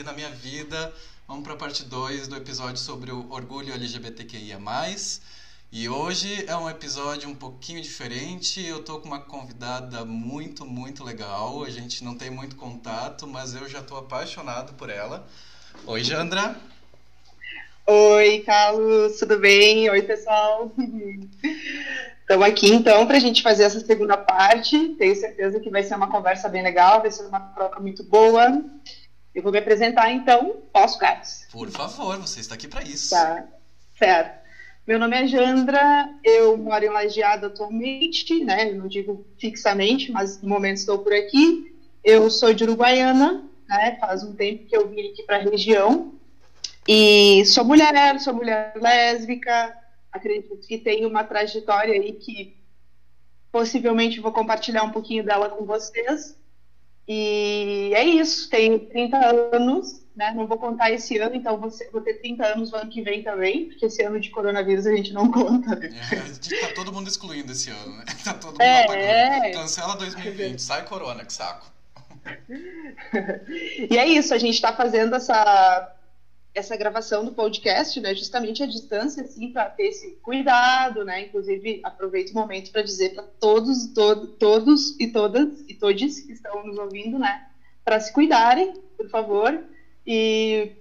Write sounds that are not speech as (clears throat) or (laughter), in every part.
vi na minha vida. Vamos para a parte 2 do episódio sobre o orgulho LGBTQIA+. E hoje é um episódio um pouquinho diferente. Eu tô com uma convidada muito, muito legal. A gente não tem muito contato, mas eu já tô apaixonado por ela. Oi, Jandra! Oi, Carlos, tudo bem? Oi, pessoal. (laughs) Estamos aqui então para a gente fazer essa segunda parte. Tenho certeza que vai ser uma conversa bem legal, vai ser uma troca muito boa. Eu vou me apresentar então. Posso, Carlos? Por favor, você está aqui para isso. Tá, certo. Meu nome é Jandra, eu moro em Lajeado atualmente, né? Eu não digo fixamente, mas no momento estou por aqui. Eu sou de Uruguaiana, né? Faz um tempo que eu vim aqui para a região. E sou mulher, sou mulher lésbica, acredito que tenho uma trajetória aí que possivelmente vou compartilhar um pouquinho dela com vocês. E é isso, tenho 30 anos, né? Não vou contar esse ano, então vou, vou ter 30 anos no ano que vem também, porque esse ano de coronavírus a gente não conta, né? É, a gente tá todo mundo excluindo esse ano, né? Tá todo mundo É, apagando. é. Cancela 2020, sai corona, que saco. (laughs) E é isso, a gente está fazendo essa, essa gravação do podcast, né, justamente à distância, assim, para ter esse cuidado, né, inclusive aproveito o momento para dizer para todos, to todos e todas e todes que estão nos ouvindo, né, para se cuidarem, por favor, e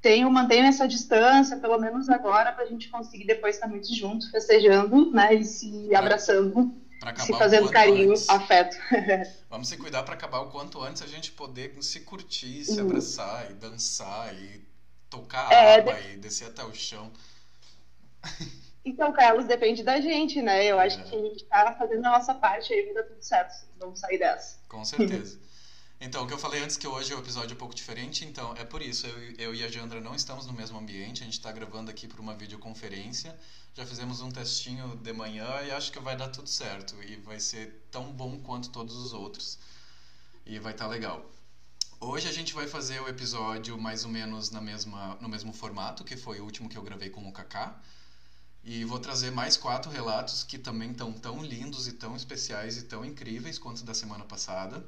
tenham, mantenham essa distância, pelo menos agora, para a gente conseguir depois estar muito junto, festejando, né, e se abraçando, Pra se fazendo carinho, antes. afeto. (laughs) Vamos se cuidar pra acabar o quanto antes a gente poder se curtir, se Uhum. abraçar e dançar e tocar É, água e descer até o chão. (laughs) Então, Carlos, depende da gente, né? Eu acho É. que a gente tá fazendo a nossa parte aí, vai dar tudo certo. Vamos sair dessa. Com (laughs) certeza. Então, o que eu falei antes que hoje é um episódio um pouco diferente, então é por isso, eu, eu e a Jandra não estamos no mesmo ambiente, a gente está gravando aqui por uma videoconferência, já fizemos um testinho de manhã e acho que vai dar tudo certo e vai ser tão bom quanto todos os outros e vai estar legal. Hoje a gente vai fazer o episódio mais ou menos na mesma, no mesmo formato, que foi o último que eu gravei com o Kaká. E vou trazer mais quatro relatos que também estão tão lindos e tão especiais e tão incríveis quanto da semana passada.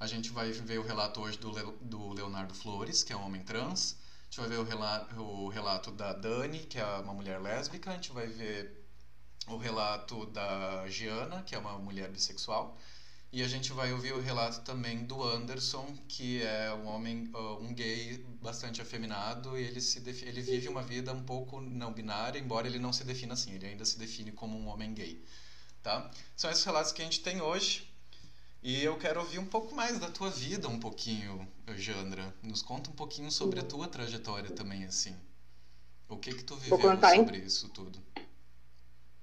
A gente vai ver o relato hoje do, Le- do Leonardo Flores, que é um homem trans. A gente vai ver o relato, o relato da Dani, que é uma mulher lésbica. A gente vai ver o relato da Giana, que é uma mulher bissexual. E a gente vai ouvir o relato também do Anderson, que é um homem, ah, um gay bastante afeminado, e ele, se ele vive uma vida um pouco não binária, embora ele não se defina assim, ele ainda se define como um homem gay. Tá? São esses relatos que a gente tem hoje. E eu quero ouvir um pouco mais da tua vida, um pouquinho, Jandra. Nos conta um pouquinho sobre a tua trajetória também, assim. O que que tu viveu sobre isso tudo?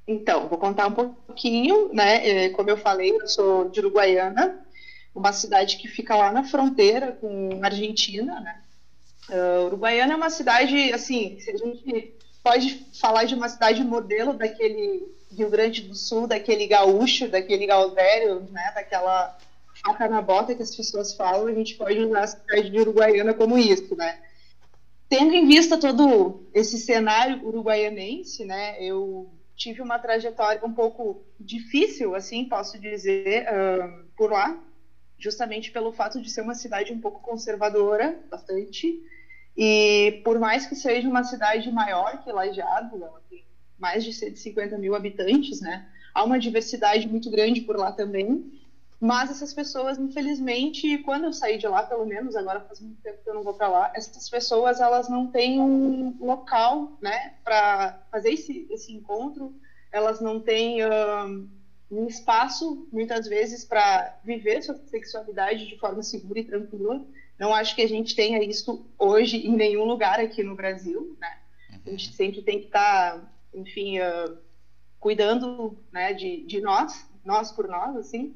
Então, vou contar um pouquinho, né? É, Como eu falei, eu sou de Uruguaiana, uma cidade que fica lá na fronteira com a Argentina, né? Ah, Uruguaiana é uma cidade, assim, se a gente pode falar de uma cidade modelo daquele Rio Grande do Sul, daquele gaúcho, daquele gaudério, né? Daquela faca na bota que as pessoas falam, a gente pode usar a cidade de Uruguaiana como isso, né? Tendo em vista todo esse cenário uruguaianense, né? Eu tive uma trajetória um pouco difícil, assim, posso dizer, ahn, por lá, justamente pelo fato de ser uma cidade um pouco conservadora, bastante, e por mais que seja uma cidade maior que Lajeado, ela tem mais de 150 mil habitantes, né? Há uma diversidade muito grande por lá também. Mas essas pessoas, infelizmente, quando eu saí de lá, pelo menos, agora faz muito tempo que eu não vou para lá, essas pessoas elas não têm um local, né, para fazer esse, esse encontro, elas não têm um, um espaço, muitas vezes, para viver sua sexualidade de forma segura e tranquila. Não acho que a gente tenha isso hoje em nenhum lugar aqui no Brasil, né? A gente sempre tem que estar, tá, enfim, uh, cuidando, né, de, de nós, nós por nós, assim.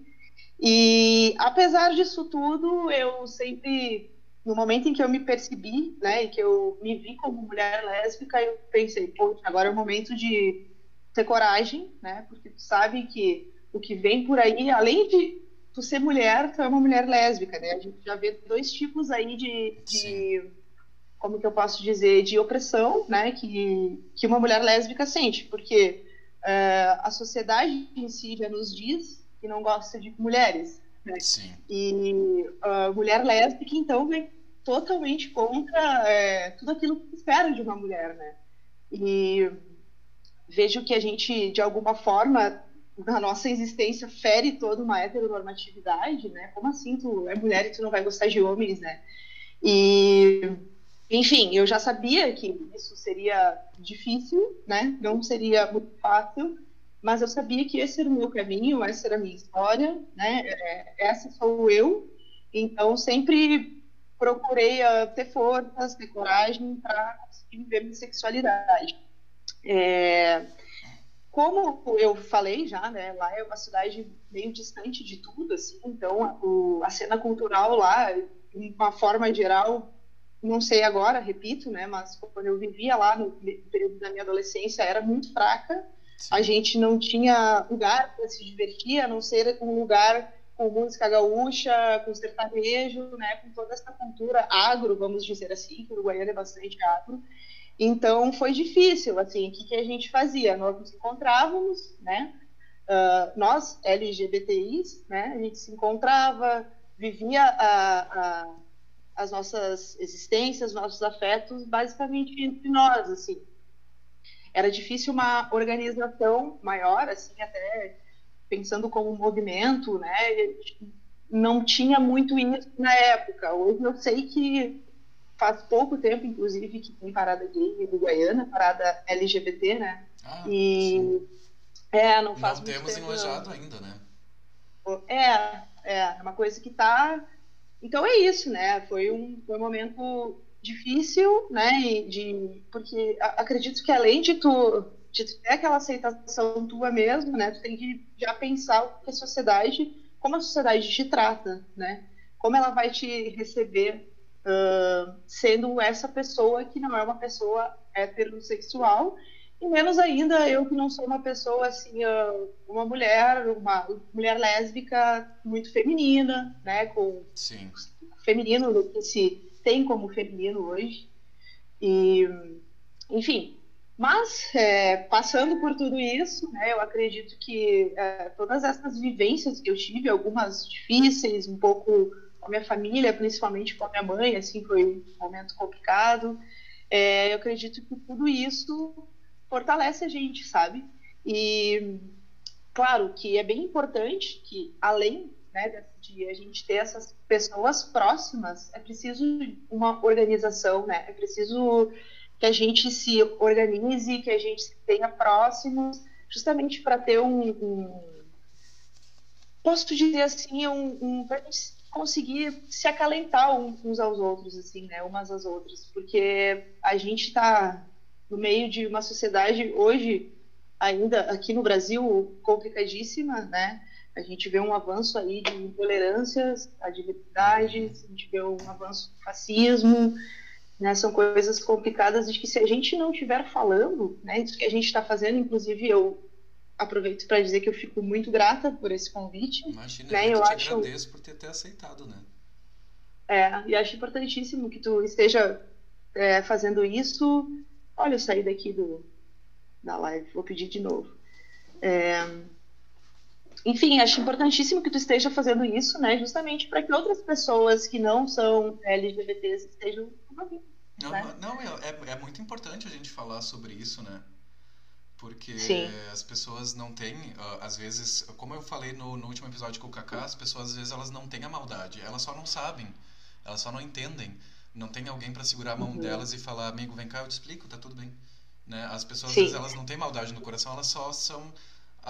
E apesar disso tudo, eu sempre, no momento em que eu me percebi, né, e que eu me vi como mulher lésbica, eu pensei, pô, agora é o momento de ter coragem, né, porque tu sabe que o que vem por aí, além de tu ser mulher, tu é uma mulher lésbica, né? A gente já vê dois tipos aí de, de como que eu posso dizer, de opressão, né, que, que uma mulher lésbica sente, porque uh, a sociedade em si já nos diz que não gosta de mulheres. Né? Sim. E a mulher lésbica, então, vem totalmente contra é, tudo aquilo que espera de uma mulher, né? E vejo que a gente, de alguma forma, na nossa existência, fere toda uma heteronormatividade, né? Como assim tu é mulher e tu não vai gostar de homens, né? E, enfim, eu já sabia que isso seria difícil, né? Não seria muito fácil, mas eu sabia que esse era o meu caminho, essa era a minha história, né? É, essa sou eu. Então sempre procurei uh, ter forças, ter coragem para conseguir viver minha sexualidade. É, como eu falei já, né? Lá é uma cidade meio distante de tudo, assim. Então o, a cena cultural lá, de uma forma geral, não sei agora, repito, né? Mas quando eu vivia lá no período da minha adolescência era muito fraca a gente não tinha lugar para se divertir, a não ser um lugar com música gaúcha, com sertanejo, né, com toda essa cultura agro, vamos dizer assim, que o Uruguaiana é bastante agro. Então foi difícil, assim, o que, que a gente fazia? Nós nos encontrávamos, né, uh, nós LGBTIs, né, a gente se encontrava, vivia a, a, as nossas existências, nossos afetos, basicamente entre nós, assim era difícil uma organização maior, assim, até pensando como movimento, né? Não tinha muito isso na época. Hoje eu sei que faz pouco tempo, inclusive, que tem parada gay do Guaiana, parada LGBT, né? Ah, e sim. é, não faz não muito temos tempo, enojado ainda, né? É, é, é uma coisa que tá. Então é isso, né? Foi um, foi um momento difícil, né? De, porque acredito que além de tu, de tu ter aquela aceitação tua mesmo, né? Tu tem que já pensar o que a sociedade, como a sociedade te trata, né? Como ela vai te receber uh, sendo essa pessoa que não é uma pessoa heterossexual e menos ainda eu que não sou uma pessoa assim, uma mulher, uma mulher lésbica muito feminina, né? Com Sim. feminino que se tem como feminino hoje. E, enfim, mas é, passando por tudo isso, né, eu acredito que é, todas essas vivências que eu tive, algumas difíceis, um pouco com a minha família, principalmente com a minha mãe, assim, foi um momento complicado. É, eu acredito que tudo isso fortalece a gente, sabe? E claro que é bem importante que, além né, de a gente ter essas pessoas próximas, é preciso uma organização, né? É preciso que a gente se organize, que a gente tenha próximos, justamente para ter um, um, posso dizer assim, um, um para conseguir se acalentar uns aos outros, assim, né? Umas às outras, porque a gente está no meio de uma sociedade hoje ainda aqui no Brasil complicadíssima, né? A gente vê um avanço aí de intolerâncias a diversidades, a gente vê um avanço do fascismo, né, são coisas complicadas de que se a gente não estiver falando, né, isso que a gente está fazendo, inclusive eu aproveito para dizer que eu fico muito grata por esse convite. Imagina, né, eu, eu te acho, agradeço por ter, ter aceitado, né? É, e acho importantíssimo que tu esteja é, fazendo isso. Olha, eu saí daqui do, da live, vou pedir de novo. É, enfim, acho importantíssimo que tu esteja fazendo isso, né? Justamente para que outras pessoas que não são LGBTs estejam não, né? não é, é, é muito importante a gente falar sobre isso, né? Porque Sim. as pessoas não têm, ah, às vezes, como eu falei no, no último episódio com o Kaká, as pessoas às vezes elas não têm a maldade, elas só não sabem, elas só não entendem. Não tem alguém para segurar a mão Uhum. delas e falar, amigo, vem cá, eu te explico, tá tudo bem. Né? As pessoas às Sim. vezes elas não têm maldade no coração, elas só são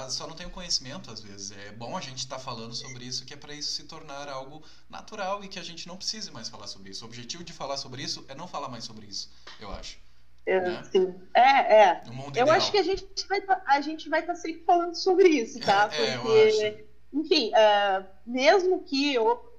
só não têm o conhecimento às vezes. É bom a gente estar falando sobre isso, que é para isso se tornar algo natural e que a gente não precise mais falar sobre isso. O objetivo de falar sobre isso é não falar mais sobre isso, eu acho. É, Né? sim. é, é. Eu acho que a gente vai tá, a gente vai estar sempre falando sobre isso, tá? É, eu Porque, enfim, ah, mesmo que eu,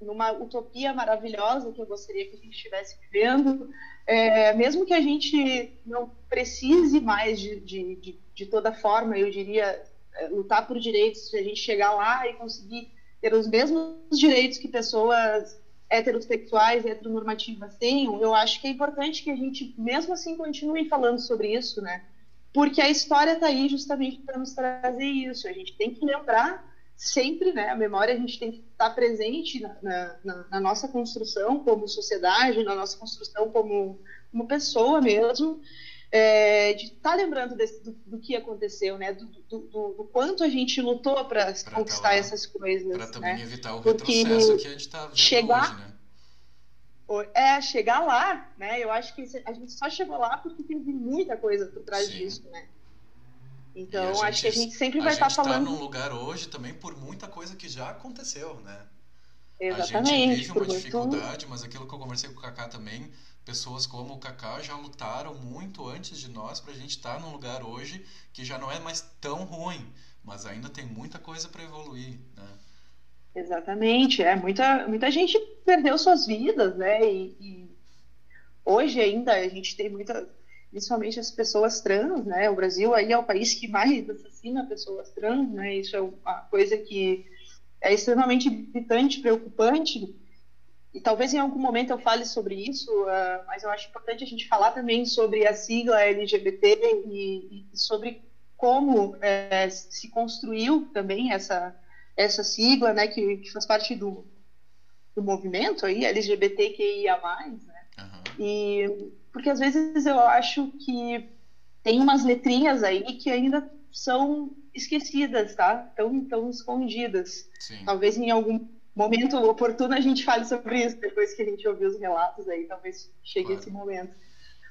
numa utopia maravilhosa que eu gostaria que a gente estivesse vivendo, é, mesmo que a gente não precise mais de, de, de, de toda forma, eu diria, é, lutar por direitos, se a gente chegar lá e conseguir ter os mesmos direitos que pessoas heterossexuais, heteronormativas tenham, eu acho que é importante que a gente, mesmo assim, continue falando sobre isso, né? Porque a história está aí justamente para nos trazer isso. A gente tem que lembrar sempre, né? A memória a gente tem que estar presente na, na- na- nossa construção como sociedade, na nossa construção como, como pessoa mesmo, é, de estar lembrando desse- do, do que aconteceu, né? Do, do, do- quanto a gente lutou para tá conquistar lá. essas coisas, Para também né? evitar o Porque retrocesso que a gente está vendo chegar- hoje, né? É, chegar lá, né? Eu acho que a gente só chegou lá porque teve muita coisa por trás Sim. disso, né? Então, a acho que a gente- gente sempre A vai estar gente está falando. num lugar hoje também por muita coisa que já aconteceu, né? A gente Exatamente, vive uma muito. dificuldade, mas aquilo que eu conversei com o Kaká também, pessoas como o Kaká já lutaram muito antes de nós pra gente estar num lugar hoje que já não é mais tão ruim, mas ainda tem muita coisa para evoluir, né? Exatamente, é muita, muita gente perdeu suas vidas, né? E, e hoje ainda a gente tem muita, principalmente as pessoas trans, né? O Brasil aí é o país que mais assassina pessoas trans, né? Isso é uma coisa que é extremamente irritante, preocupante. E talvez em algum momento eu fale sobre isso, ah, mas eu acho importante a gente falar também sobre a sigla LGBT e, e sobre como eh, se construiu também essa essa sigla, né, que, que faz parte do, do movimento aí, LGBTQIA+. E porque às vezes eu acho que tem umas letrinhas aí que ainda são esquecidas, tá? Tão, tão escondidas. Sim. Talvez em algum momento oportuno a gente fale sobre isso, depois que a gente ouvir os relatos aí, talvez chegue Claro. esse momento.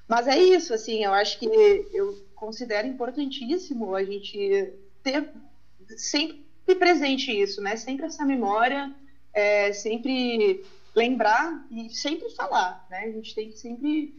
Mas é isso, assim, eu acho que eu considero importantíssimo a gente ter sempre presente isso, né? Sempre essa memória, é, sempre lembrar e sempre falar, né? A gente tem que sempre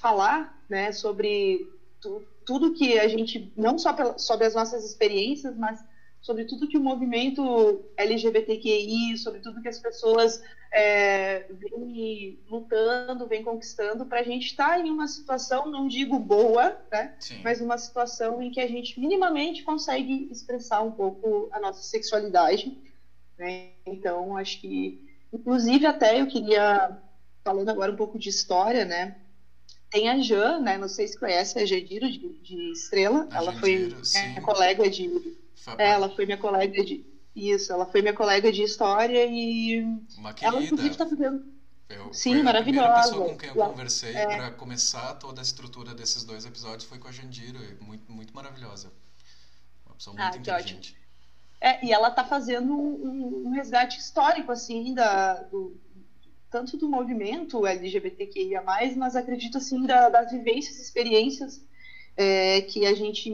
falar, né, sobre tu- tudo que a gente, não só pela- sobre as nossas experiências, mas sobre tudo que o movimento LGBTQI, sobre tudo que as pessoas é, vêm lutando, vêm conquistando, para a gente estar em uma situação, não digo boa, né? Sim. mas uma situação em que a gente minimamente consegue expressar um pouco a nossa sexualidade. Né? Então, acho que, inclusive, até eu queria, falando agora um pouco de história, né? Tem a Jan, né? Não sei se conhece a Jandiro de, de Estrela. A ela Jandiro, foi sim. minha colega de. É, ela foi minha colega de. Isso, ela foi minha colega de história e uma ela, querida. inclusive, está fazendo. Eu, Sim, foi a maravilhosa. pessoa com quem eu Ela- conversei é. para começar toda a estrutura desses dois episódios foi com a Jandiro, muito, muito maravilhosa. Uma pessoa muito Ah, que inteligente. É, e ela está fazendo um, um resgate histórico, assim, da, do, tanto do movimento LGBTQIA+, mas acredito, assim, da, das vivências, experiências é, que a gente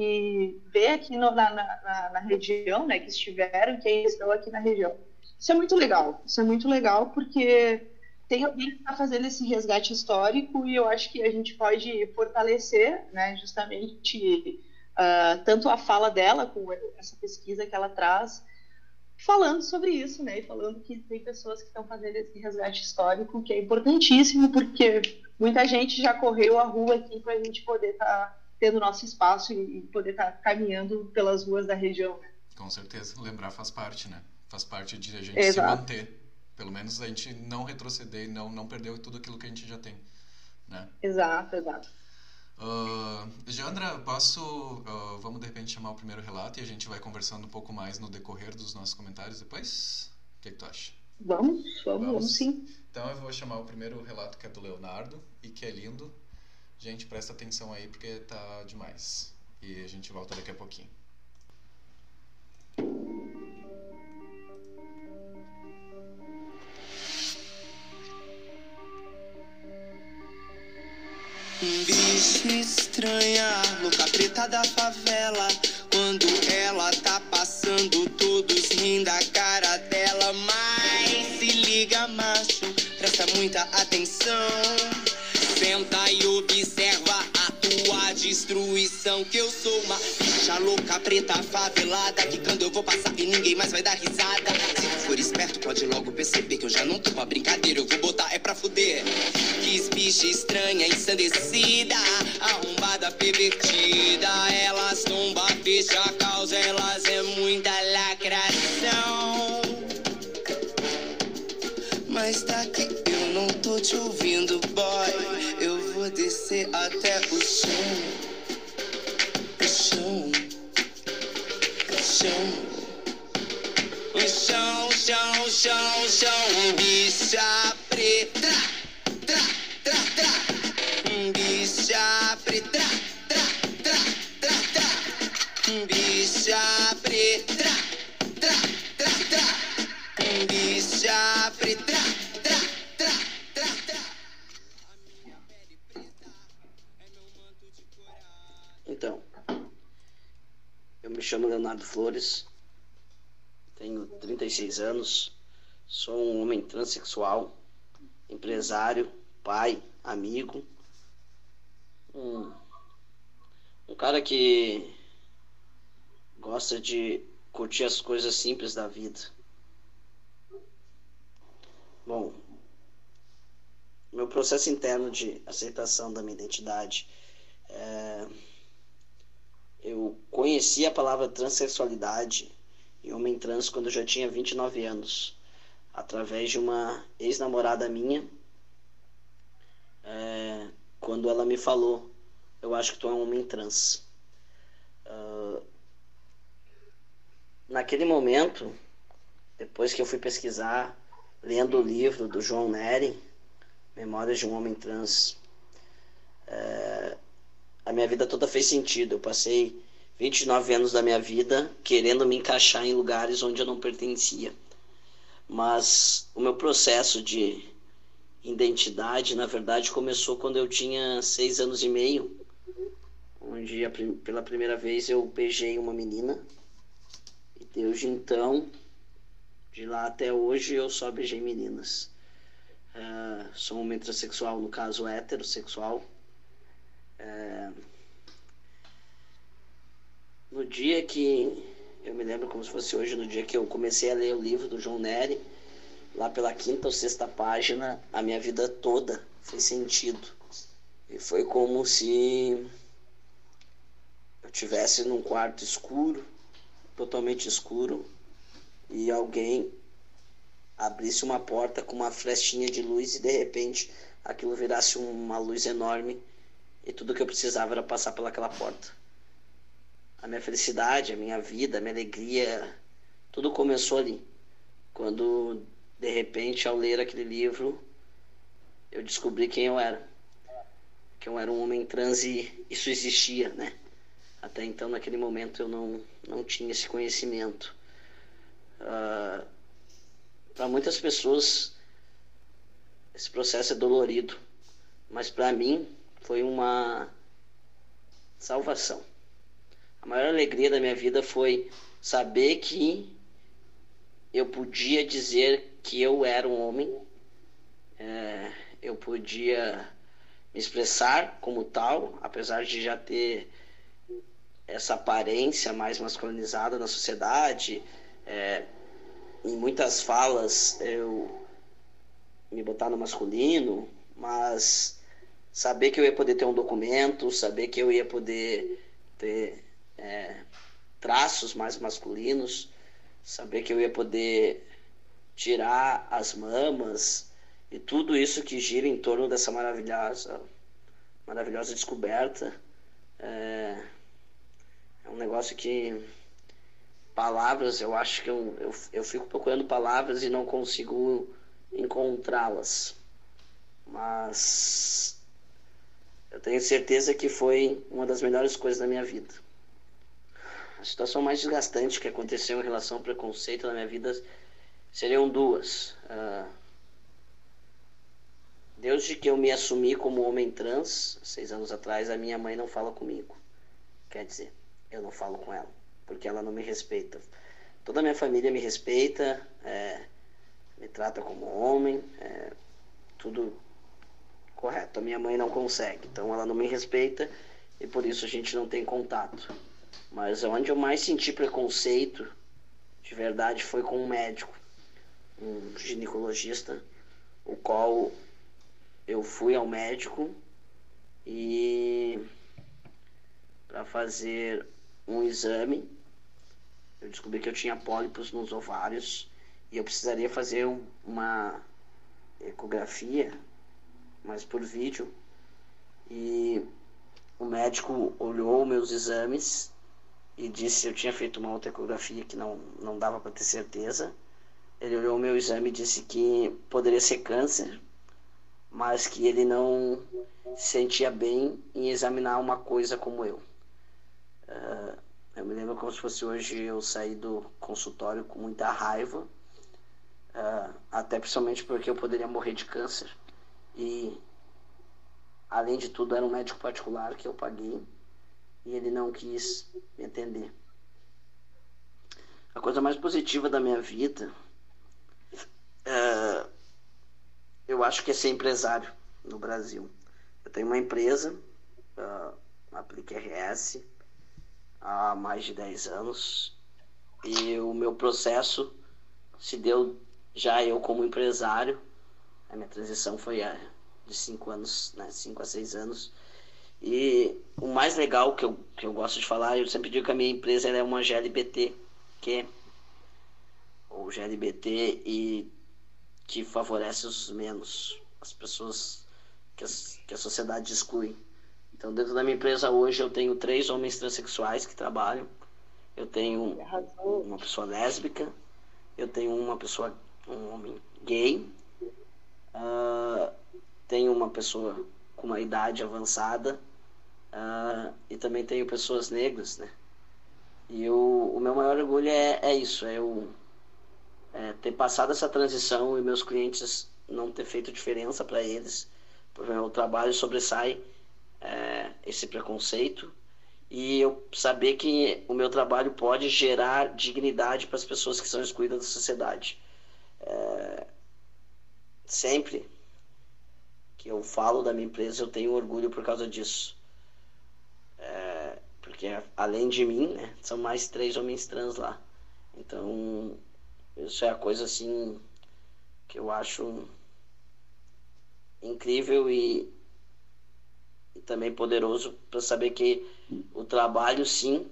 vê aqui no- na, na, na- região, né, que estiveram, que estão aqui na região. Isso é muito legal, isso é muito legal, porque tem alguém que está fazendo esse resgate histórico e eu acho que a gente pode fortalecer, né, justamente ah, tanto a fala dela com essa pesquisa que ela traz, falando sobre isso, né? E falando que tem pessoas que estão fazendo esse resgate histórico, que é importantíssimo, porque muita gente já correu a rua aqui para a gente poder estar tendo nosso espaço e, poder estar caminhando pelas ruas da região. né? Com certeza, lembrar faz parte, né? Faz parte de a gente Exato. se manter. Pelo menos a gente não retroceder e não, não perder tudo aquilo que a gente já tem, né? Exato, exato. Uh, Jandra, posso. uh, vamos de repente chamar o primeiro relato e a gente vai conversando um pouco mais no decorrer dos nossos comentários depois? O que, que tu acha? Vamos, Vamos. vamos sim. Então eu vou chamar o primeiro relato que é do Leonardo e que é lindo. Gente, presta atenção aí porque tá demais. e a gente volta daqui a pouquinho. Um bicho estranha, louca preta da favela. Quando ela tá passando, todos riem da cara dela. Mas se liga, macho, presta muita atenção. Senta e observa a tua destruição. Que eu sou uma bicha louca, preta, favelada. Que quando eu vou passar e ninguém mais vai dar risada. For esperto, pode logo perceber que eu já não tô pra brincadeira. Eu vou botar é pra fuder. Que bicha estranha, ensandecida, arrombada, pervertida. Elas tomba, fecha a causa, elas é muita lacração. Mas tá que eu não tô te ouvindo, boy. Eu vou descer até o chão. O chão. O chão. O chão, chão, chão, chão. Bicha preta. Tra, tra, tra. Bicha preta. Tra, tra, tra, tra. Bicha preta. Tra, tra, tra. Bicha preta. Tra, tra, tra, tra. Então, eu me chamo Leonardo Flores, tenho 36 anos, sou um homem transexual, empresário, pai, amigo, um, um cara que gosta de curtir as coisas simples da vida. Bom, meu processo interno de aceitação da minha identidade é, eu conheci a palavra transexualidade e homem trans quando eu já tinha 29 anos, através de uma ex-namorada minha, é, quando ela me falou: Eu acho que tu é um homem trans. Ah, naquele momento, depois que eu fui pesquisar, lendo o livro do João Neri, Memórias de um Homem Trans, é, a minha vida toda fez sentido. Eu passei 29 anos da minha vida querendo me encaixar em lugares onde eu não pertencia. Mas o meu processo de identidade, na verdade, começou quando eu tinha seis anos e meio, onde pela primeira vez eu beijei uma menina. E desde então, de lá até hoje, eu só beijei meninas. Ah, sou um homem transexual, no caso heterossexual. É, No dia que eu me lembro como se fosse hoje, no dia que eu comecei a ler o livro do João Neri, lá pela quinta ou sexta página, a minha vida toda fez sentido. E foi como se eu tivesse num quarto escuro, totalmente escuro, e alguém abrisse uma porta com uma flechinha de luz e de repente aquilo virasse uma luz enorme e tudo que eu precisava era passar pelaquela porta. A minha felicidade, a minha vida, a minha alegria, tudo começou ali. Quando de repente ao ler aquele livro eu descobri quem eu era. Que eu era um homem trans e isso existia, né? Até então naquele momento eu não, não tinha esse conhecimento. Ah, para muitas pessoas esse processo é dolorido, mas para mim foi uma salvação. A maior alegria da minha vida foi saber que eu podia dizer que eu era um homem, é, eu podia me expressar como tal, apesar de já ter essa aparência mais masculinizada na sociedade. É, em muitas falas eu me botar no masculino, mas saber que eu ia poder ter um documento, saber que eu ia poder ter é, traços mais masculinos, saber que eu ia poder tirar as mamas e tudo isso que gira em torno dessa maravilhosa, maravilhosa descoberta. É, é um negócio que palavras, eu acho que eu, eu, eu fico procurando palavras e não consigo encontrá-las. Mas eu tenho certeza que foi uma das melhores coisas da minha vida. A situação mais desgastante que aconteceu em relação ao preconceito na minha vida seriam duas. Uh, desde que eu me assumi como homem trans, seis anos atrás, a minha mãe não fala comigo. Quer dizer, eu não falo com ela, porque ela não me respeita. Toda a minha família me respeita, é, me trata como homem, é, tudo correto. A minha mãe não consegue, então ela não me respeita e por isso a gente não tem contato. Mas onde eu mais senti preconceito, de verdade, foi com um médico, um ginecologista, o qual eu fui ao médico e para fazer um exame, eu descobri que eu tinha pólipos nos ovários e eu precisaria fazer uma ecografia, mas por vídeo. E o médico olhou meus exames e disse se eu tinha feito uma outra ecografia que não, não dava para ter certeza. Ele olhou o meu exame e disse que poderia ser câncer, mas que ele não se sentia bem em examinar uma coisa como eu. Uh, eu me lembro como se fosse hoje eu saí do consultório com muita raiva, uh, até principalmente porque eu poderia morrer de câncer. E, além de tudo, era um médico particular que eu paguei e ele não quis me atender. A coisa mais positiva da minha vida. Uh, eu acho que é ser empresário no Brasil. Eu tenho uma empresa, uh, Aplique RS, há mais de 10 anos. E o meu processo se deu já eu como empresário. A minha transição foi de 5 anos, né, 5 a 6 anos. E o mais legal que eu, que eu gosto de falar, eu sempre digo que a minha empresa é uma GLBT, que ou GLBT e que favorece os menos, as pessoas que, as, que a sociedade exclui. Então, dentro da minha empresa hoje, eu tenho três homens transexuais que trabalham. Eu tenho uma pessoa lésbica, eu tenho uma pessoa, um homem gay, uh, tenho uma pessoa com uma idade avançada uh, e também tenho pessoas negras, né? E o, o meu maior orgulho é, é isso, é eu é, ter passado essa transição e meus clientes não ter feito diferença para eles, o meu trabalho sobressai é, esse preconceito e eu saber que o meu trabalho pode gerar dignidade para as pessoas que são excluídas da sociedade. É, sempre que eu falo da minha empresa, eu tenho orgulho por causa disso. É, porque além de mim, né, são mais três homens trans lá. Então, isso é a coisa assim que eu acho incrível e, e também poderoso para saber que o trabalho sim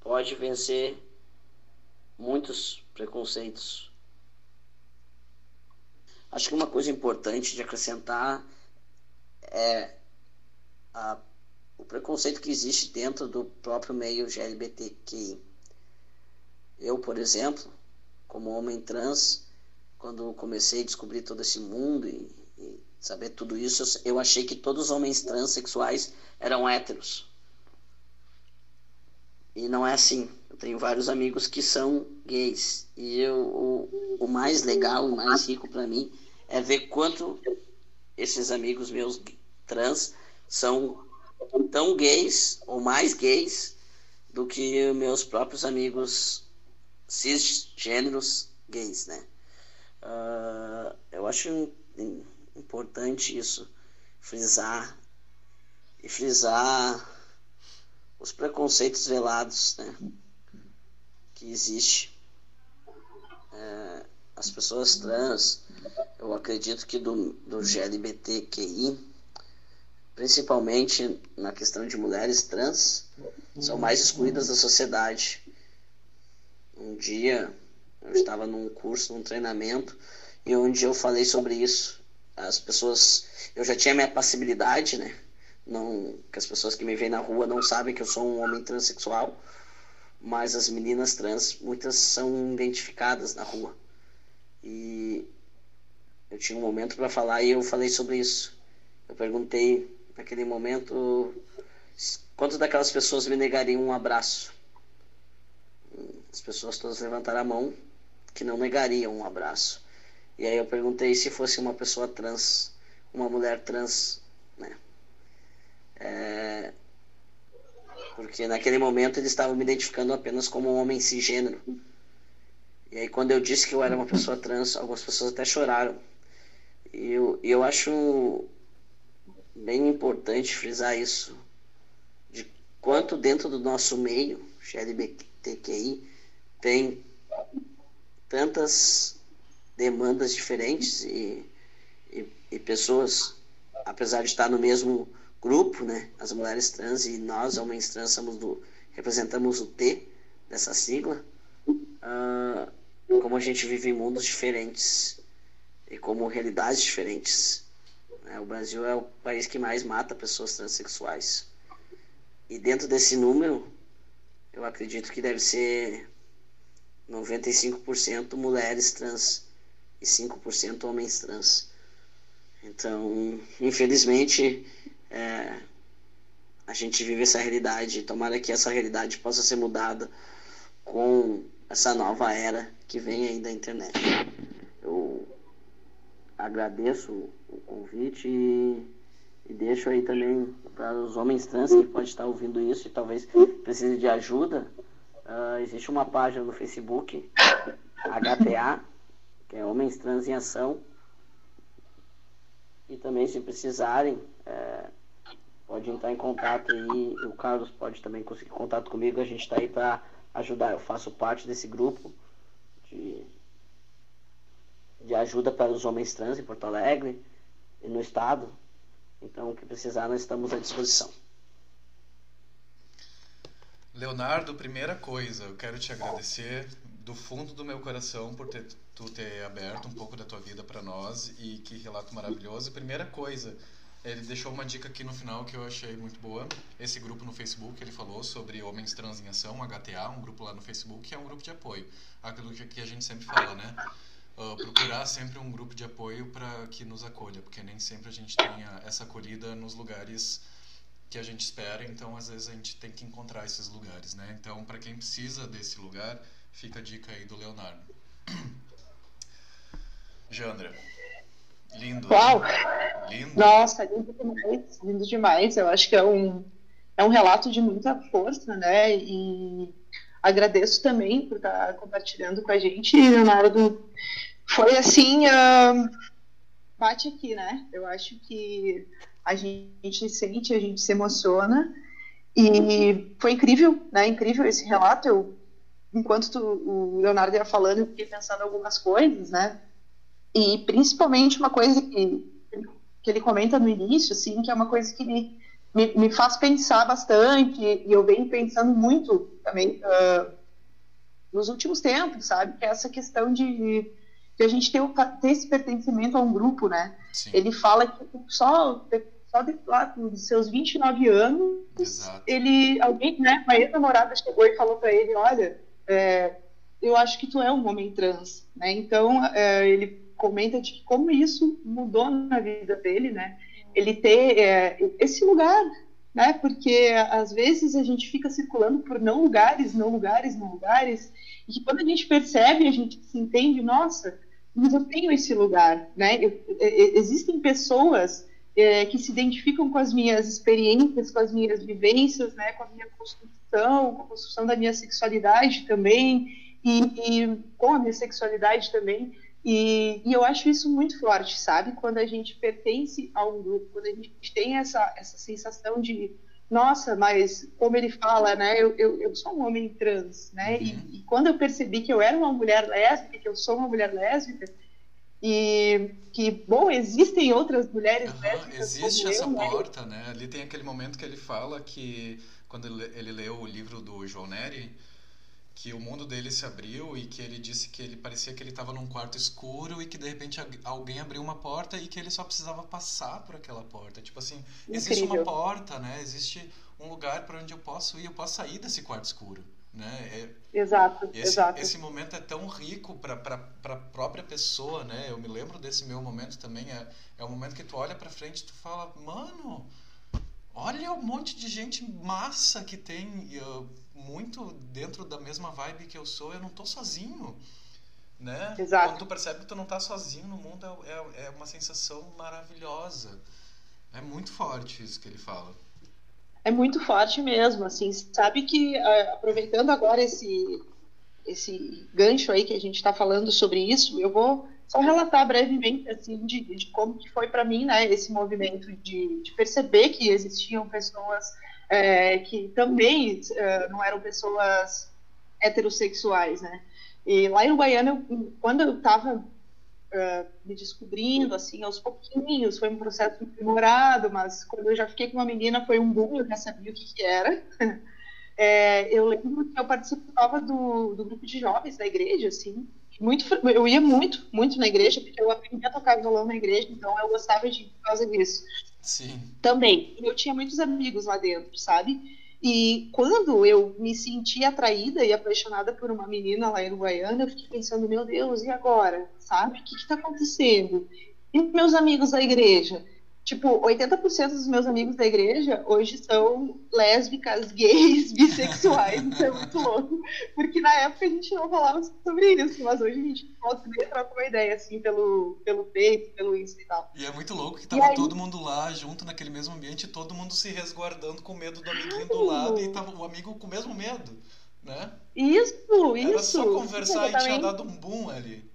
pode vencer muitos preconceitos. Acho que uma coisa importante de acrescentar é a, o preconceito que existe dentro do próprio meio LGBTQI. Eu, por exemplo, como homem trans, quando comecei a descobrir todo esse mundo e, e saber tudo isso, eu achei que todos os homens transexuais eram héteros. E não é assim. Eu tenho vários amigos que são gays. E eu, o, o mais legal, o mais rico para mim, é ver quanto esses amigos meus trans são tão gays ou mais gays do que meus próprios amigos cisgêneros gays, né? Uh, eu acho importante isso, frisar e frisar os preconceitos velados, né? Que existe. É, as pessoas trans, eu acredito que do, do GLBTQI, principalmente na questão de mulheres trans, são mais excluídas da sociedade um dia eu estava num curso, num treinamento, e onde eu falei sobre isso. As pessoas, eu já tinha minha passibilidade, né? Não, que as pessoas que me veem na rua não sabem que eu sou um homem transexual, mas as meninas trans, muitas são identificadas na rua. E eu tinha um momento para falar e eu falei sobre isso. Eu perguntei naquele momento quantas daquelas pessoas me negariam um abraço as pessoas todas levantaram a mão que não negariam um abraço. E aí eu perguntei se fosse uma pessoa trans, uma mulher trans, né? É, porque naquele momento eles estavam me identificando apenas como um homem cisgênero. E aí quando eu disse que eu era uma pessoa trans, algumas pessoas até choraram. E eu, eu acho bem importante frisar isso, de quanto dentro do nosso meio, LGBTQI, tem tantas demandas diferentes e, e, e, pessoas, apesar de estar no mesmo grupo, né, as mulheres trans e nós, homens trans, somos do, representamos o T dessa sigla, uh, como a gente vive em mundos diferentes e como realidades diferentes. Né? O Brasil é o país que mais mata pessoas transexuais. E dentro desse número, eu acredito que deve ser 95% mulheres trans e 5% homens trans. Então, infelizmente, é, a gente vive essa realidade. Tomara que essa realidade possa ser mudada com essa nova era que vem aí da internet. Agradeço o convite e, e deixo aí também para os homens trans que podem estar ouvindo isso e talvez precise de ajuda. Uh, existe uma página no Facebook, HTA, que é Homens Trans em Ação. E também, se precisarem, é, pode entrar em contato aí. O Carlos pode também conseguir contato comigo. A gente está aí para ajudar. Eu faço parte desse grupo de, de ajuda para os homens trans em Porto Alegre e no estado. Então, o que precisar, nós estamos à disposição. Leonardo, primeira coisa, eu quero te agradecer do fundo do meu coração por ter, tu ter aberto um pouco da tua vida para nós e que relato maravilhoso. Primeira coisa, ele deixou uma dica aqui no final que eu achei muito boa. Esse grupo no Facebook, ele falou sobre Homens Trans em Ação, HTA, um grupo lá no Facebook, que é um grupo de apoio. Aquilo que a gente sempre fala, né? Uh, procurar sempre um grupo de apoio para que nos acolha, porque nem sempre a gente tem essa acolhida nos lugares que a gente espera, então às vezes a gente tem que encontrar esses lugares, né? Então, para quem precisa desse lugar, fica a dica aí do Leonardo. (clears throat) Jandra, lindo. Uau! Né? Lindo. Nossa, lindo demais, lindo demais. Eu acho que é um, é um relato de muita força, né? E agradeço também por estar compartilhando com a gente, Leonardo. Foi assim, uh, bate aqui, né? Eu acho que a gente sente, a gente se emociona. E foi incrível, né? Incrível esse relato. Eu, enquanto tu, o Leonardo ia falando, eu fiquei pensando algumas coisas, né? E principalmente uma coisa que, que ele comenta no início, assim, que é uma coisa que me, me, me faz pensar bastante, e eu venho pensando muito também uh, nos últimos tempos, sabe? Que é essa questão de, de a gente ter, ter esse pertencimento a um grupo, né? Sim. Ele fala que só só de, lá dos seus 29 anos, Exato. ele, alguém, né, uma ex-namorada chegou e falou para ele, olha, é, eu acho que tu é um homem trans, né? Então é, ele comenta de como isso mudou na vida dele, né? Ele ter é, esse lugar, né? Porque às vezes a gente fica circulando por não lugares, não lugares, não lugares, e que quando a gente percebe, a gente se entende, nossa, mas eu tenho esse lugar, né? Eu, existem pessoas é, que se identificam com as minhas experiências, com as minhas vivências, né, com a minha construção, com a construção da minha sexualidade também, e, e com a minha sexualidade também. E, e, eu acho isso muito forte, sabe? Quando a gente pertence a um grupo, quando a gente tem essa, essa sensação de, nossa, mas como ele fala, né? Eu, eu, eu sou um homem trans, né? Uhum. E, e, quando eu percebi que eu era uma mulher lésbica, que eu sou uma mulher lésbica, e que, bom, existem outras mulheres uhum, lésbicas Existe essa eu, né? porta, né? Ali tem aquele momento que ele fala que, quando ele, ele leu o livro do João Neri, que o mundo dele se abriu e que ele disse que ele parecia que ele estava num quarto escuro e que de repente alguém abriu uma porta e que ele só precisava passar por aquela porta. Tipo assim, Incrível. existe uma porta, né? Existe um lugar para onde eu posso ir, eu posso sair desse quarto escuro. Né? É, exato, esse, exato. Esse momento é tão rico para a própria pessoa, né? Eu me lembro desse meu momento também. É, é o momento que tu olha para frente e tu fala, mano, olha o monte de gente massa que tem uh, muito dentro da mesma vibe que eu sou, eu não tô sozinho. Né? Exato. Quando tu percebe que tu não tá sozinho no mundo, é, é, é uma sensação maravilhosa. É muito forte isso que ele fala. É muito forte mesmo, assim, sabe que ah, aproveitando agora esse esse gancho aí que a gente está falando sobre isso, eu vou só relatar brevemente assim de, de como que foi para mim, né, esse movimento de, de perceber que existiam pessoas é, que também é, não eram pessoas heterossexuais, né? E lá em Uruguaiana, eu, quando eu estava uh, me descobrindo, assim, aos pouquinhos, foi um processo demorado, mas quando eu já fiquei com uma menina, foi um boom, eu já sabia o que, que era. (laughs) É, eu lembro que eu participava do, do grupo de jovens da igreja, assim, muito, eu ia muito, muito na igreja, porque eu aprendi a tocar violão na igreja, então eu gostava de por causa disso. Sim. Também, eu tinha muitos amigos lá dentro, sabe? E quando eu me senti atraída e apaixonada por uma menina lá em Uruguaiana, eu fiquei pensando, meu Deus, e agora? Sabe? O que está acontecendo? E meus amigos da igreja? Tipo, 80% dos meus amigos da igreja hoje são lésbicas, (laughs) gays, bissexuais. Isso é muito louco. Porque na época a gente não falava sobre isso, mas hoje a gente pode trocar uma ideia, assim, pelo, pelo peito, pelo Insta e tal. E é muito louco que tava aí- todo mundo lá, junto naquele mesmo ambiente, todo mundo se resguardando com medo do amiguinho do lado e tava o amigo com o mesmo medo, né? Isso, isso. Era só conversar e tinha dado um boom ali,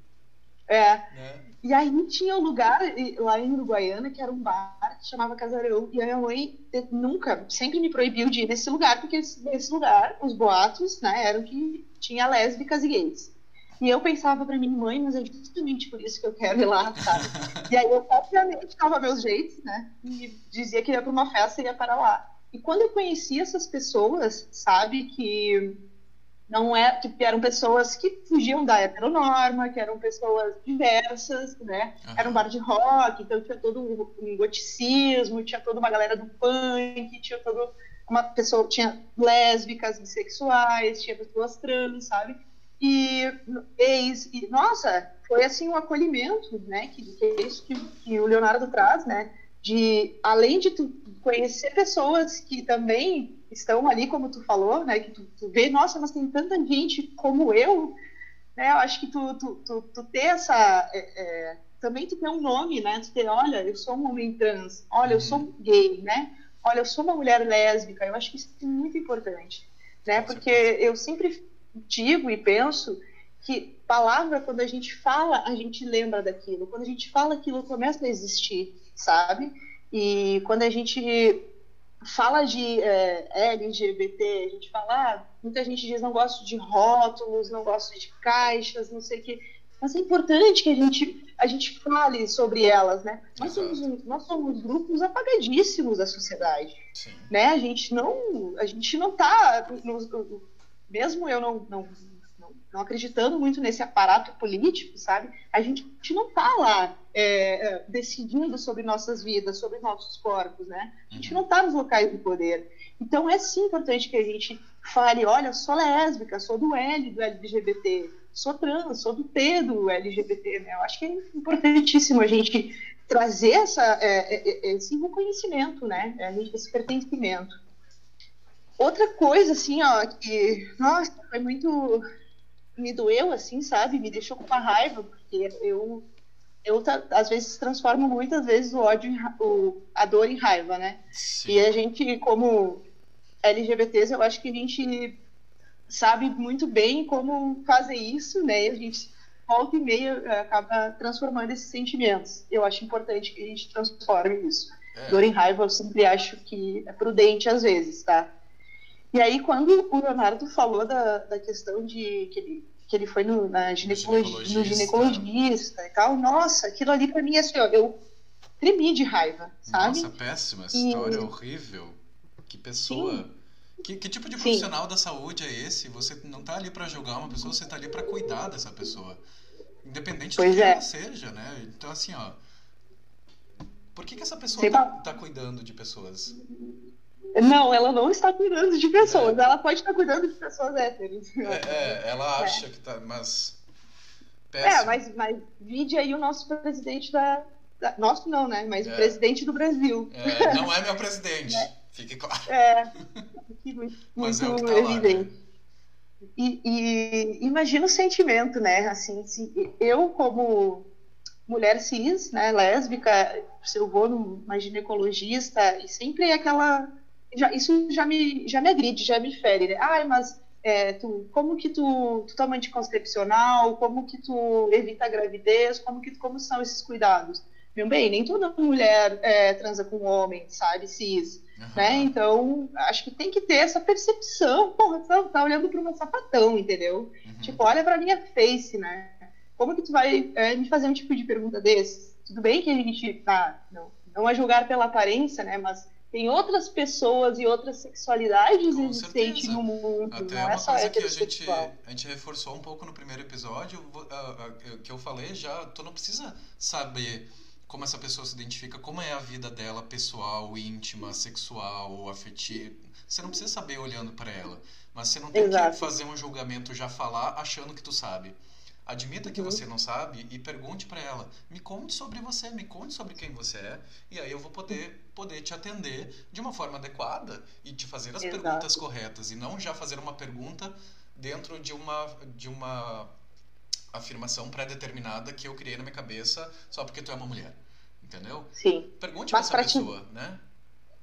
É. né? E aí tinha um lugar lá em Uruguaiana que era um bar que chamava Casarão. E a minha mãe nunca, sempre me proibiu de ir nesse lugar, porque esse- nesse lugar os boatos, né, eram que tinha lésbicas e gays. E eu pensava pra minha mãe, mas é justamente por isso que eu quero ir lá, sabe? (laughs) e aí eu, obviamente, dava meus jeitos, né? E dizia que ia pra uma festa e ia para lá. E quando eu conheci essas pessoas, sabe, que não é que eram pessoas que fugiam da heteronorma, que eram pessoas diversas, né? Aham. Era um bar de rock, então tinha todo um, um goticismo, tinha toda uma galera do punk, tinha todo uma pessoa, tinha lésbicas, bissexuais, tinha pessoas trans, sabe? E ex, e nossa, foi assim um acolhimento, né? Que, que é isso que, que o Leonardo traz, né? De além de tu conhecer pessoas que também estão ali, como tu falou, né? Que tu, tu vê, nossa, mas tem tanta gente como eu, né? Eu acho que tu, tu, tu, tu ter essa. é, é, também tu ter um nome, né? Tu ter, olha, eu sou um homem trans, olha, eu sou um gay, né? Olha, eu sou uma mulher lésbica. Eu acho que isso é muito importante, né? Porque eu sempre digo e penso que palavra, quando a gente fala, a gente lembra daquilo. Quando a gente fala, aquilo começa a existir, sabe? E quando a gente fala de é, LGBT, a gente fala, ah, muita gente diz não gosto de rótulos, não gosto de caixas, não sei o quê. Mas é importante que a gente, a gente fale sobre elas, né? Nós somos, nós somos grupos apagadíssimos da sociedade Sim. né? A gente não, a gente não tá, mesmo eu não, não, não, acreditando muito nesse aparato político, sabe? A gente, não tá lá é, é, decidindo sobre nossas vidas, sobre nossos corpos, né? A gente Uhum. não tá nos locais do poder. Então é sim importante que a gente fale, olha, sou lésbica, sou do L do LGBT, sou trans, sou do T do LGBT, né? Eu acho que é importantíssimo a gente trazer essa, é, é, esse reconhecimento, né? Esse pertencimento. Outra coisa, assim, ó, que, nossa, foi muito. Me doeu, assim, sabe? Me deixou com uma raiva, porque eu, eu às vezes transformo muitas vezes o ódio, em o, a dor em raiva, né? Sim. E a gente, como LGBTs, eu acho que a gente sabe muito bem como fazer isso, né? E a gente volta e meia acaba transformando esses sentimentos. Eu acho importante que a gente transforme isso. É. Dor em raiva eu sempre acho que é prudente às vezes, tá? E aí quando o Leonardo falou da, da questão de que ele, que ele foi no, na ginecologia, no ginecologista. ginecologista e tal, nossa, aquilo ali pra mim, assim, ó, eu tremi de raiva, sabe? Nossa, péssima essa E- história, horrível. Que pessoa. Que, que tipo de Sim. profissional da saúde é esse? Você não tá ali pra julgar uma pessoa, você tá ali pra cuidar dessa pessoa. Independente Pois do que é. ela seja, né? Então, assim, ó. Por que, que essa pessoa tá, tá cuidando de pessoas? Não, ela não está cuidando de pessoas. Ela pode estar cuidando de pessoas héteros. É, é, ela acha que tá. Mas. É, Péssimo. mas, mas vide aí o nosso presidente da. da- nosso não, né? Mas É. o presidente do Brasil. É, não é meu presidente. (laughs) Fique claro. É, (laughs) muito, Mas é o que tá lá, né? evidente. E, e imagina o sentimento, né? Assim, se eu como mulher cis, né, lésbica, se eu vou numa ginecologista e sempre é aquela, já, isso já me já me agride, já me fere, né? Ai, mas é, tu, como que tu, tu toma anticoncepcional, como que tu evita a gravidez, como que como são esses cuidados? Meu bem, nem toda mulher é, transa com homem, sabe, cis, Aham. né? Então, acho que tem que ter essa percepção. Porra, tá, tá olhando para uma sapatão, entendeu? Uhum. Tipo, olha pra minha face, né? Como que tu vai é, me fazer um tipo de pergunta desse? Tudo bem que a gente tá, não, não é julgar pela aparência, né? Mas tem outras pessoas e outras sexualidades Com existentes certeza. no mundo. Até não é uma só coisa que a gente, a gente reforçou um pouco no primeiro episódio, que eu falei já, tu não precisa saber como essa pessoa se identifica, como é a vida dela pessoal, íntima, sexual, afetiva. Você não precisa saber olhando para ela, mas você não tem que Exato. fazer um julgamento já falar achando que tu sabe. Admita que Uhum. você não sabe e pergunte para ela. Me conte sobre você, me conte sobre quem você é, e aí eu vou poder poder te atender de uma forma adequada e te fazer as Exato. perguntas corretas e não já fazer uma pergunta dentro de uma de uma afirmação pré-determinada que eu criei na minha cabeça só porque tu é uma mulher. Entendeu? Sim. Pergunte pra Mas essa pra te- pessoa, né?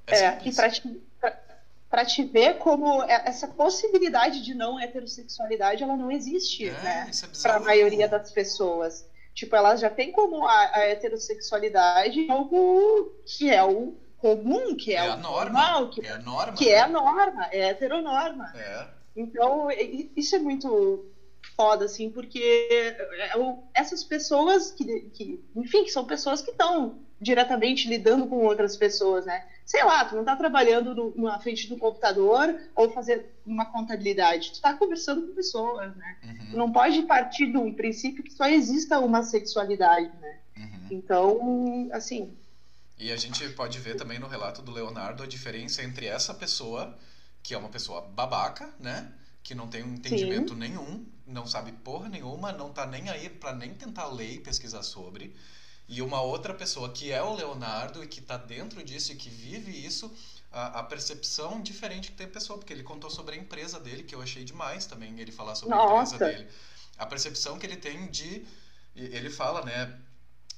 É, simples. e pra te, pra, pra te ver como é- essa possibilidade de não heterossexualidade, ela não existe, É, né? é Para a maioria das pessoas. Tipo, elas já têm como a, a heterossexualidade algo que é o comum, que é, É o norma. normal, que, É a norma. que né? é a norma, é a heteronorma. É. Então, isso é muito foda, assim, porque é o- essas pessoas que, que, enfim, que são pessoas que estão diretamente lidando com outras pessoas, né? Sei lá, tu não tá trabalhando no- na frente do computador ou fazer uma contabilidade, tu tá conversando com pessoas, né? Tu Uhum, não pode partir de um princípio que só exista uma sexualidade, né? uhum. Então, assim, E a gente pode ver também no relato do Leonardo a diferença entre essa pessoa, que é uma pessoa babaca, né? Que não tem um entendimento nenhum, não sabe porra nenhuma, não tá nem aí pra nem tentar ler e pesquisar sobre. E uma outra pessoa que é o Leonardo e que tá dentro disso e que vive isso, a, a percepção diferente que tem a pessoa, porque ele contou sobre a empresa dele, que eu achei demais também ele falar sobre a Nossa. empresa dele. A percepção que ele tem de. Ele fala, né?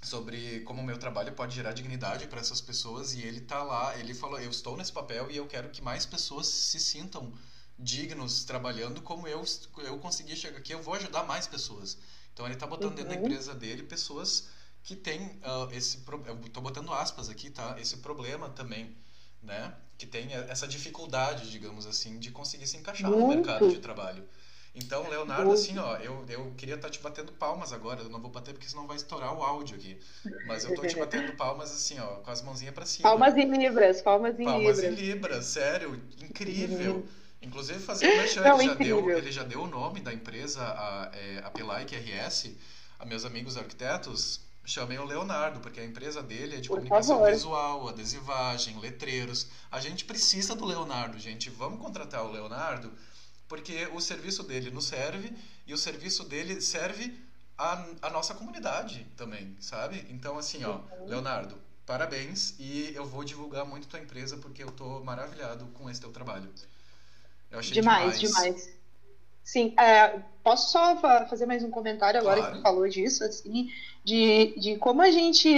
Sobre como o meu trabalho pode gerar dignidade para essas pessoas e ele tá lá, ele falou, eu estou nesse papel e eu quero que mais pessoas se sintam dignos trabalhando como eu eu consegui chegar aqui, eu vou ajudar mais pessoas. Então ele tá botando dentro da Uhum. empresa dele pessoas que têm ah, esse pro- eu tô botando aspas aqui, tá? Esse problema também, né? Que tem essa dificuldade, digamos assim, de conseguir se encaixar no Muito. mercado de trabalho. Então, Leonardo, Muito. assim, ó, eu, eu queria estar te batendo palmas agora. Eu não vou bater porque senão vai estourar o áudio aqui. Mas eu tô te batendo (laughs) palmas assim, ó, com as mãozinhas pra cima. palmas em libras, palmas em Palmas em libras. libras, sério, incrível. Uhum. Inclusive, fazer o merchan, Não, ele, já deu, ele já deu o nome da empresa, a, é, a Pelaic RS, a meus amigos arquitetos, chamem o Leonardo, porque a empresa dele é de Por comunicação favor. visual, adesivagem, letreiros. A gente precisa do Leonardo, gente. Vamos contratar o Leonardo, porque o serviço dele nos serve e o serviço dele serve a, a nossa comunidade também, sabe? Então, assim, ó, Uhum. Leonardo, parabéns e eu vou divulgar muito tua empresa porque eu tô maravilhado com esse teu trabalho. Eu achei Demais, demais. Sim, é, posso só fa- fazer mais um comentário agora Claro. que tu falou disso, assim, de, de como a gente.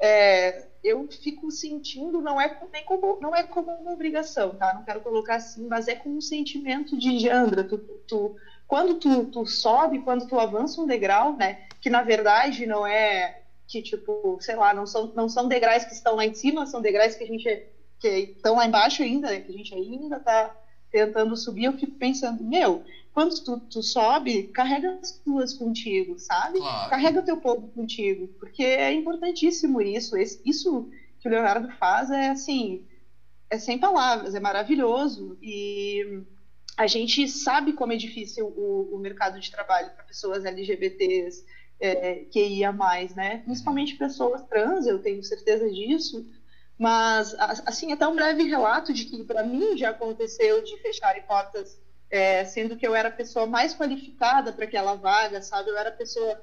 é, eu fico sentindo, não é nem como, não é como uma obrigação, tá? Não quero colocar assim, mas é como um sentimento de Jandra. Tu, tu, quando tu, tu sobe, quando tu avança um degrau, né? Que na verdade não é que, tipo, sei lá, não são, não são degraus que estão lá em cima, são degraus que a gente que estão lá embaixo ainda, né, que a gente ainda tá tentando subir, eu fico pensando, meu, quando tu, tu sobe, carrega as tuas contigo, sabe? Claro. Carrega o teu povo contigo, porque é importantíssimo isso. Esse- isso que o Leonardo faz é assim, é sem palavras, é maravilhoso e a gente sabe como é difícil o, o mercado de trabalho para pessoas LGBTs, é, QIA+, né? Principalmente pessoas trans, eu tenho certeza disso, mas assim até um breve relato de que para mim já aconteceu de fecharem portas é, sendo que eu era a pessoa mais qualificada para aquela vaga, sabe? Eu era a pessoa,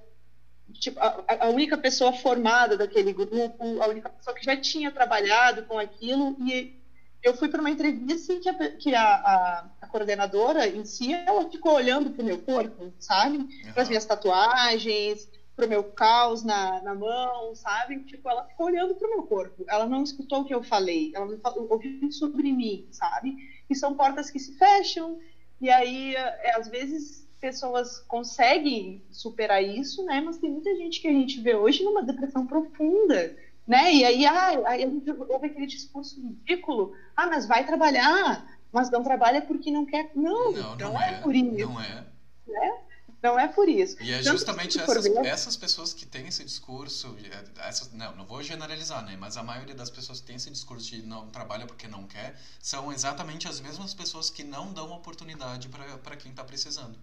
tipo, a, a única pessoa formada daquele grupo, a única pessoa que já tinha trabalhado com aquilo, e eu fui para uma entrevista em que, a, que a, a, a, coordenadora em si, ela ficou olhando para o meu corpo, sabe? Para as minhas tatuagens, para o meu caos na, na mão, sabe? Tipo, ela ficou olhando para o meu corpo. Ela não escutou o que eu falei, ela não falou, ouviu sobre mim, sabe? E são portas que se fecham, e aí, é, às vezes, pessoas conseguem superar isso, né? Mas tem muita gente que a gente vê hoje numa depressão profunda, né? E aí, ah, aí a gente ouve aquele discurso ridículo, ah, mas vai trabalhar, mas não trabalha porque não quer. Não, não, não, não é, é, por isso. Não é. Né? Não é por isso. E é justamente essas, ver... essas pessoas que têm esse discurso, é, essas, não, não vou generalizar, né? Mas a maioria das pessoas que tem esse discurso de não trabalha porque não quer, são exatamente as mesmas pessoas que não dão oportunidade para quem está precisando.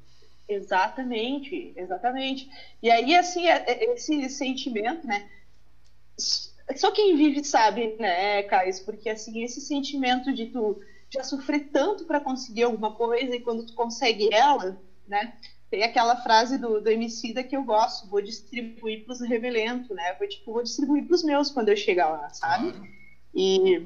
Exatamente, exatamente. E aí, assim, é, é, esse sentimento, né? Só quem vive sabe, né, Caio? Porque, assim, esse sentimento de tu já sofrer tanto para conseguir alguma coisa e quando tu consegue ela, né? Tem aquela frase do, do Emicida que eu gosto, vou distribuir para os revelentos, né? Vou, tipo, vou distribuir para os meus quando eu chegar lá, sabe? Claro. E,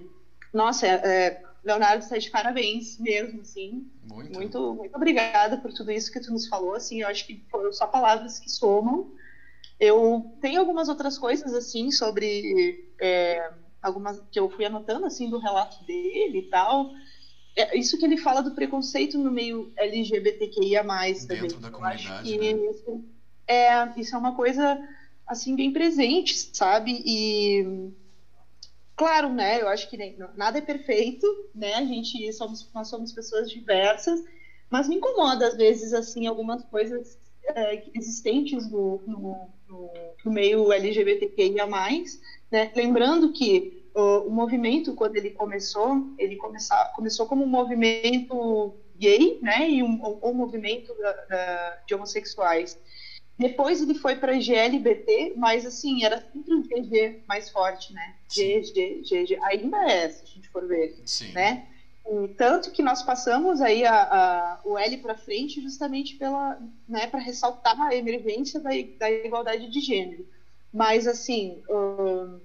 nossa, é, é, Leonardo, está de parabéns mesmo, assim. Muito. muito. Muito obrigada por tudo isso que tu nos falou, assim, eu acho que foram só palavras que somam. Eu tenho algumas outras coisas, assim, sobre... É, algumas que eu fui anotando, assim, do relato dele e tal é isso que ele fala do preconceito no meio LGBTQIA+. Dentro também. da comunidade, né? isso, é, isso é uma coisa, assim, bem presente, sabe? E, claro, né, eu acho que nem, nada é perfeito, né? A gente, somos, nós somos pessoas diversas, mas me incomoda, às vezes, assim, algumas coisas é, existentes no, no, no, no meio LGBTQIA+, né? Lembrando que o, movimento, quando ele começou, ele começou, começou como um movimento gay, né, e um, um movimento da, da, de homossexuais. Depois ele foi para GLBT, mas assim, era sempre um GG mais forte, né? G, G, G, G. Ainda é, se a gente for ver, Sim. né? E tanto que nós passamos aí a, a o L para frente justamente pela, né, para ressaltar a emergência da, da igualdade de gênero. Mas assim, um,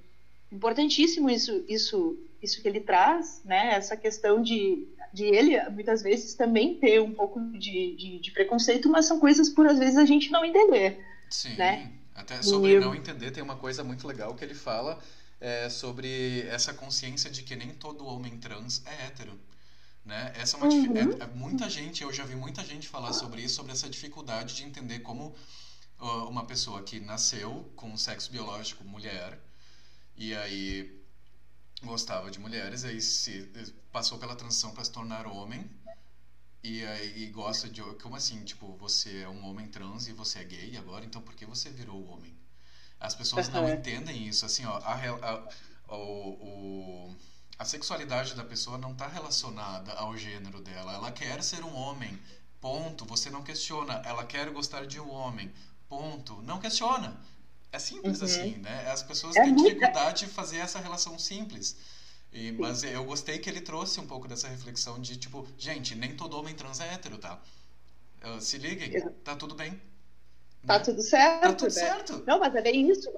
importantíssimo isso, isso, isso que ele traz, né? Essa questão de, de ele muitas vezes também ter um pouco de, de, de preconceito, mas são coisas por às vezes a gente não entender. Sim. Né? Até sobre e... não entender tem uma coisa muito legal que ele fala é, sobre essa consciência de que nem todo homem trans é hétero. Né? Essa é uma uhum. é, é, muita gente, eu já vi muita gente falar sobre isso, sobre essa dificuldade de entender como uh, uma pessoa que nasceu com sexo biológico mulher e aí gostava de mulheres, aí se passou pela transição para se tornar homem. E aí gosta de como assim, tipo, você é um homem trans e você é gay agora, então por que você virou homem? As pessoas não entendem isso, assim, ó, a, a, o, a sexualidade da pessoa não está relacionada ao gênero dela. Ela quer ser um homem, ponto. Você não questiona. Ela quer gostar de um homem, ponto. Não questiona. É simples uhum. assim, né? As pessoas é têm muito... dificuldade de fazer essa relação simples. E, mas eu gostei que ele trouxe um pouco dessa reflexão de tipo, gente, nem todo homem trans é hétero, tá? Uh, se liguem, tá tudo bem. Tá né? tudo certo. Tá tudo né? certo. Não, mas é bem isso.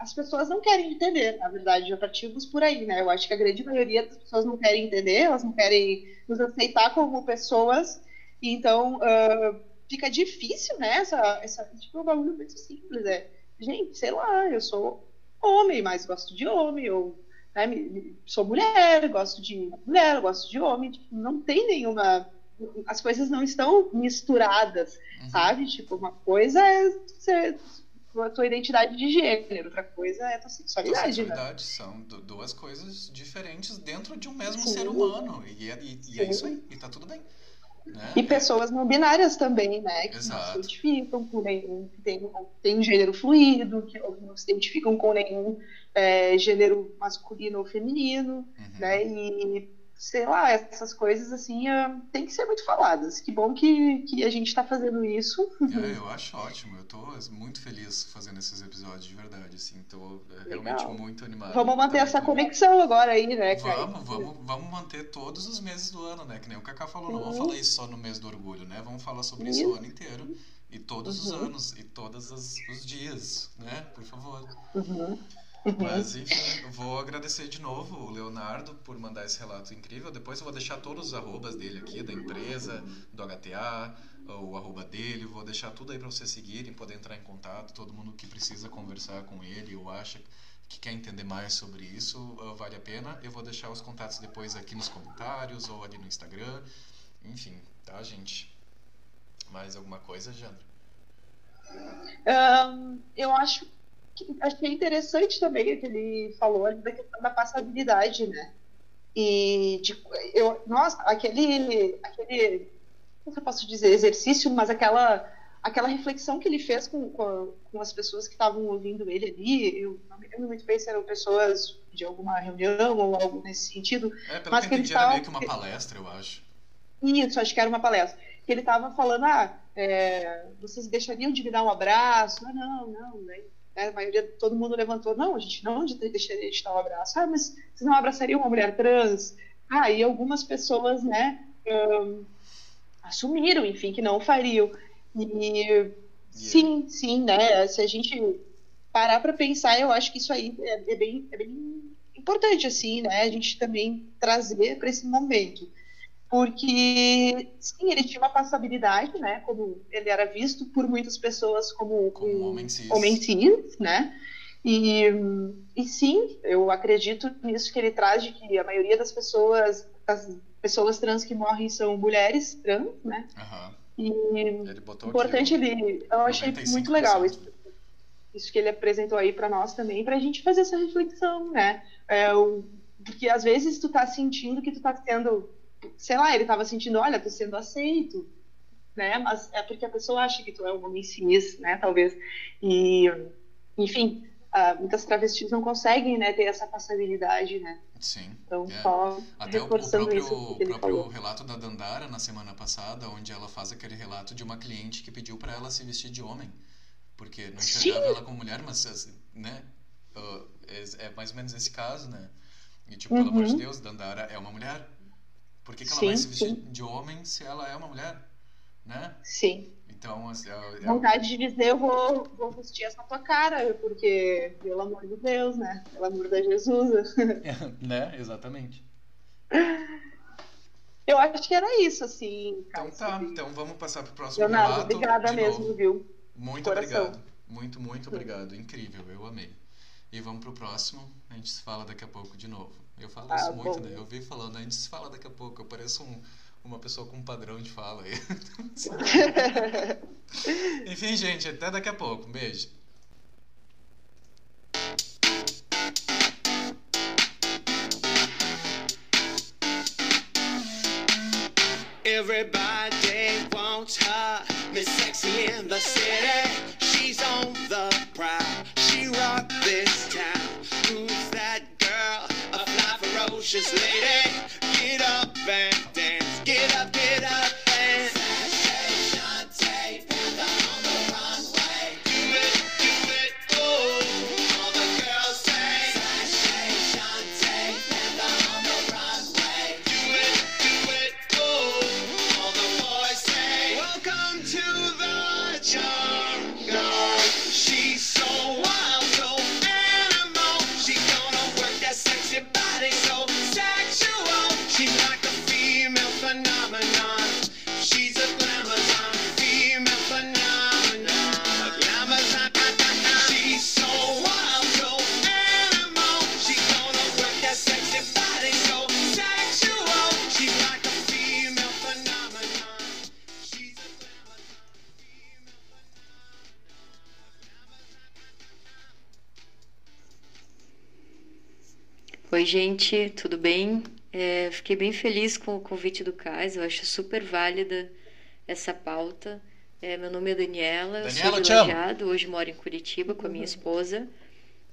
As pessoas não querem entender, na verdade, já partimos por aí, né? Eu acho que a grande maioria das pessoas não querem entender, elas não querem nos aceitar como pessoas. Então, uh, fica difícil, né? Essa, essa, tipo, é um bagulho muito simples, é gente, sei lá, eu sou homem, mas gosto de homem, eu né, sou mulher, gosto de mulher, gosto de homem, tipo, não tem nenhuma. As coisas não estão misturadas, uhum. sabe? Tipo, uma coisa é ser, a tua identidade de gênero, outra coisa é a tua sexualidade. Tua sexualidade né? são duas coisas diferentes dentro de um mesmo Sim. ser humano. E, é, e, e é isso aí, e tá tudo bem. Né? E pessoas não binárias também, né? Que Exato. não se identificam com nenhum, que tem, tem gênero fluido, que não se identificam com nenhum é, gênero masculino ou feminino, uhum. né? E sei lá, essas coisas assim uh, tem que ser muito faladas. Que bom que, que a gente está fazendo isso. É, eu acho ótimo. Eu estou muito feliz fazendo esses episódios de verdade, assim. Tô é, realmente muito animado. Vamos manter essa conexão agora aí, né, Vamos, vamos, vamos manter todos os meses do ano, né? Que nem o Kaká falou, uhum. não vamos falar isso só no mês do orgulho, né? Vamos falar sobre isso, isso o ano inteiro. E todos uhum. os anos, e todos os, os dias, né? Por favor. Uhum. Uhum. Mas, enfim, vou agradecer de novo o Leonardo por mandar esse relato incrível. Depois eu vou deixar todos os arrobas dele aqui, da empresa, do HTA, o arroba dele. Vou deixar tudo aí para vocês seguirem, poder entrar em contato. Todo mundo que precisa conversar com ele ou acha que quer entender mais sobre isso, uh, vale a pena. Eu vou deixar os contatos depois aqui nos comentários ou ali no Instagram. Enfim, tá, gente? Mais alguma coisa, Jandra? Ahn, eu acho que achei interessante também o que ele falou ali da questão da passabilidade, né? E de, eu, nossa, aquele, aquele, como eu posso dizer, exercício, mas aquela, aquela reflexão que ele fez com, com, a- com as pessoas que estavam ouvindo ele ali, eu não me lembro muito bem se eram pessoas de alguma reunião ou algo nesse sentido, É, pelo Mas que eu ele entendi, era tava- meio que uma palestra, eu acho. Isso, acho que era uma palestra. Que ele estava falando, ah, é, vocês deixariam de me dar um abraço? Ah, não, não, né? A maioria, todo mundo levantou, não, a gente não de- deixaria de dar um abraço. Ah, mas vocês não abraçariam uma mulher trans? Ah, e algumas pessoas, né, ahn, assumiram, enfim, que não fariam. E sim, sim, né, se a gente parar para pensar, eu acho que isso aí é, é bem, é bem importante, assim, né, a gente também trazer para esse momento porque sim, ele tinha uma passabilidade, né? Como ele era visto por muitas pessoas como, Como um homem cis. homem cis, né? E, e sim, eu acredito nisso que ele traz de que a maioria das pessoas, as pessoas trans que morrem são mulheres trans, né? Aham. E Ele botou importante aqui, ele, eu achei 95%. muito legal isso, isso que ele apresentou aí para nós também, para a gente fazer essa reflexão, né? É, o, porque às vezes tu tá sentindo que tu tá sendo, sei lá, ele tava sentindo, olha, tô sendo aceito, né? Mas é porque a pessoa acha que tu é um homem cis, né? Talvez. E, enfim, ah, muitas travestis não conseguem, né, ter essa passabilidade, né? Sim. Então, É. só Até o, o reforçando próprio, isso que ele próprio falou. relato da Dandara na semana passada, onde ela faz aquele relato de uma cliente que pediu para ela se vestir de homem, porque não enxergava Sim. ela como mulher, mas né, uh, é, é mais ou menos esse caso, né? E tipo, pelo amor de Uhum. Deus, Dandara é uma mulher. Por que, que ela Sim, vai se vestir sim. de homem se ela é uma mulher, né? Sim. Então, assim, é, é- vontade de dizer eu vou, vou vestir essa tua cara, porque, pelo amor de Deus, né? Pelo amor de Jesus. (laughs) né? Exatamente. Eu acho que era isso, assim. Então tá, então vamos passar pro próximo Leonardo, relato. obrigada mesmo, novo. viu? Muito Coração. obrigado. Muito, muito obrigado. Incrível, eu amei. E vamos pro próximo. A gente se fala daqui a pouco de novo. Eu falo Ah, isso muito, bom. né? Eu vi falando, a gente se fala daqui a pouco. Eu pareço um- uma pessoa com um padrão de fala aí. (laughs) Enfim, gente, até daqui a pouco. Um beijo. Everybody wants her, Miss Sexy in the city. She's on the prowl. She rocked this town. Who's that girl? Fly, ferocious lady. Get up and gente, tudo bem? É, fiquei bem feliz com o convite do Cais, eu acho super válida essa pauta. É, meu nome é Daniela, eu Daniela, sou de. Lajeado, hoje moro em Curitiba com a minha esposa.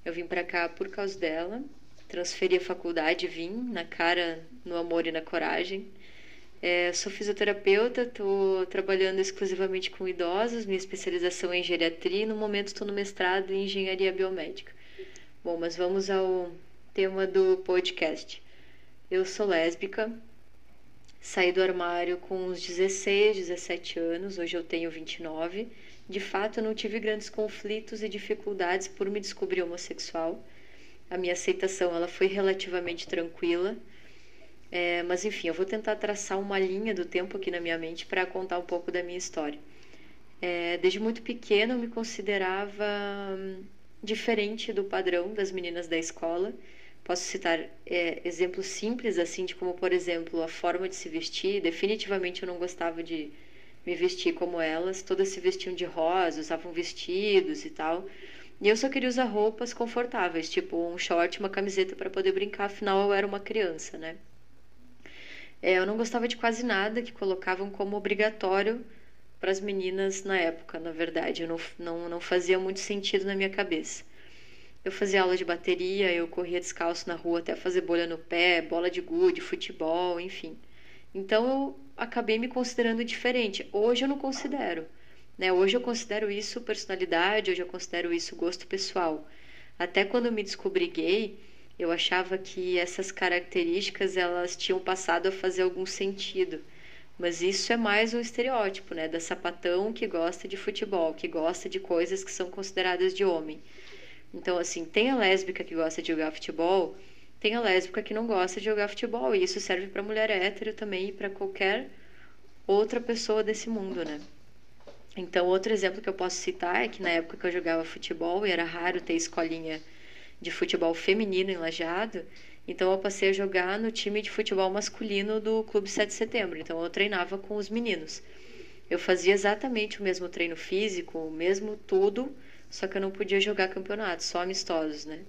Eu vim para cá por causa dela, transferi a faculdade, vim na cara, no amor e na coragem. É, sou fisioterapeuta, estou trabalhando exclusivamente com idosos, minha especialização é em geriatria e no momento estou no mestrado em engenharia biomédica. Bom, mas vamos ao tema do podcast. Eu sou lésbica, saí do armário com uns 16, 17 anos, hoje eu tenho 29. De fato, eu não tive grandes conflitos e dificuldades por me descobrir homossexual. a minha aceitação ela foi relativamente tranquila. É, mas enfim, eu vou tentar traçar uma linha do tempo aqui na minha mente para contar um pouco da minha história. É, desde muito pequena eu me considerava hum, diferente do padrão das meninas da escola. Posso citar é, exemplos simples, assim, de como, por exemplo, a forma de se vestir. Definitivamente eu não gostava de me vestir como elas. Todas se vestiam de rosa, usavam vestidos e tal. E eu só queria usar roupas confortáveis, tipo um short, uma camiseta para poder brincar. Afinal, eu era uma criança, né? É, eu não gostava de quase nada que colocavam como obrigatório para as meninas na época, na verdade. Eu não, não, não fazia muito sentido na minha cabeça. Eu fazia aula de bateria, eu corria descalço na rua até fazer bolha no pé, bola de gude, futebol, enfim. Então eu acabei me considerando diferente. Hoje eu não considero. Né? Hoje eu considero isso personalidade, hoje eu considero isso gosto pessoal. Até quando eu me descobri gay, eu achava que essas características elas tinham passado a fazer algum sentido. Mas isso é mais um estereótipo, né, da sapatão que gosta de futebol, que gosta de coisas que são consideradas de homem. Então, assim, tem a lésbica que gosta de jogar futebol, tem a lésbica que não gosta de jogar futebol, e isso serve para mulher hétero também e para qualquer outra pessoa desse mundo, né? Então, outro exemplo que eu posso citar é que na época que eu jogava futebol, e era raro ter escolinha de futebol feminino em Lajeado, então eu passei a jogar no time de futebol masculino do Clube 7 de Setembro. Então eu treinava com os meninos. Eu fazia exatamente o mesmo treino físico, o mesmo tudo, só que eu não podia jogar campeonato, só amistosos, né?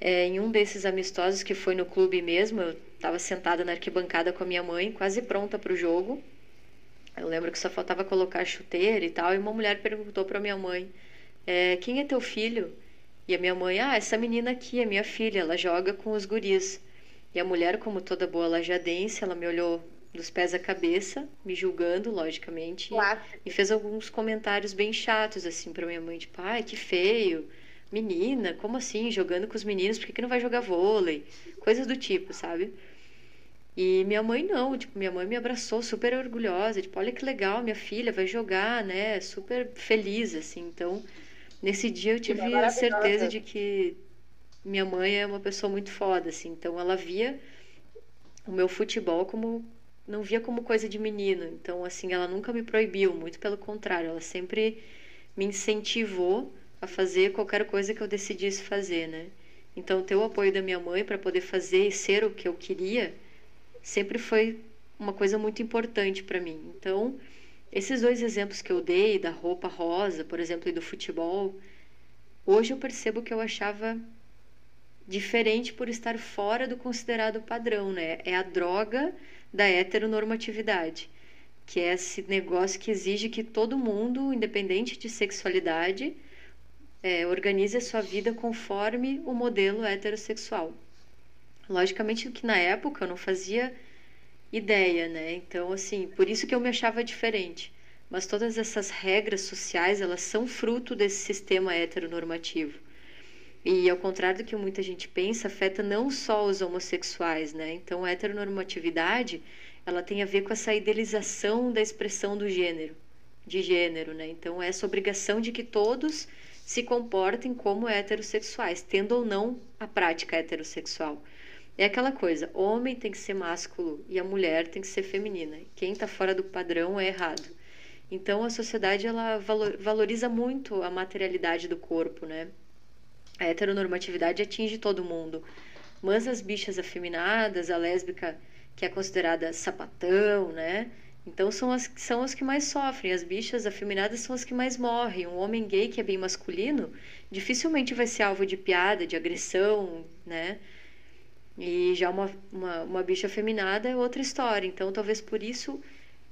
É, em um desses amistosos que foi no clube mesmo, eu estava sentada na arquibancada com a minha mãe, quase pronta para o jogo. Eu lembro que só faltava colocar chuteira e tal, e uma mulher perguntou para minha mãe: é, Quem é teu filho? E a minha mãe: Ah, essa menina aqui é minha filha, ela joga com os guris. E a mulher, como toda boa lajadense, ela me olhou dos pés à cabeça, me julgando, logicamente, Claro. e fez alguns comentários bem chatos, assim, pra minha mãe, tipo, ai, que feio, menina, como assim, jogando com os meninos, por que, que não vai jogar vôlei? Coisas do tipo, sabe? E minha mãe não, tipo, minha mãe me abraçou super orgulhosa, tipo, olha que legal, minha filha vai jogar, né? Super feliz, assim. Então, nesse dia eu tive a certeza de que minha mãe é uma pessoa muito foda, assim. Então, ela via o meu futebol como não via como coisa de menino. Então, assim, ela nunca me proibiu, muito pelo contrário, ela sempre me incentivou a fazer qualquer coisa que eu decidisse fazer, né? Então, ter o apoio da minha mãe para poder fazer e ser o que eu queria sempre foi uma coisa muito importante para mim. Então, esses dois exemplos que eu dei, da roupa rosa, por exemplo, e do futebol, hoje eu percebo que eu achava diferente por estar fora do considerado padrão, né? É a droga da heteronormatividade, que é esse negócio que exige que todo mundo, independente de sexualidade, é, organize a sua vida conforme o modelo heterossexual. Logicamente que na época eu não fazia ideia, né? Então, assim, por isso que eu me achava diferente. Mas todas essas regras sociais, elas são fruto desse sistema heteronormativo. E ao contrário do que muita gente pensa, afeta não só os homossexuais, né? Então, a heteronormatividade, ela tem a ver com essa idealização da expressão do gênero, de gênero, né? Então, essa obrigação de que todos se comportem como heterossexuais, tendo ou não a prática heterossexual. É aquela coisa, homem tem que ser másculo e a mulher tem que ser feminina. Quem está fora do padrão é errado. Então a sociedade ela valor, valoriza muito a materialidade do corpo, né? A heteronormatividade atinge todo mundo. Mas as bichas afeminadas, a lésbica que é considerada sapatão, né? Então são as, são as que mais sofrem. As bichas afeminadas são as que mais morrem. Um homem gay que é bem masculino dificilmente vai ser alvo de piada, de agressão, né? E já uma, uma, uma bicha afeminada é outra história. Então, talvez por isso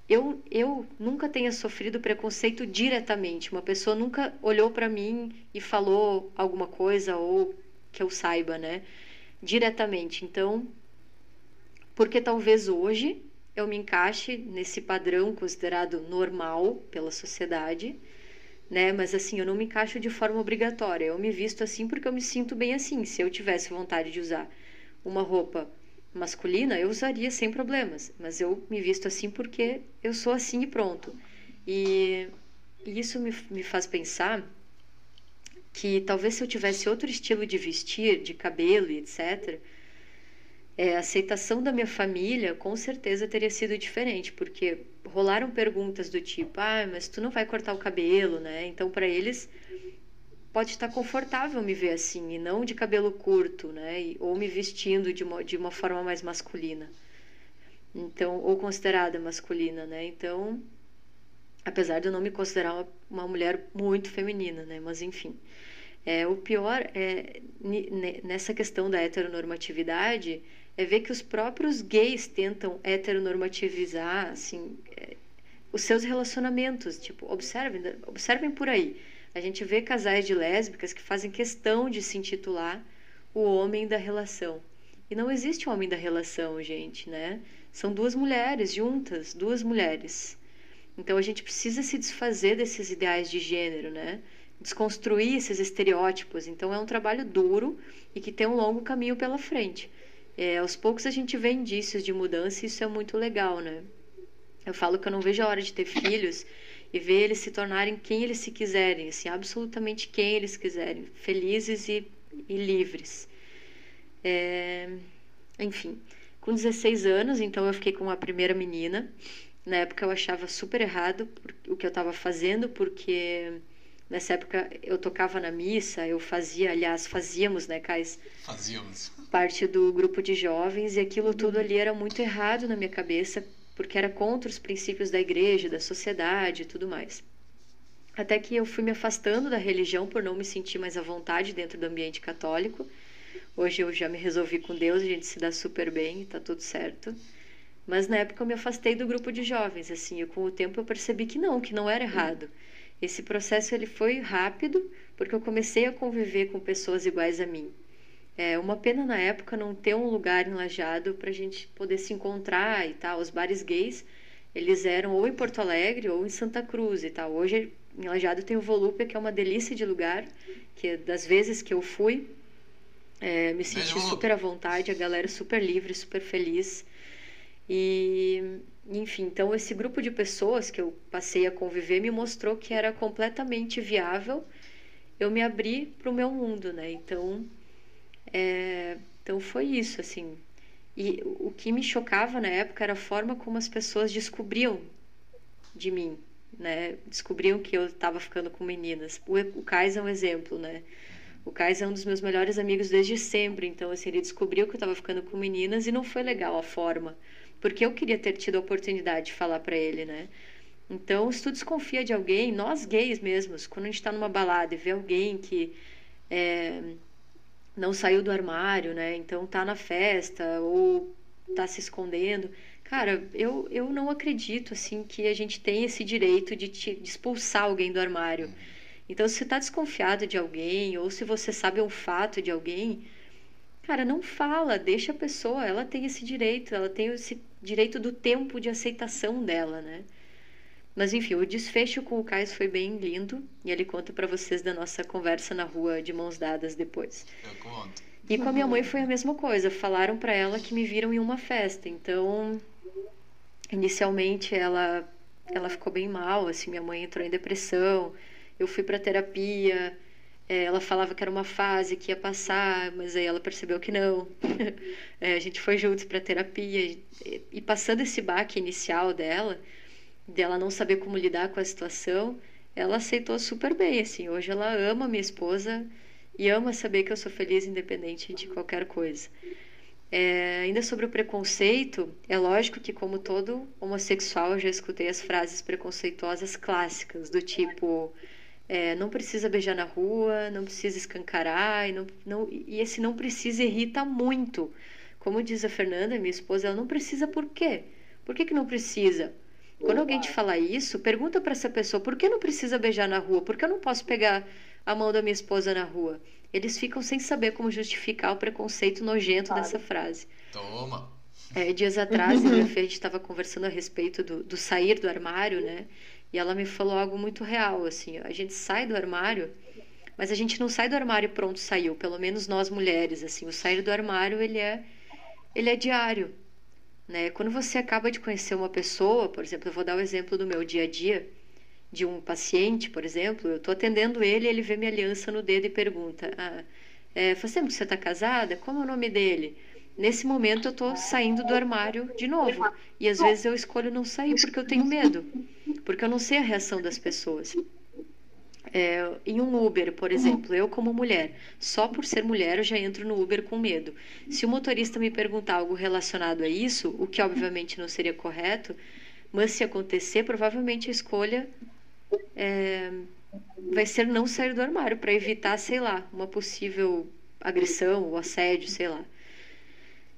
eu, eu nunca tenha sofrido preconceito diretamente. Uma pessoa nunca olhou para mim e falou alguma coisa ou que eu saiba, né? Diretamente. Então, porque talvez hoje eu me encaixe nesse padrão considerado normal pela sociedade, né? Mas assim, eu não me encaixo de forma obrigatória. Eu me visto assim porque eu me sinto bem assim. Se eu tivesse vontade de usar uma roupa masculina, eu usaria sem problemas, mas eu me visto assim porque eu sou assim e pronto. E, isso me, me faz pensar que talvez se eu tivesse outro estilo de vestir, de cabelo e etc., é, a aceitação da minha família com certeza teria sido diferente, porque rolaram perguntas do tipo: ah, mas tu não vai cortar o cabelo, né? Então, para eles, pode estar confortável me ver assim, e não de cabelo curto, né? E, ou me vestindo de uma, de uma forma mais masculina. Então, ou considerada masculina, né? Então, apesar de eu não me considerar uma, uma mulher muito feminina, né? Mas enfim. É, o pior é nessa questão da heteronormatividade é ver que os próprios gays tentam heteronormativizar assim, é, os seus relacionamentos. Tipo, observem, observem por aí. A gente vê casais de lésbicas que fazem questão de se intitular o homem da relação. E não existe homem da relação, gente, né? São duas mulheres juntas, duas mulheres. Então a gente precisa se desfazer desses ideais de gênero, né? Desconstruir esses estereótipos. Então é um trabalho duro e que tem um longo caminho pela frente. É, aos poucos a gente vê indícios de mudança e isso é muito legal, né? Eu falo que eu não vejo a hora de ter filhos e ver eles se tornarem quem eles se quiserem, assim, absolutamente quem eles quiserem, felizes e, e livres. É, enfim, com 16 anos, então eu fiquei com a primeira menina. Na época eu achava super errado o que eu estava fazendo, porque nessa época eu tocava na missa, eu fazia, aliás, fazíamos, né, Cais? Fazíamos. Parte do grupo de jovens e aquilo tudo ali era muito errado na minha cabeça, porque era contra os princípios da igreja, da sociedade e tudo mais. Até que eu fui me afastando da religião por não me sentir mais à vontade dentro do ambiente católico. Hoje eu já me resolvi com Deus, a gente se dá super bem, tá tudo certo. Mas na época eu me afastei do grupo de jovens, assim, e com o tempo eu percebi que não, que não era errado. Esse processo ele foi rápido, porque eu comecei a conviver com pessoas iguais a mim. É uma pena na época não ter um lugar enlajado para a gente poder se encontrar e tal. Os bares gays, eles eram ou em Porto Alegre ou em Santa Cruz e tal. Hoje em Lajado tem o Volúpia, que é uma delícia de lugar, que das vezes que eu fui, é, me senti super à vontade, a galera super livre, super feliz. E, enfim, então esse grupo de pessoas que eu passei a conviver me mostrou que era completamente viável eu me abrir para o meu mundo, né? Então, é, então foi isso, assim. E o que me chocava na época era a forma como as pessoas descobriam de mim, né? Descobriam que eu estava ficando com meninas. O, o Kais é um exemplo, né? O Kais é um dos meus melhores amigos desde sempre, então assim, ele descobriu que eu estava ficando com meninas e não foi legal a forma porque eu queria ter tido a oportunidade de falar para ele, né? Então, se tu desconfia de alguém, nós gays mesmos, quando a gente está numa balada e vê alguém que é, não saiu do armário, né? Então tá na festa ou tá se escondendo. Cara, eu, eu não acredito assim que a gente tem esse direito de, te, de expulsar alguém do armário. Então, se você está desconfiado de alguém ou se você sabe um fato de alguém, Cara, não fala, deixa a pessoa, ela tem esse direito, ela tem esse direito do tempo de aceitação dela, né? Mas enfim, o desfecho com o Caio foi bem lindo e ele conta para vocês da nossa conversa na rua de mãos dadas depois. Eu conto. E com a minha mãe foi a mesma coisa. Falaram para ela que me viram em uma festa. Então, inicialmente ela ela ficou bem mal, assim, minha mãe entrou em depressão. Eu fui para terapia. É, ela falava que era uma fase que ia passar, mas aí ela percebeu que não. é, (laughs) a gente foi juntos para terapia e, passando esse baque inicial dela, dela não saber como lidar com a situação, ela aceitou super bem. Assim, hoje ela ama minha esposa e ama saber que eu sou feliz independente de qualquer coisa. É, ainda sobre o preconceito, é lógico que como todo homossexual eu já escutei as frases preconceituosas clássicas do tipo é, não precisa beijar na rua, não precisa escancarar, e, não, não, e esse não precisa irrita muito. Como diz a Fernanda, minha esposa, ela não precisa por quê? Por que, que não precisa? Quando alguém te falar isso, pergunta para essa pessoa por que não precisa beijar na rua? Por que eu não posso pegar a mão da minha esposa na rua? Eles ficam sem saber como justificar o preconceito nojento claro. dessa frase. Toma! É, dias atrás, eu e a Fê, a gente estava conversando a respeito do, do sair do armário, né? E ela me falou algo muito real, assim, a gente sai do armário, mas a gente não sai do armário e pronto, saiu, pelo menos nós mulheres, assim, o sair do armário, ele é ele é diário, né? Quando você acaba de conhecer uma pessoa, por exemplo, eu vou dar o exemplo do meu dia a dia, de um paciente, por exemplo, eu estou atendendo ele, ele vê minha aliança no dedo e pergunta: ah, é, faz tempo que você está casada? Como é o nome dele? Nesse momento eu estou saindo do armário de novo. E às vezes eu escolho não sair porque eu tenho medo. Porque eu não sei a reação das pessoas. É, em um Uber, por exemplo, eu como mulher, só por ser mulher eu já entro no Uber com medo. Se o motorista me perguntar algo relacionado a isso, o que obviamente não seria correto, mas se acontecer, provavelmente a escolha é, vai ser não sair do armário para evitar, sei lá, uma possível agressão ou assédio, sei lá.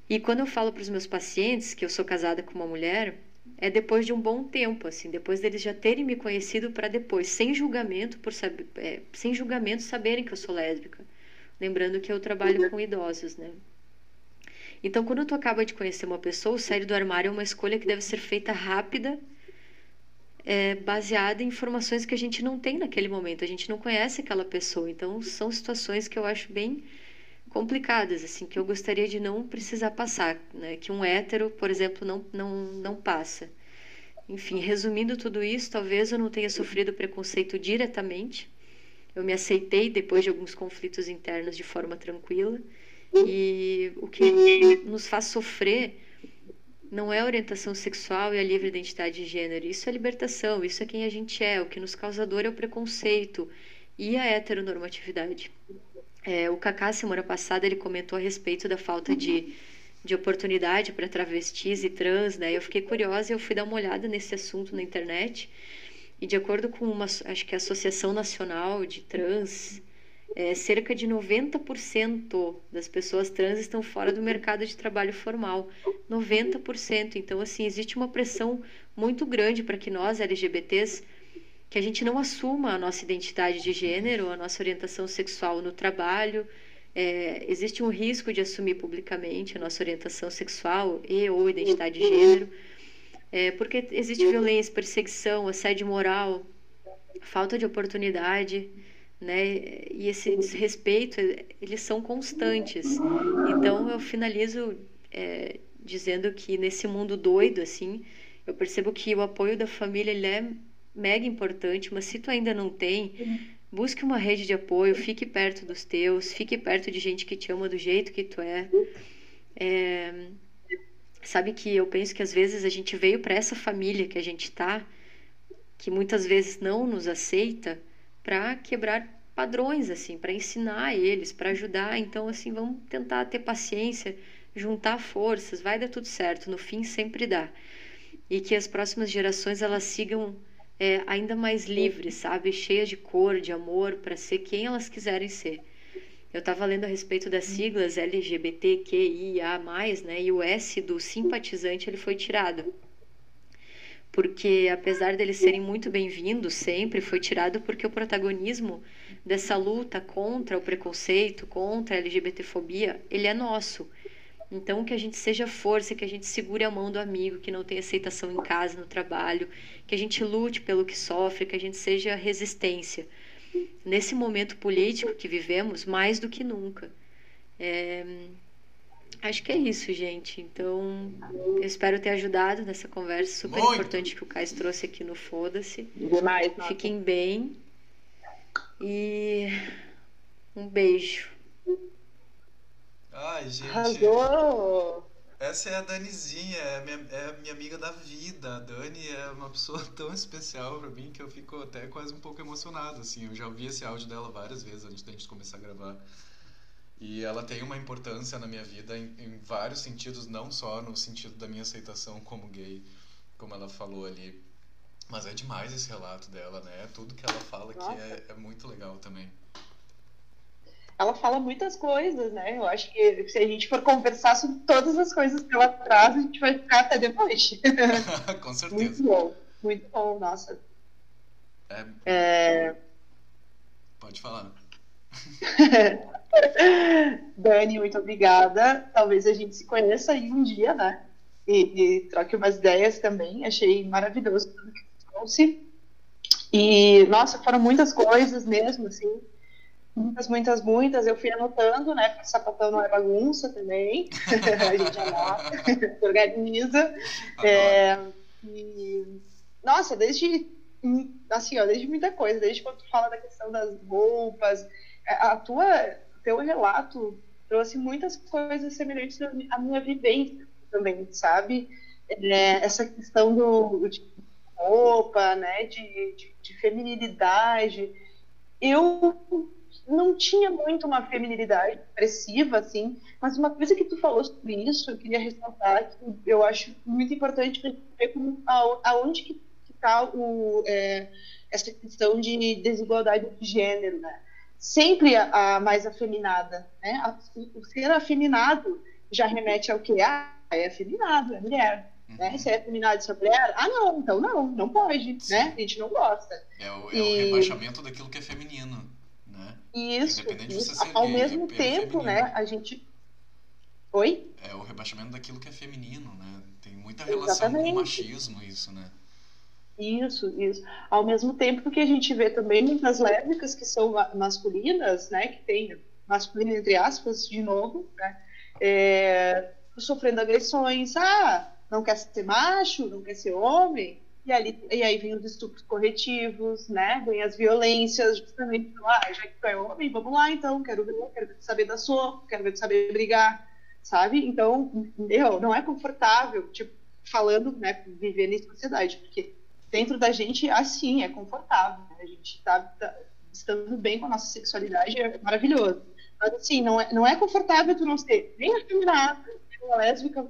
E quando eu falo para os meus pacientes que eu sou casada com uma mulher, é depois de um bom tempo, assim, depois deles já terem me conhecido para depois, sem julgamento, por saber, é, sem julgamento, saberem que eu sou lésbica. Lembrando que eu trabalho com idosos, né? Então, quando tu acaba de conhecer uma pessoa, o sair do armário é uma escolha que deve ser feita rápida, é, baseada em informações que a gente não tem naquele momento. A gente não conhece aquela pessoa. Então, são situações que eu acho bem complicadas, assim, que eu gostaria de não precisar passar, né? Que um hétero, por exemplo, não, não, não passa. Enfim, resumindo tudo isso, talvez eu não tenha sofrido preconceito diretamente. Eu me aceitei depois de alguns conflitos internos de forma tranquila. E o que nos faz sofrer não é a orientação sexual e a livre identidade de gênero. Isso é libertação, isso é quem a gente é. O que nos causa dor é o preconceito e a heteronormatividade. É, o Kaká, semana passada, ele comentou a respeito da falta de, de oportunidade para travestis e trans, né? Eu fiquei curiosa e eu fui dar uma olhada nesse assunto na internet. E de acordo com uma, acho que a Associação Nacional de Trans, é, cerca de 90% das pessoas trans estão fora do mercado de trabalho formal. 90%. Então, assim, existe uma pressão muito grande para que nós, LGBTs, que a gente não assuma a nossa identidade de gênero, a nossa orientação sexual no trabalho. É, existe um risco de assumir publicamente a nossa orientação sexual e ou identidade de gênero, é, porque existe violência, perseguição, assédio moral, falta de oportunidade, né? E esse desrespeito, eles são constantes. Então eu finalizo é, dizendo que nesse mundo doido, assim, eu percebo que o apoio da família ele é mega importante, mas se tu ainda não tem, busque uma rede de apoio, fique perto dos teus, fique perto de gente que te ama do jeito que tu é. é sabe que eu penso que às vezes a gente veio para essa família que a gente tá, que muitas vezes não nos aceita, para quebrar padrões assim, para ensinar eles, para ajudar. Então assim, vamos tentar ter paciência, juntar forças, vai dar tudo certo, no fim sempre dá. E que as próximas gerações elas sigam é, ainda mais livres, sabe? Cheias de cor, de amor, para ser quem elas quiserem ser. Eu estava lendo a respeito das siglas LGBTQIA+, né? E o S do simpatizante ele foi tirado. Porque apesar deles serem muito bem-vindos sempre, foi tirado porque o protagonismo dessa luta contra o preconceito, contra a LGBTfobia, ele é nosso. Então, que a gente seja força, que a gente segure a mão do amigo que não tem aceitação em casa, no trabalho, que a gente lute pelo que sofre, que a gente seja resistência. Nesse momento político que vivemos, mais do que nunca. É... Acho que é isso, gente. Então, eu espero ter ajudado nessa conversa super Muito. importante que o Cais trouxe aqui no Foda-se. Demais, nossa. Fiquem bem. E um beijo. Ai, gente. Arrasou! Essa é a Danizinha, é a minha, é a minha amiga da vida. A Dani é uma pessoa (laughs) tão especial pra mim que eu fico até quase um pouco emocionado, assim. Eu já ouvi esse áudio dela várias vezes antes da gente começar a gravar. E ela tem uma importância na minha vida em, em vários sentidos, não só no sentido da minha aceitação como gay, como ela falou ali. Mas é demais esse relato dela, né? Tudo que ela fala que Nossa. é, é muito legal também. Ela fala muitas coisas, né? Eu acho que se a gente for conversar sobre todas as coisas que ela traz, a gente vai ficar até de noite. (laughs) Com muito certeza. bom, muito bom, nossa. É, É, pode falar. (laughs) Dani, muito obrigada. Talvez a gente se conheça aí um dia, né? E, e troque umas ideias também. Achei maravilhoso tudo que você trouxe. E, nossa, foram muitas coisas mesmo, assim. Muitas, muitas, muitas. Eu fui anotando, né? Porque sapatão não é bagunça também. (laughs) a gente anota, (laughs) organiza. É, e, nossa, desde assim, ó, desde muita coisa, desde quando tu fala da questão das roupas, é, a tua, teu relato trouxe muitas coisas semelhantes à minha vivência também, sabe? É, essa questão do, de roupa, né, de, de, de feminilidade. Eu não tinha muito uma feminilidade expressiva, assim, mas uma coisa que tu falou sobre isso, eu queria ressaltar que eu acho muito importante ver como, aonde que está o, é, essa questão de desigualdade de gênero, né? Sempre a, a mais afeminada, né? A, o ser afeminado já remete ao que? Ah, é afeminado, é mulher. Uhum. Né? Se é afeminado, se é mulher, ah, não, então não, não pode, Sim. né? A gente não gosta. É o, é e... o rebaixamento daquilo que é feminino, né? Isso, isso. ao gay, mesmo é, tempo, né, a gente... Oi? É o rebaixamento daquilo que é feminino, né? Tem muita relação Exatamente. com o machismo isso, né? Isso, isso. Ao mesmo tempo que a gente vê também muitas lésbicas que são masculinas, né, que tem masculino entre aspas, de novo, né, é, sofrendo agressões, ah, não quer ser macho, não quer ser homem, e, ali, e aí vem os estupros corretivos, né, vem as violências, justamente, ah, já que tu é homem, vamos lá então, quero ver, quero saber da sua, quero ver saber brigar, sabe? Então, meu, não é confortável, tipo, falando, né, viver em sociedade, porque dentro da gente, assim, é confortável. Né? A gente está tá, estando bem com a nossa sexualidade, é maravilhoso. Mas, assim, não é, não é confortável tu não ser nem afeminada, nem lésbica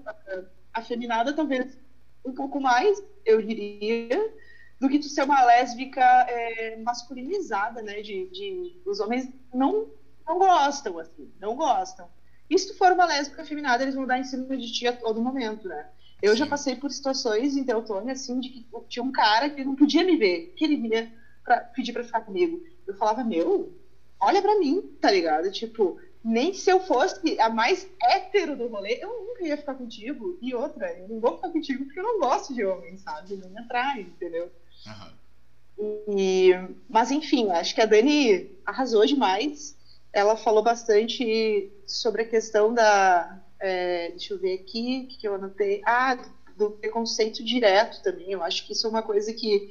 afeminada, talvez um pouco mais, eu diria, do que tu ser uma lésbica é, masculinizada, né? De, de, os homens não, não gostam, assim, não gostam. E se tu for uma lésbica afeminada, eles vão dar em cima de ti a todo momento, né? Eu já passei por situações em Teutônia, assim, de que tinha um cara que não podia me ver, que ele vinha pra, pedir pra ficar comigo. Eu falava, meu, olha pra mim, tá ligado? Tipo, nem se eu fosse a mais hétero do rolê, eu nunca ia ficar contigo. E outra, eu não vou ficar contigo porque eu não gosto de homem, sabe? Não me atrai, entendeu? Uhum. E, mas enfim, acho que a Dani arrasou demais. Ela falou bastante sobre a questão da, é, deixa eu ver aqui, o que eu anotei? Ah, do preconceito direto também. Eu acho que isso é uma coisa que,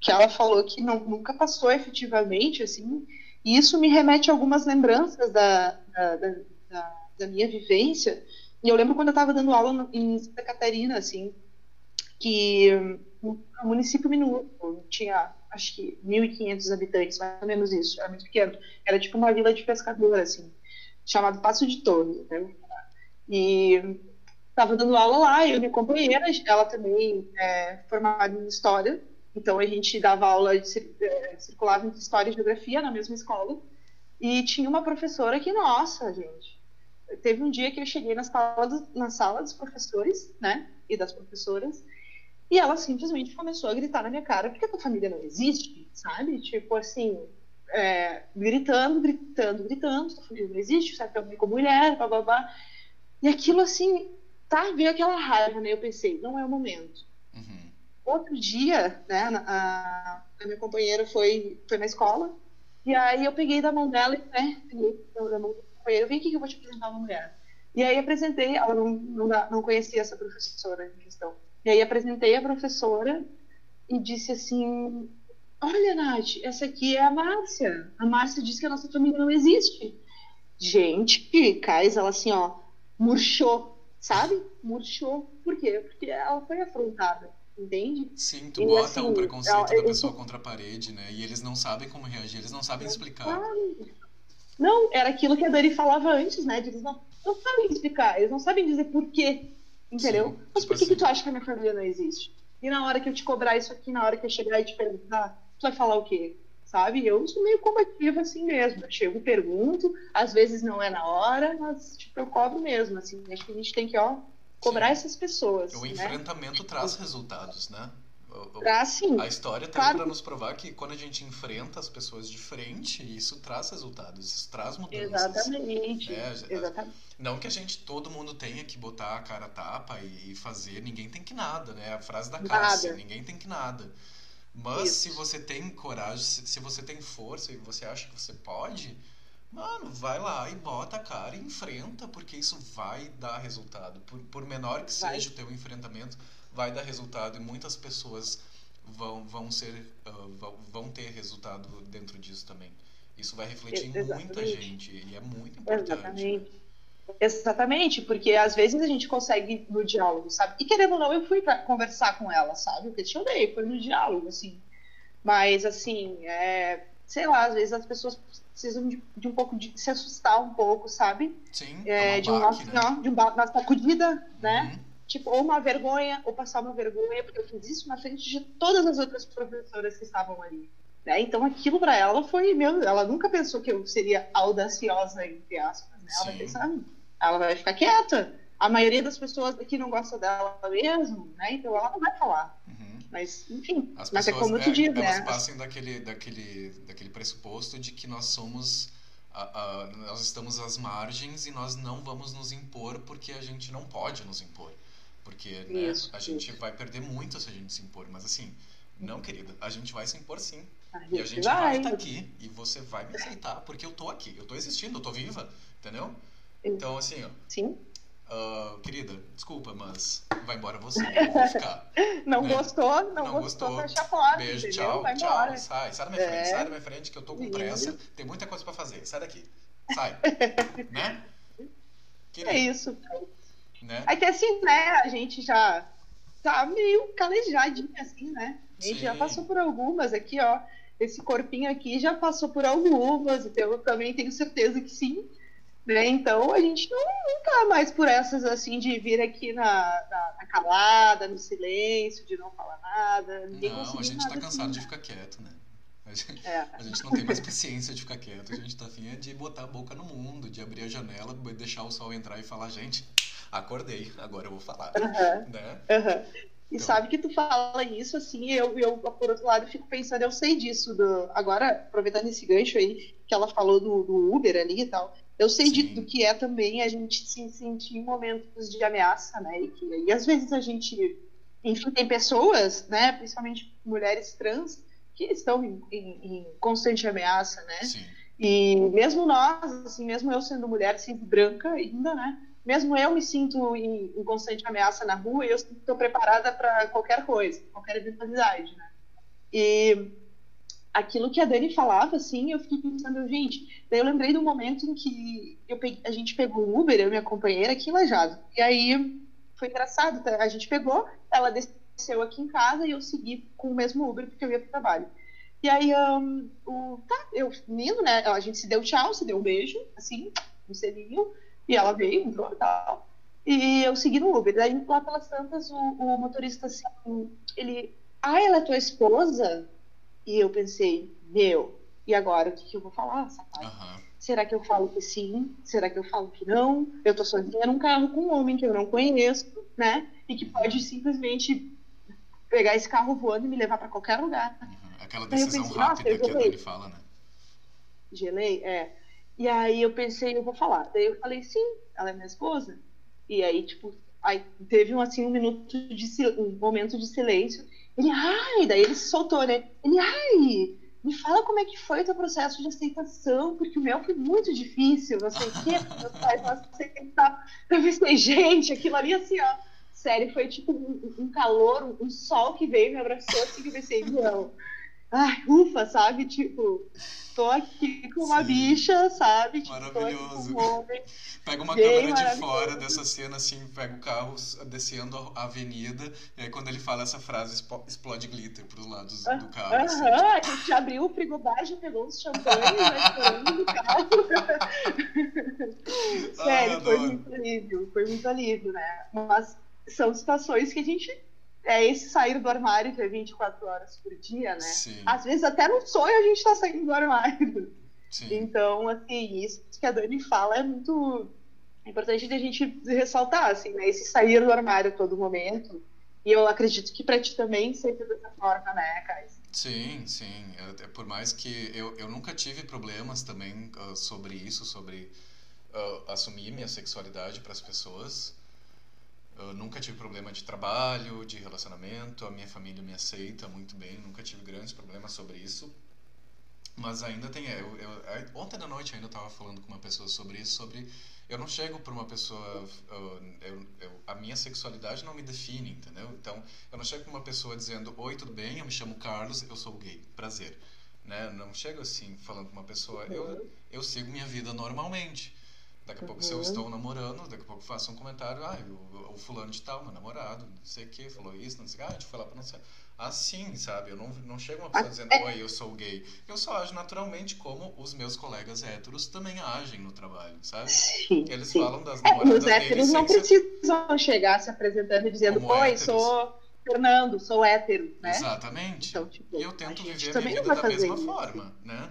que ela falou que não, nunca passou efetivamente, assim. E isso me remete a algumas lembranças da, da, da, da minha vivência. E eu lembro quando eu estava dando aula em Santa Catarina, assim, que um município minúsculo, tinha acho que 1.500 habitantes, mais ou menos isso, era muito pequeno. Era tipo uma vila de pescador, assim, chamado Passo de Torres, né? E estava dando aula lá, eu e minha companheira, ela também é formada em História, então a gente dava aula, de, é, circulava entre História e Geografia na mesma escola, e tinha uma professora que, nossa, gente, teve um dia que eu cheguei na sala, do, na sala dos professores, né, e das professoras, e ela simplesmente começou a gritar na minha cara, porque a tua família não existe, sabe? Tipo assim, é, gritando, gritando, gritando, tua família não existe, sabe? É homem com mulher, blá, blá, blá. E aquilo assim, tá, veio aquela raiva, né? Eu pensei, não é o momento. Uhum. Outro dia, né, a, a, minha companheira foi, foi na escola, e aí eu peguei da mão dela, né, peguei da mão da companheira, vem aqui que eu vou te apresentar uma mulher. E aí apresentei, ela não, não, não conhecia essa professora em questão. E aí apresentei a professora e disse assim, olha, Nath, essa aqui é a Márcia. A Márcia disse que a nossa família não existe. Gente, Cais, ela assim, ó, murchou, sabe? Murchou. Por quê? Porque ela foi afrontada, entende? Sim, tu e, bota assim, o preconceito ela, da pessoa eu... contra a parede, né? E eles não sabem como reagir, eles não sabem explicar. Não, era aquilo que a Dani falava antes, né? Eles não, não sabem explicar, eles não sabem dizer por quê, entendeu? Sim, Mas por que, assim. que tu acha que a minha família não existe? E na hora que eu te cobrar isso aqui, na hora que eu chegar e te perguntar, tu vai falar o quê? sabe? Eu sou meio combativa assim mesmo. Eu chego, pergunto, às vezes não é na hora, mas tipo, eu cobro mesmo, assim. Acho que a gente tem que, ó, cobrar Sim. essas pessoas. O né? enfrentamento traz resultados, né? Traz sim. A história tem claro. para nos provar que quando a gente enfrenta as pessoas de frente, isso traz resultados, isso traz mudanças. Exatamente. Né? Exatamente. Não que a gente, todo mundo tenha que botar a cara a tapa e fazer, ninguém tem que nada, né? A frase da Cássia, ninguém tem que nada. Mas Isso. se você tem coragem, se você tem força e você acha que você pode, mano, vai lá e bota a cara e enfrenta, porque isso vai dar resultado. Por, por menor que vai. seja o teu enfrentamento, vai dar resultado. E muitas pessoas vão, vão ser uh, vão, vão ter resultado dentro disso também. Isso vai refletir em Exatamente. muita gente e é muito importante. Exatamente. Exatamente, porque às vezes a gente consegue no diálogo, sabe? E querendo ou não, eu fui para conversar com ela, sabe? Eu questionei, foi no diálogo, assim. Mas, assim, é, sei lá, às vezes as pessoas precisam de, de um pouco de se assustar um pouco, sabe? Sim, É, de, um, baque, né? não, de um uma sacudida, né? Uhum. Tipo, ou uma vergonha, ou passar uma vergonha, porque eu fiz isso na frente de todas as outras professoras que estavam ali. Né? Então aquilo para ela foi, meu, ela nunca pensou que eu seria audaciosa, entre aspas. Né? Ela Sim. pensar, "Hum, ela vai ficar quieta. A maioria das pessoas aqui não gosta dela mesmo, né? Então ela não vai falar. Uhum. Mas, enfim, As mas é pessoas, como tu diz, elas né? passam daquele, daquele, daquele pressuposto de que nós somos. a- a- nós estamos às margens e nós não vamos nos impor porque a gente não pode nos impor. Porque né, Isso, a gente isso. vai perder muito se a gente se impor. Mas assim, não, querida, a gente vai se impor sim. A E a gente vai estar aqui e você vai me aceitar porque eu tô aqui, eu tô existindo, eu tô viva, entendeu? Então, assim, ó, Sim. Ah, querida, desculpa, mas vai embora você, eu vou ficar. (laughs) Não Né? gostou, não, Não gostou, gostou. fecha a porta, Beijo, entendeu? tchau, vai tchau. embora. Sai, sai da minha frente, É. sai da minha frente que eu tô com Isso. pressa. Tem muita coisa pra fazer. Sai daqui. Sai. (laughs) né? Querida, É isso. né? É que assim, né, a gente já tá meio calejadinho, assim, né? A gente já Sim. passou por algumas aqui, ó. Esse corpinho aqui já passou por algumas, então eu também tenho certeza que sim. Né? Então a gente não, não tá mais por essas assim de vir aqui na, na, na calada, no silêncio, de não falar nada. Ninguém Não, a gente tá nada cansado assim, de ficar quieto, né? A gente, É. a gente não tem mais paciência de ficar quieto. A gente tá afim é de botar a boca no mundo, de abrir a janela, deixar o sol entrar e falar, gente, acordei, agora eu vou falar. Aham. Né? Aham. E Então. sabe que tu fala isso, assim, eu, eu, por outro lado, fico pensando, eu sei disso. Do... Agora, aproveitando esse gancho aí, que ela falou do, do Uber ali e tal, eu sei de, do que é também a gente se sentir em momentos de ameaça, né? E, que, e às vezes a gente. Enfim, tem pessoas, né, principalmente mulheres trans, que estão em, em- em constante ameaça, né? Sim. E mesmo nós, assim, mesmo eu sendo mulher, sempre branca ainda, né? Mesmo eu me sinto em, em constante ameaça na rua e eu estou preparada para qualquer coisa, qualquer eventualidade, né? E aquilo que a Dani falava, assim, eu fiquei pensando, gente, daí eu lembrei do momento em que peguei- a gente pegou o Uber, eu e minha companheira, aqui em Lajado. E aí foi engraçado, tá? a gente pegou, ela desceu aqui em casa e eu segui com o mesmo Uber porque eu ia pro trabalho. E aí, ahn, o, tá, eu indo, né? A gente se deu tchau, se deu um beijo, assim, um selinho, e ela veio, entrou e tal. E eu segui no Uber. Daí, lá pelas tantas, o, o motorista, assim, ele. Ah, ela é tua esposa? E eu pensei, meu, e agora o que, que eu vou falar, sabe? Aham. Será que eu falo que sim? Será que eu falo que não? Eu tô sozinha num carro com um homem que eu não conheço, né? E que pode simplesmente pegar esse carro voando e me levar para qualquer lugar. uhum. Aquela decisão pensei, rápida que a gelei. Dani fala, né? Gelei? É. E aí eu pensei, eu vou falar. Daí eu falei, sim, ela é minha esposa. E aí, tipo, aí teve um, assim, um minuto de um momento de silêncio. Ele, ai, daí ele se soltou, né? Ele, ai, me fala como é que foi o teu processo de aceitação, porque o meu foi muito difícil, não sei o quê, (laughs) meus pais não aceitaram. Eu pensei, gente, aquilo ali assim, ó. Sério, foi tipo um, um calor, um, um sol que veio me abraçou assim que eu pensei, não. Ai, ufa, sabe? Tipo, tô aqui com uma Sim. bicha, sabe? Tipo, Maravilhoso. um. (laughs) Pega uma Bem câmera de fora dessa cena, assim, pega o carro descendo a avenida, e aí quando ele fala essa frase, explode glitter pros lados do carro. assim, Aham, a gente abriu o frigobar, já pegou os champanhes, vai estourando no carro. (laughs) Sério, foi adoro. muito alívio, foi muito alívio, né? Mas são situações que a gente. É esse sair do armário que é 24 horas por dia, né? Sim, Às vezes até no sonho a gente tá saindo do armário. sim. Então, assim, isso que a Dani fala é muito importante de a gente ressaltar, assim, né? Esse sair do armário a todo momento. E eu acredito que pra ti também seja dessa forma, né, Kai? Sim, sim. É- por mais que eu, eu nunca tive problemas também ah, sobre isso, sobre ah, assumir minha sexualidade para as pessoas. Eu nunca tive problema de trabalho, de relacionamento, a minha família me aceita muito bem, nunca tive grandes problemas sobre isso. Mas ainda tem. Eu, eu, ontem da noite ainda estava falando com uma pessoa sobre isso, sobre. Eu não chego para uma pessoa. eu, eu, a minha sexualidade não me define, entendeu? Então, eu não chego para uma pessoa dizendo: Oi, tudo bem? Eu me chamo Carlos, eu sou gay. Prazer. Né? Eu não chego assim falando com uma pessoa. Eu, eu sigo minha vida normalmente. Daqui a pouco, se eu Uhum. estou namorando, daqui a pouco faço um comentário, ah, o, o fulano de tal, meu namorado, não sei o que, falou isso, não sei o que, ah, a gente foi lá pra não sei. Assim, sabe? Eu não, não chego uma pessoa dizendo, oi, eu sou gay. Eu só ajo naturalmente como os meus colegas héteros também agem no trabalho, sabe? Sim, Eles sim. falam das É, namoradas os héteros não sem ser- precisam chegar se apresentando e dizendo, Como oi, héteros. sou Fernando, sou hétero, né? Exatamente. Então, tipo, e eu tento viver a minha vida da mesma isso. forma, né?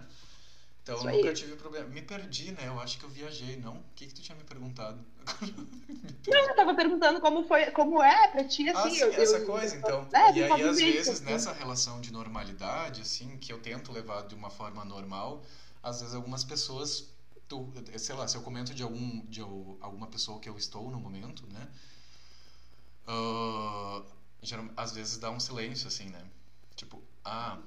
Então Isso eu nunca aí. tive problema. Me perdi, né? Eu acho que eu viajei, não? O que, que tu tinha me perguntado? (laughs) Não, eu tava perguntando como foi, como é pra ti, Ah, assim. sim, eu, essa eu- coisa, então. É, e aí, às vezes, assim. nessa relação de normalidade, assim, que eu tento levar de uma forma normal, às vezes algumas pessoas, tu, sei lá, se eu comento de, algum, de al- alguma pessoa que eu estou no momento, né? ah, geral- às vezes dá um silêncio, assim, né? Tipo, ah.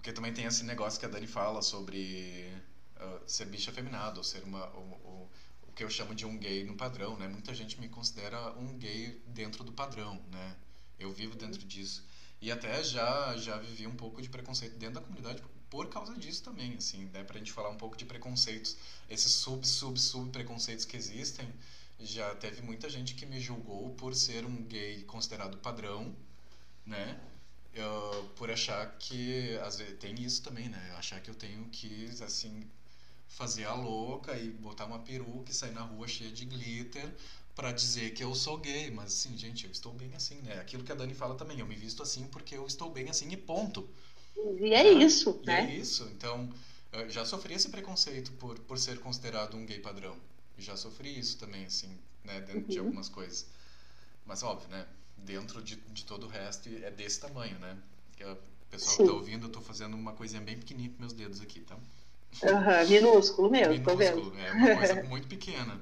Porque também tem esse negócio que a Dani fala sobre ah, ser bicho afeminado, ou ser uma. o- o- que eu chamo de um gay no padrão, né? Muita gente me considera um gay dentro do padrão, né? Eu vivo dentro disso. E até já já vivi um pouco de preconceito dentro da comunidade por causa disso também, assim, né? Pra gente falar um pouco de preconceitos, esses sub, sub, sub preconceitos que existem, já teve muita gente que me julgou por ser um gay considerado padrão, né? Eu- por achar que às vezes tem isso também, né? Achar que eu tenho que assim fazer a louca e botar uma peruca e sair na rua cheia de glitter pra dizer que eu sou gay, mas assim, gente, eu estou bem assim, né? Aquilo que a Dani fala também, eu me visto assim porque eu estou bem assim e ponto. E é isso, E né? é isso. Então, eu já sofri esse preconceito por, por ser considerado um gay padrão. Já sofri isso também, assim, né? Dentro de Uhum. algumas coisas. Mas, óbvio, né? Dentro de, de todo o resto é desse tamanho, né? Que o pessoal que Sim. tá ouvindo, eu tô fazendo uma coisinha bem pequenininha com meus dedos aqui, tá? Aham, minúsculo mesmo, tô vendo. Minúsculo, é uma coisa (laughs) muito pequena.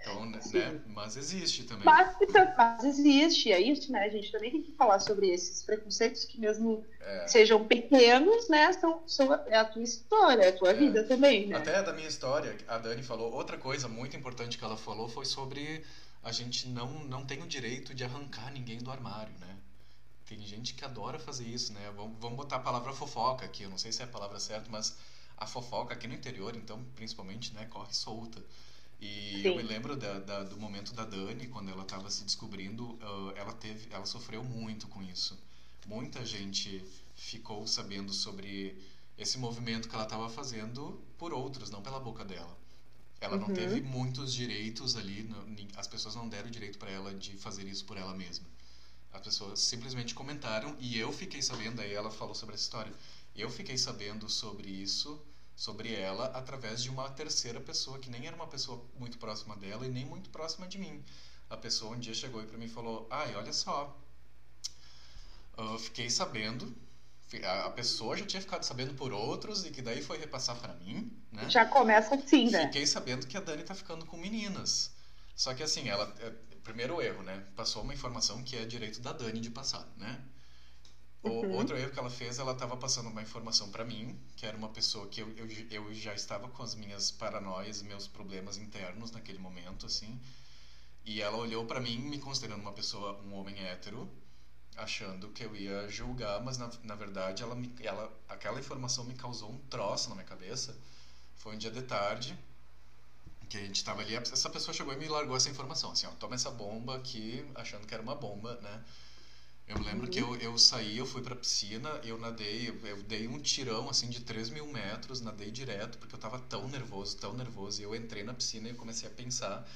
Então, né? Sim. Mas existe também. Mas, mas existe, é isso, né? A gente também tem que falar sobre esses preconceitos que mesmo É. sejam pequenos, né? São, são, é a tua história, é a tua É. vida também, né? Até da minha história, a Dani falou, outra coisa muito importante que ela falou foi sobre a gente não, não tem o direito de arrancar ninguém do armário, né? Tem gente que adora fazer isso, né? Vamos, vamos botar a palavra fofoca aqui, eu não sei se é a palavra certa, mas a fofoca aqui no interior, então, principalmente, né, corre solta. E eu Sim. me lembro da, da- do momento da Dani, quando ela estava se descobrindo, ah, ela teve, ela sofreu muito com isso. Muita gente ficou sabendo sobre esse movimento que ela estava fazendo por outros, não pela boca dela. Ela não Uhum. teve muitos direitos ali, não- as pessoas não deram direito para ela de fazer isso por ela mesma. As pessoas simplesmente comentaram e eu fiquei sabendo, aí ela falou sobre essa história. Eu fiquei sabendo sobre isso, sobre ela, através de uma terceira pessoa que nem era uma pessoa muito próxima dela e nem muito próxima de mim. A pessoa um dia chegou para mim e falou: "Ai, olha só, eu fiquei sabendo, a pessoa já tinha ficado sabendo por outros e que daí foi repassar para mim, né? Já começa assim, né? Fiquei sabendo que a Dani tá ficando com meninas. Só que assim, ela. é, primeiro erro, né? Passou uma informação que é direito da Dani de passar, né? O Uhum. outro erro que ela fez, ela tava passando uma informação pra mim, que era uma pessoa que eu, eu, eu já estava com as minhas paranoias, meus problemas internos naquele momento, assim. E ela olhou pra mim, me considerando uma pessoa, um homem hétero, achando que eu ia julgar, mas na, na verdade ela, me, ela aquela informação me causou um troço na minha cabeça. Foi um dia de tarde que a gente tava ali, essa pessoa chegou e me largou essa informação, assim, ó, toma essa bomba aqui, achando que era uma bomba, né? Eu lembro que eu, eu saí, eu fui pra piscina, eu nadei, eu, eu dei um tirão, assim, de 3 mil metros, nadei direto, porque eu tava tão nervoso, tão nervoso, e eu entrei na piscina e comecei a pensar,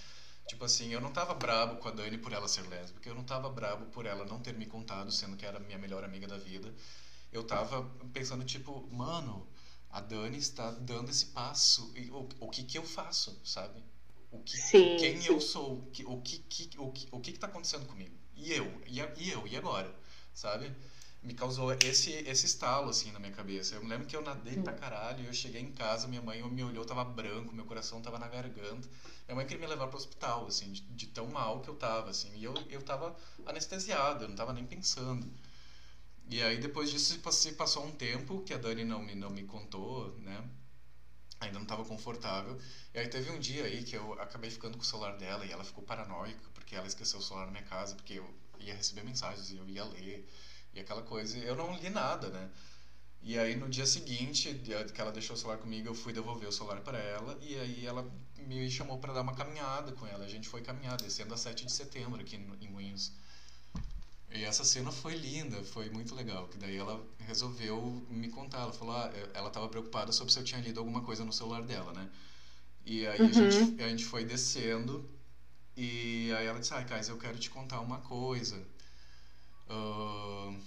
tipo assim, eu não tava brabo com a Dani por ela ser lésbica, eu não tava brabo por ela não ter me contado, sendo que era a minha melhor amiga da vida, eu tava pensando, tipo, mano, a Dani está dando esse passo, e o, o que que eu faço, sabe? O que, Sim, quem sim. eu sou, o que, o que, o que, o que que tá acontecendo comigo? E eu, e, e eu, e agora? Sabe? Me causou esse, esse estalo, assim, na minha cabeça. Eu me lembro que eu nadei pra caralho, e eu cheguei em casa, minha mãe me olhou, tava branco, meu coração tava na garganta. Minha mãe queria me levar pro hospital, assim, de, de tão mal que eu tava, assim. E eu, eu tava anestesiado, eu não tava nem pensando. E aí depois disso se pass- se passou um tempo que a Dani não me, não me contou, né? Ainda não estava confortável. E aí teve um dia aí que eu acabei ficando com o celular dela e ela ficou paranoica porque ela esqueceu o celular na minha casa, porque eu ia receber mensagens e eu ia ler e aquela coisa. Eu não li nada, né? E aí no dia seguinte, que ela deixou o celular comigo, eu fui devolver o celular para ela e aí ela me chamou para dar uma caminhada com ela. A gente foi caminhar, descendo a 7 de setembro aqui em Moinhos. E essa cena foi linda, foi muito legal. Que daí ela resolveu me contar. Ela falou, ah, ela estava preocupada sobre se eu tinha lido alguma coisa no celular dela, né? E aí a, Uhum. gente, a gente foi descendo e aí ela disse, ai, Kais, eu quero te contar uma coisa. Ahn,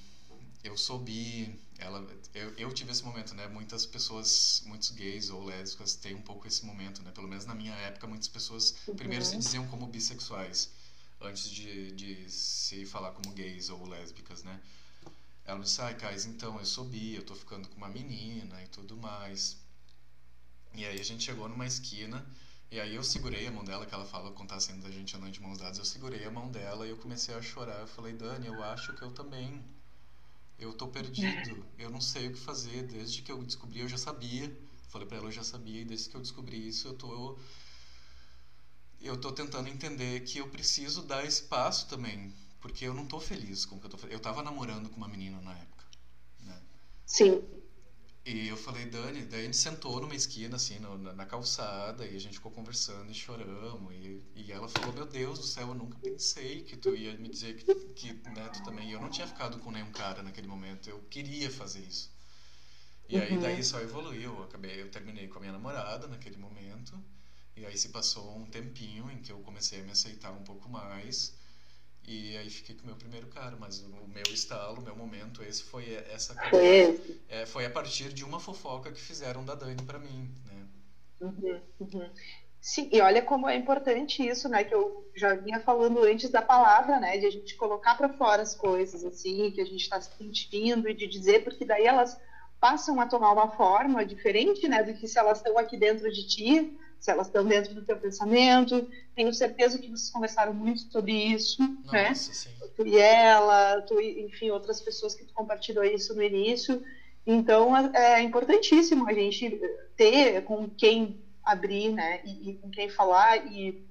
eu sou bi, ela, eu, eu tive esse momento, né? Muitas pessoas, muitos gays ou lésbicas têm um pouco esse momento, né? Pelo menos na minha época, muitas pessoas primeiro se Uhum. diziam como bissexuais antes de, de se falar como gays ou lésbicas, né? Ela me disse, ai, Kais, então, eu sou bi, eu tô ficando com uma menina e tudo mais. E aí a gente chegou numa esquina, e aí eu segurei a mão dela, que ela fala contar a cena da gente andando de mãos dadas, eu segurei a mão dela e eu comecei a chorar. Eu falei, Dani, eu acho que eu também. Eu tô perdido, eu não sei o que fazer. Desde que eu descobri, eu já sabia. Falei pra ela, eu já sabia, e desde que eu descobri isso, eu tô. Eu tô tentando entender que eu preciso dar esse passo também. Porque eu não tô feliz com o que eu tô fazendo. Eu tava namorando com uma menina na época. Né? Sim. E eu falei, Dani, daí a gente sentou numa esquina, assim, no- na, na calçada, e a gente ficou conversando e choramos. E, e ela falou, meu Deus do céu, eu nunca pensei que tu ia me dizer que, que né, tu também. E eu não tinha ficado com nenhum cara naquele momento, eu queria fazer isso. E aí Uhum. daí só evoluiu, eu acabei, eu terminei com a minha namorada naquele momento. E aí se passou um tempinho em que eu comecei a me aceitar um pouco mais. E aí fiquei com o meu primeiro cara, mas o meu estalo, o meu momento, esse foi essa Foi esse. é, foi a partir de uma fofoca que fizeram da Dani pra mim, né? Uhum, uhum. Sim, e olha como é importante isso, né? Que eu já vinha falando antes da palavra, né? De a gente colocar para fora as coisas, assim, que a gente está sentindo e de dizer, porque daí elas passam a tomar uma forma diferente, né? Do que se elas estão aqui dentro de ti, se elas estão dentro do teu pensamento. Tenho certeza que vocês conversaram muito sobre isso, né? Nossa, sim. tu e ela, tu, enfim, outras pessoas que tu compartilhou isso no início. Então, é é importantíssimo a gente ter com quem abrir, né, e, e com quem falar. E,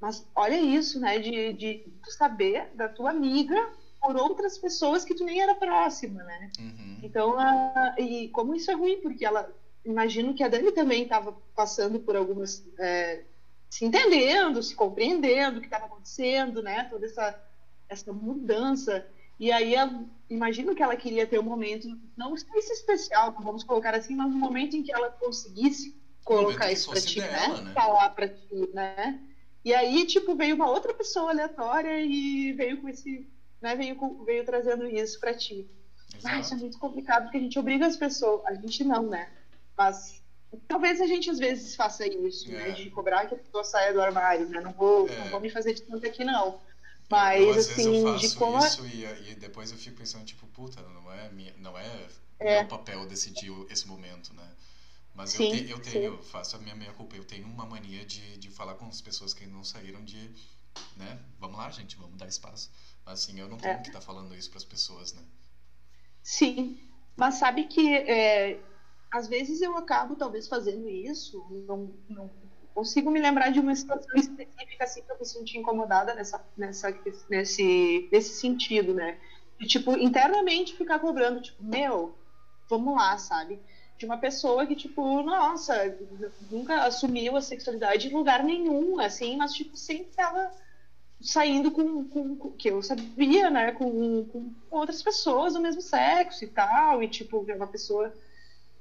mas olha isso, né, de, de saber da tua amiga por outras pessoas que tu nem era próxima, né? Uhum. Então, a, e como isso é ruim, porque ela, imagino que a Dani também estava passando por algumas, é, se entendendo, se compreendendo o que estava acontecendo, né? Toda essa, essa mudança. E aí, eu imagino que ela queria ter um momento, não sei se especial, vamos colocar assim, mas um momento em que ela conseguisse colocar isso para ti, dela, né? né? Falar para ti, né? E aí, tipo, veio uma outra pessoa aleatória e veio com esse, né? Veio, com- veio trazendo isso para ti. Ah, isso é muito complicado, porque a gente obriga as pessoas. A gente não, né? Mas talvez a gente às vezes faça isso, né? É. De cobrar que a pessoa saia do armário, né? Não vou, É. não vou me fazer de tanto aqui, não. eu, Mas, às assim, eu de como. isso e, e depois eu fico pensando, tipo, puta, não é, minha, não é, É. meu papel decidir esse momento, né? Mas Sim, eu, te, eu tenho, eu faço a minha meia culpa, eu tenho uma mania de, de falar com as pessoas que não saíram de, né? Vamos lá, gente, vamos dar espaço. Mas assim, eu não tenho É. que estar falando isso pras pessoas, né? Sim, mas sabe que é, às vezes eu acabo talvez fazendo isso, não, não consigo me lembrar de uma situação específica assim que eu me senti incomodada nessa, nessa, nesse, nesse sentido, né? De tipo, internamente ficar cobrando, tipo, meu, vamos lá, sabe? De uma pessoa que, tipo, nossa, nunca assumiu a sexualidade em lugar nenhum, assim, mas, tipo, sempre tava saindo com, com, com- que eu sabia, né, com, com outras pessoas do mesmo sexo e tal, e tipo, é uma pessoa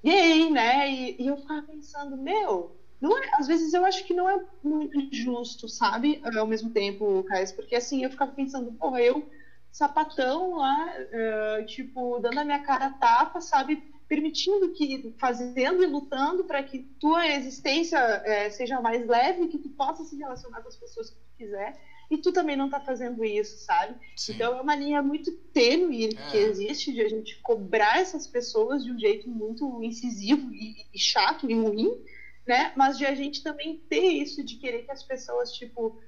gay, né, e, e eu ficava pensando, meu, não é, às vezes eu acho que não é muito justo, sabe, ao mesmo tempo, Caio, porque assim, eu ficava pensando, porra, eu, sapatão lá, eh, tipo, dando a minha cara tapa, sabe, permitindo que, fazendo e lutando para que tua existência eh, seja mais leve, que tu possa se relacionar com as pessoas que tu quiser, e tu também não tá fazendo isso, sabe? Sim. Então é uma linha muito tênue É. que existe de a gente cobrar essas pessoas de um jeito muito incisivo e, e chato e ruim, né? Mas de a gente também ter isso de querer que as pessoas, tipo,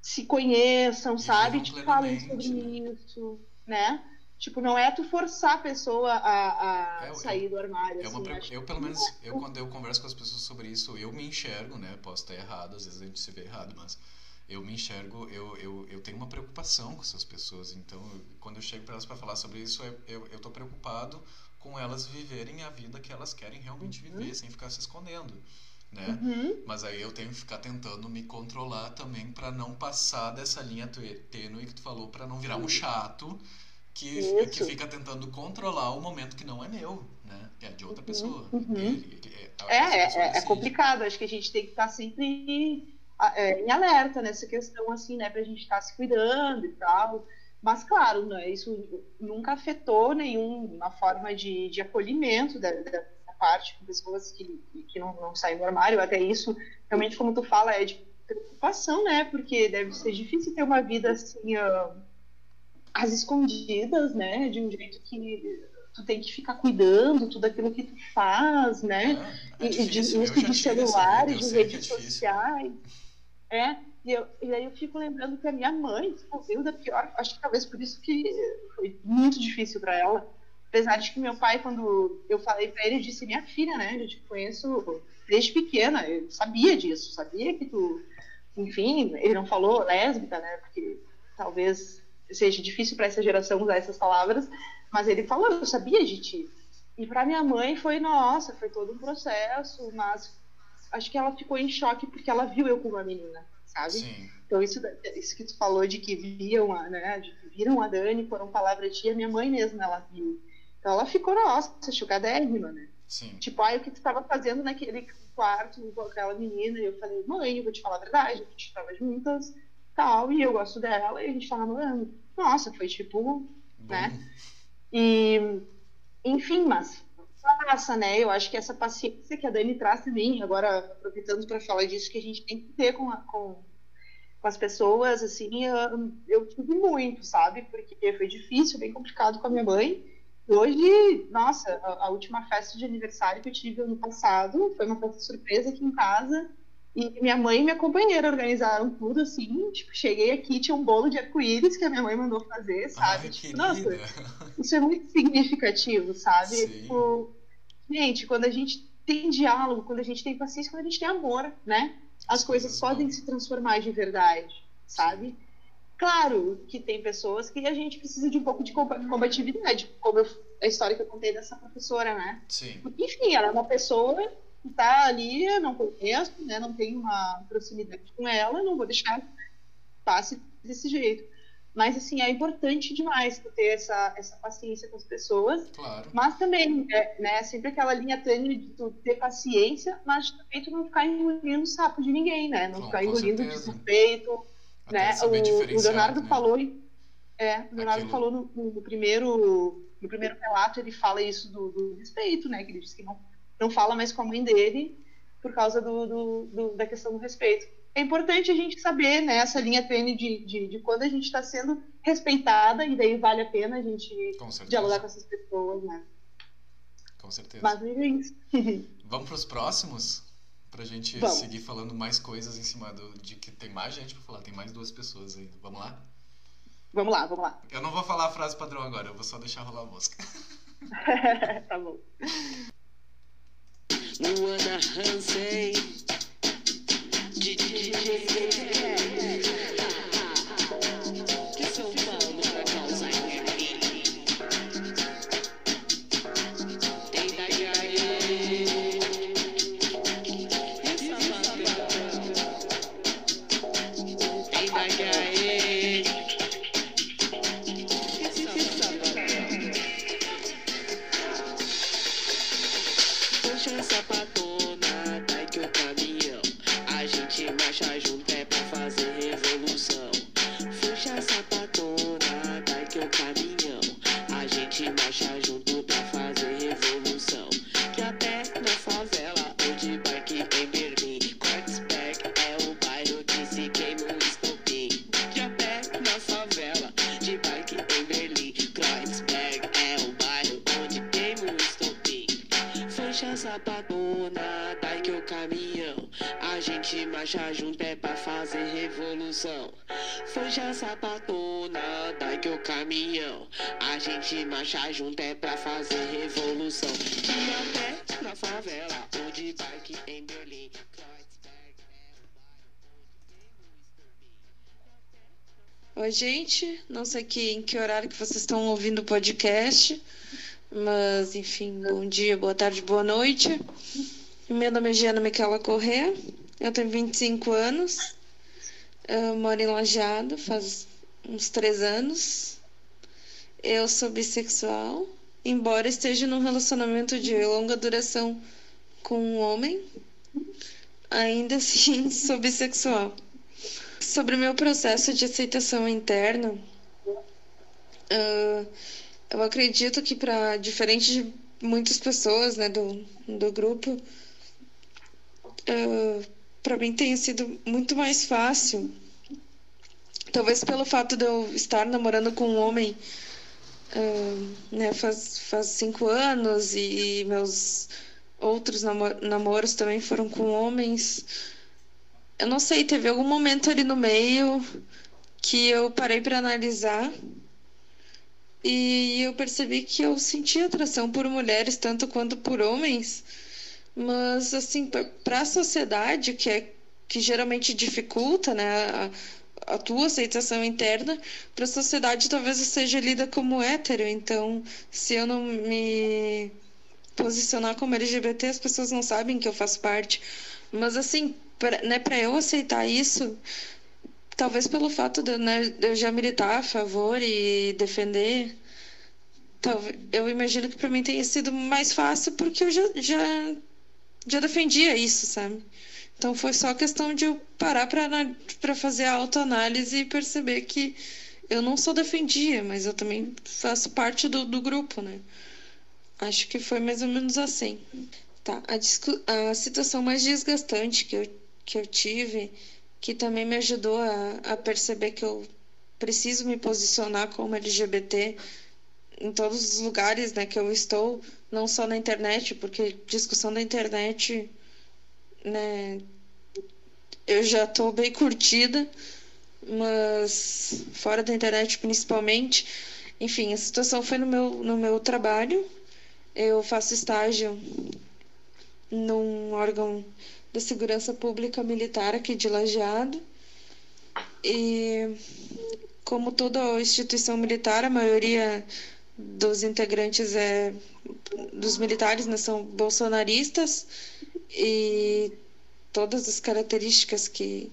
se conheçam, sabe? Te falem sobre isso, né? Tipo, não é tu forçar a pessoa a, a É, eu- sair do armário. É assim, eu, pelo menos, é- eu quando eu converso com as pessoas sobre isso, eu me enxergo, né? Posso estar errado, às vezes a gente se vê errado, mas eu me enxergo, eu, eu, eu tenho uma preocupação com essas pessoas. Então, eu- quando eu chego para elas para falar sobre isso, eu, tô preocupado com elas viverem a vida que elas querem realmente viver, sem ficar se escondendo, né? Uhum. Mas aí eu tenho que ficar tentando me controlar também para não passar dessa linha tê- tênue que tu falou, para não virar um chato que, Isso. que fica tentando controlar o momento que não é meu, né? É de outra pessoa. uhum. É, É, é, é- é complicado. Acho que a gente tem que estar sempre é, em alerta nessa questão, assim, né? Pra gente estar se cuidando e tal. Mas, claro, né, isso nunca afetou nenhuma forma de, de acolhimento da, da, parte com pessoas que, que não, não saem do armário. Até isso, realmente, como tu fala, é de preocupação, né? Porque deve ser difícil ter uma vida assim, ah, às escondidas, né? De um jeito que tu tem que ficar cuidando tudo aquilo que tu faz, né? É, é e, de de de que é redes sociais. É, e, eu, e aí eu fico lembrando que a minha mãe veio da pior, acho que talvez por isso que foi muito difícil para ela. Apesar de que meu pai, quando eu falei para ele, disse: Minha filha, né? Eu te conheço desde pequena, eu sabia disso, sabia que tu. Enfim, ele não falou lésbica, né? Porque talvez seja difícil para essa geração usar essas palavras, mas ele falou: Eu sabia de ti. E para minha mãe foi, nossa, foi todo um processo, mas acho que ela ficou em choque porque ela viu eu como uma menina, sabe? Sim, Então isso, isso que tu falou de que viam a, né, de que viram a Dani, foram ti, a minha mãe mesmo ela viu. Então ela ficou, nossa, chocadérrima, né? sim. Tipo, ai, o que tu estava fazendo naquele quarto com aquela menina? E eu falei, mãe, eu vou te falar a verdade, a gente estava juntas, tal, e eu gosto dela, e a gente tava namorando. Nossa, foi tipo, Bom, né? E, enfim, mas passa, né? Eu acho que essa paciência que a Dani traz também, agora aproveitando para falar disso, que a gente tem que ter com, a- com, com as pessoas, assim, eu, eu tive muito, sabe? Porque foi difícil, bem complicado com a minha mãe. E hoje, nossa, a, a última festa de aniversário que eu tive ano passado foi uma festa surpresa aqui em casa. E minha mãe e minha companheira organizaram tudo assim. Tipo, cheguei aqui, tinha um bolo de arco-íris que a minha mãe mandou fazer, sabe? Ai, tipo, nossa, isso é muito significativo, sabe? Sim. Tipo, gente, quando a gente tem diálogo, quando a gente tem paciência, quando a gente tem amor, né? As As coisas podem se transformar de verdade, sabe? Claro que tem pessoas que a gente precisa de um pouco de comba- combatividade, como eu- a história que eu contei dessa professora, né? Sim, enfim, ela é uma pessoa tá ali, eu não conheço, né? Não tenho uma proximidade com ela, não vou deixar que passe desse jeito. Mas, assim, é importante demais ter essa, essa paciência com as pessoas, claro. mas também, é, né, sempre aquela linha tênue de tu ter paciência, mas também tu não ficar engolindo o sapo de ninguém, né? Não Com- ficar engolindo desrespeito, né? O, o Leonardo né? falou, é, o Leonardo Aquilo- falou no, no- no primeiro no primeiro relato ele fala isso do, do respeito, né? Que ele diz que não, não fala mais com a mãe dele por causa do, do- do- da questão do respeito. É importante a gente saber, né? Essa linha tênue de, de, de quando a gente está sendo respeitada e daí vale a pena a gente Com dialogar com essas pessoas, né? Com certeza. Mas é isso. (laughs) Vamos pros próximos? Pra gente Vamos. seguir falando mais coisas em cima do, de que tem mais gente pra falar, tem mais duas pessoas ainda. Vamos lá? vamos lá, vamos lá. Eu não vou falar a frase padrão agora, eu vou só deixar rolar a música. (laughs) tá bom. Luana Hansen DJ marcha junto é pra fazer revolução. Foi sapatona, dai que o caminhão. A gente marcha junto é pra fazer revolução. E até na favela, ou de bike em Berlim. Oi, gente. Não sei que, em que horário que vocês estão ouvindo o podcast, mas, enfim, bom dia, boa tarde, boa noite. Meu nome é Giana Miquela Corrêa, eu tenho 25 anos, eu moro em Lajeado faz uns três anos. Eu sou bissexual, embora esteja num relacionamento de longa duração com um homem, ainda assim (laughs) sou bissexual. Sobre o meu processo de aceitação interna, uh, eu acredito que para diferente de muitas pessoas né, do, do grupo, uh, para mim tem sido muito mais fácil. Talvez pelo fato de eu estar namorando com um homem uh, né, faz, faz cinco anos e, meus outros namor namoros também foram com homens eu não sei, teve algum momento ali no meio que eu parei para analisar e eu percebi que eu sentia atração por mulheres tanto quanto por homens, mas assim, para a sociedade, que é que geralmente dificulta, né, a, a tua aceitação interna, para a sociedade talvez eu seja lida como hétero, então se eu não me posicionar como LGBT, as pessoas não sabem que eu faço parte. Mas assim, para né, eu aceitar isso, talvez pelo fato de, né, eu já militar a favor e defender, talvez, eu imagino que para mim tenha sido mais fácil porque eu já, já, já defendia isso, sabe? Então foi só questão de eu parar para fazer a autoanálise e perceber que eu não só defendia, mas eu também faço parte do, do grupo, né? Acho que foi mais ou menos assim. Tá, a, a situação mais desgastante que eu que eu tive, que também me ajudou a, a perceber que eu preciso me posicionar como LGBT em todos os lugares né, que eu estou, não só na internet, porque discussão da internet, né, eu já estou bem curtida, mas fora da internet principalmente. Enfim, a situação foi no meu, no meu trabalho. Eu faço estágio num órgão da Segurança Pública Militar aqui de Lajeado. E como toda instituição militar, a maioria dos integrantes é dos militares né, são bolsonaristas e todas as características que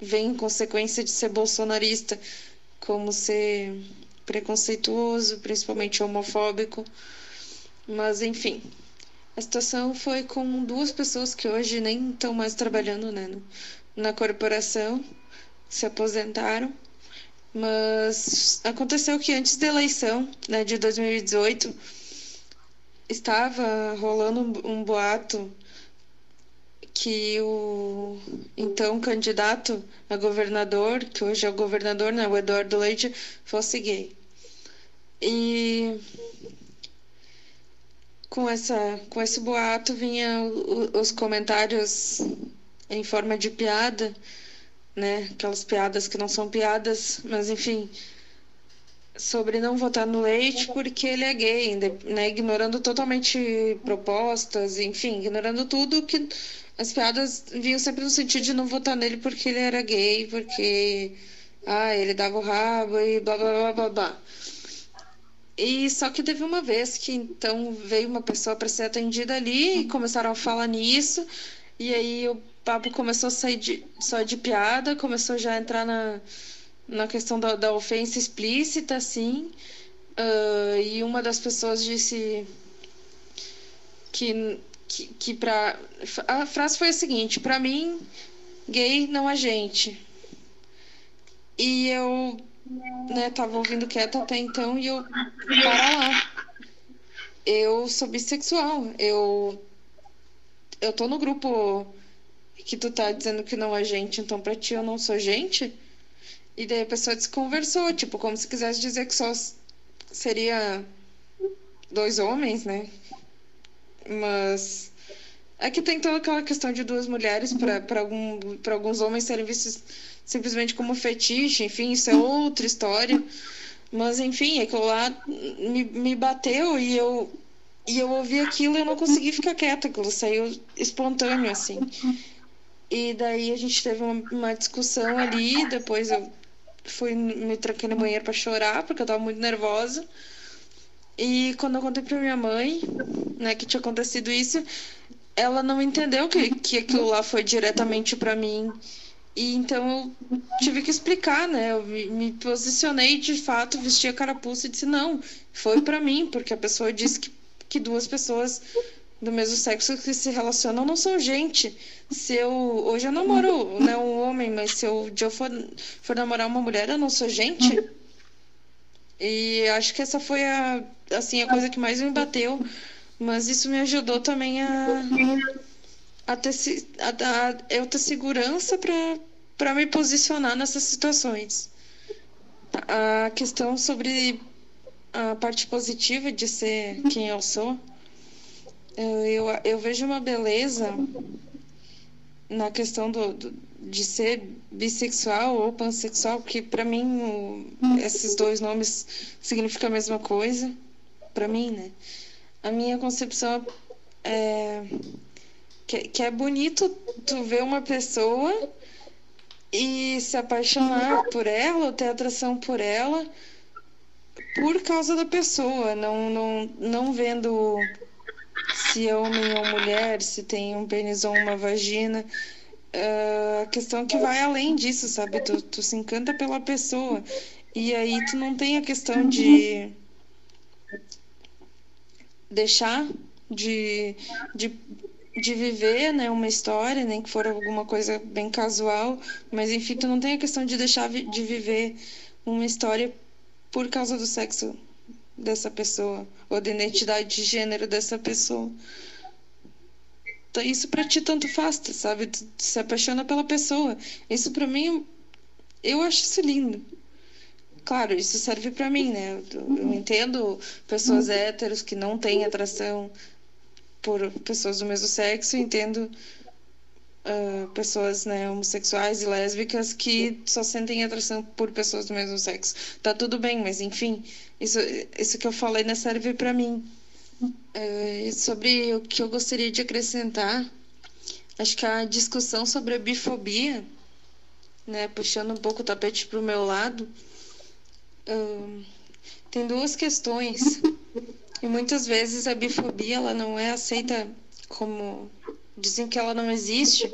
vêm em consequência de ser bolsonarista, como ser preconceituoso, principalmente homofóbico. Mas enfim, a situação foi com duas pessoas que hoje nem estão mais trabalhando né, na corporação, se aposentaram. Mas aconteceu que antes da eleição né, de 2018 estava rolando um, boato que o então candidato a governador, que hoje é o governador, né, o Eduardo Leite, fosse gay. E com essa com esse boato vinha os comentários em forma de piada, né? Aquelas piadas que não são piadas, mas enfim, sobre não votar no Leite porque ele é gay, né? Ignorando totalmente propostas, enfim, ignorando tudo que as piadas vinham sempre no sentido de não votar nele porque ele era gay, porque ah, ele dava o rabo e blá blá blá blá blá. E só que teve uma vez que então veio uma pessoa para ser atendida ali e começaram a falar nisso. E aí o papo começou a sair de, só de piada, começou já a entrar na, na questão da, da ofensa explícita, assim. Uh, e uma das pessoas disse que, que, que pra. A frase foi a seguinte: para mim, gay não é gente. E eu né, tava ouvindo quieta até então e eu para lá. Eu sou bissexual. Eu eu tô no grupo que tu tá dizendo que não é gente, então pra ti eu não sou gente. E daí a pessoa desconversou, tipo, como se quisesse dizer que só seria dois homens, né? Mas É que tem toda aquela questão de duas mulheres para algum, pra alguns homens serem vistos simplesmente como fetiche, enfim, isso é outra história. Mas enfim, aquilo lá me, me bateu e eu, e eu ouvi aquilo e eu não consegui ficar quieta, aquilo saiu espontâneo, assim. E daí a gente teve uma, uma discussão ali, depois eu fui me tranquei no banheiro para chorar, porque eu tava muito nervosa. E quando eu contei pra minha mãe, né, que tinha acontecido isso, ela não entendeu que, que aquilo lá foi diretamente para mim. E então eu tive que explicar, né? Eu me posicionei de fato, vesti a carapuça e disse: não, foi para mim, porque a pessoa disse que, que duas pessoas do mesmo sexo que se relacionam não são gente. Se eu. Hoje eu namoro né, um homem, mas se eu, eu for, for namorar uma mulher, eu não sou gente. E acho que essa foi a, assim, a coisa que mais me bateu. Mas isso me ajudou também a, a, ter, a, a eu ter segurança para me posicionar nessas situações. A questão sobre a parte positiva de ser quem eu sou, eu, eu, eu vejo uma beleza na questão do, do, de ser bissexual ou pansexual, que para mim o, esses dois nomes significam a mesma coisa, para mim, né? A minha concepção é que, que é bonito tu ver uma pessoa e se apaixonar por ela, ou ter atração por ela por causa da pessoa, não, não, não vendo se é homem ou mulher, se tem um pênis ou uma vagina. Uh, a questão é que vai além disso, sabe? Tu, tu se encanta pela pessoa. E aí tu não tem a questão de deixar de, de, de viver né, uma história, nem que for alguma coisa bem casual, mas enfim, tu não tem a questão de deixar de viver uma história por causa do sexo dessa pessoa ou da identidade de gênero dessa pessoa. Então, isso para ti tanto faz, sabe? Tu se apaixona pela pessoa. Isso para mim, eu acho isso lindo. Claro, isso serve para mim, né? Eu, eu entendo pessoas héteros que não têm atração por pessoas do mesmo sexo, entendo uh, pessoas né, homossexuais e lésbicas que só sentem atração por pessoas do mesmo sexo. Tá tudo bem, mas enfim, isso, isso que eu falei não serve para mim. Uh, sobre o que eu gostaria de acrescentar, acho que a discussão sobre a bifobia, né, puxando um pouco o tapete para o meu lado, tem duas questões. E muitas vezes a bifobia ela não é aceita como dizem que ela não existe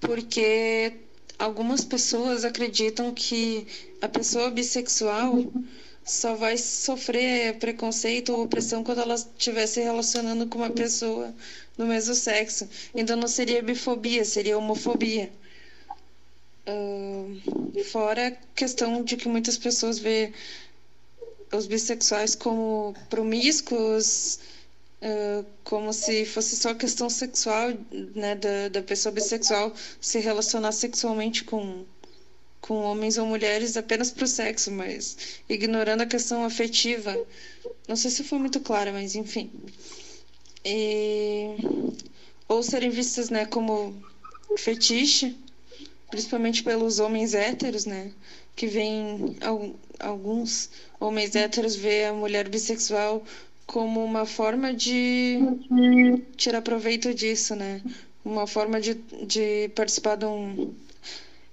porque algumas pessoas acreditam que a pessoa bissexual só vai sofrer preconceito ou opressão quando ela estiver se relacionando com uma pessoa do mesmo sexo. Então não seria bifobia, seria homofobia. Uh, fora a questão de que muitas pessoas vê os bissexuais como promíscuos, como se fosse só questão sexual, né, da, da pessoa bissexual se relacionar sexualmente com, com homens ou mulheres apenas para o sexo, mas ignorando a questão afetiva. Não sei se foi muito clara, mas enfim. E... Ou serem vistas né, como fetiche, principalmente pelos homens héteros, né? Que vêm alguns homens héteros vê a mulher bissexual como uma forma de tirar proveito disso, né? Uma forma de, de participar de um.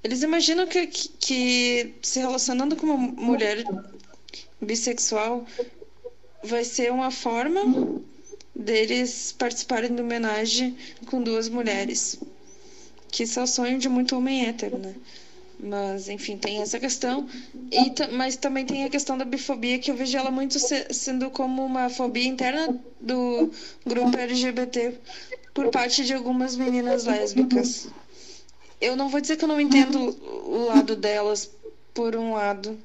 Eles imaginam que, que, se relacionando com uma mulher bissexual vai ser uma forma deles participarem de homenagem com duas mulheres. Que isso é o sonho de muito homem hétero, né? Mas, enfim, tem essa questão. E, mas também tem a questão da bifobia, que eu vejo ela muito se, sendo como uma fobia interna do grupo LGBT por parte de algumas meninas lésbicas. Eu não vou dizer que eu não entendo o lado delas, por um lado.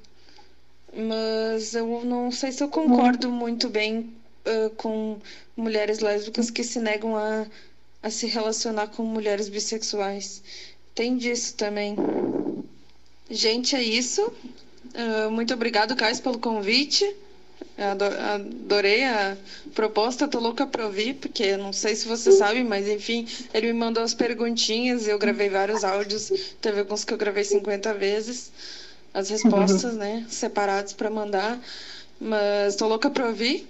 Mas eu não sei se eu concordo muito bem uh, com mulheres lésbicas que se negam a, a se relacionar com mulheres bissexuais. Tem disso também. Gente, é isso. Uh, muito obrigado, Caio, pelo convite. Adorei a proposta, tô louca pra ouvir, porque não sei se você sabe, mas enfim, ele me mandou as perguntinhas, eu gravei vários áudios, teve alguns que eu gravei 50 vezes, as respostas, né, separados pra mandar, mas tô louca pra ouvir.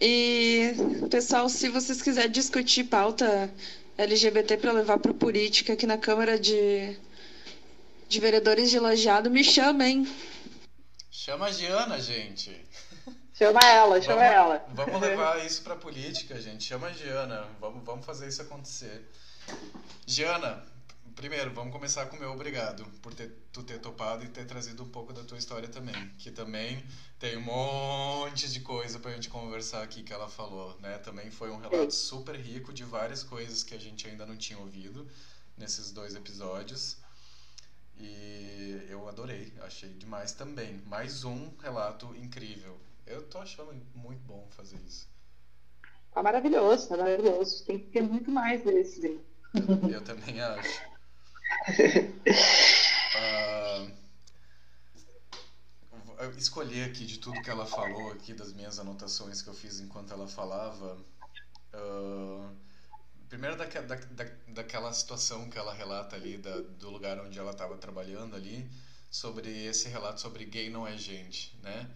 E, pessoal, se vocês quiserem discutir pauta LGBT pra levar pro política aqui na Câmara de, de Vereadores de Lajeado, me chamem. Chama a Giana, gente. Chama ela, chama vamos, ela. Vamos levar isso pra política, gente. Chama a Giana. Vamos, vamos fazer isso acontecer. Giana, primeiro, vamos começar com o meu obrigado por ter, tu ter topado e ter trazido um pouco da tua história também. Que também tem um monte de coisa pra gente conversar aqui que ela falou, né? Também foi um relato super rico de várias coisas que a gente ainda não tinha ouvido nesses dois episódios. E eu adorei, achei demais também. Mais um relato incrível. Eu tô achando muito bom fazer isso. Tá maravilhoso, tá maravilhoso. Tem que ter muito mais desses aí. Eu também acho. (laughs) Ah, eu escolhi aqui de tudo que ela falou, aqui das minhas anotações que eu fiz enquanto ela falava. ah, primeiro daque- da, da, daquela situação que ela relata ali, da, do lugar onde ela estava trabalhando ali, sobre esse relato sobre gay não é gente, né?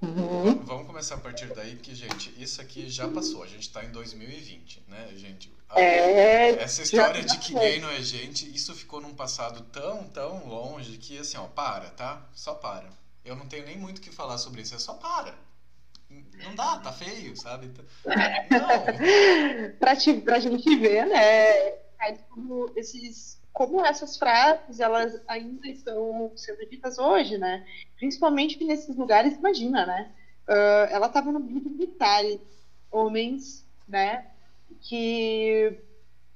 Uhum. Vamos começar a partir daí, porque, gente, isso aqui já passou. A gente tá em 2020, né, gente? A- É, essa história de que gay não é gente, isso ficou num passado tão, tão longe que, assim, ó, para, tá? Só para. Eu não tenho nem muito o que falar sobre isso, é só para. Não dá, tá feio, sabe? Tá- Não. (laughs) pra, te, pra gente ver, né, Caio, como esses como essas frases elas ainda estão sendo ditas hoje, né? Principalmente nesses lugares, imagina, né? Ah, ela estava no grupo militar, homens, né? Que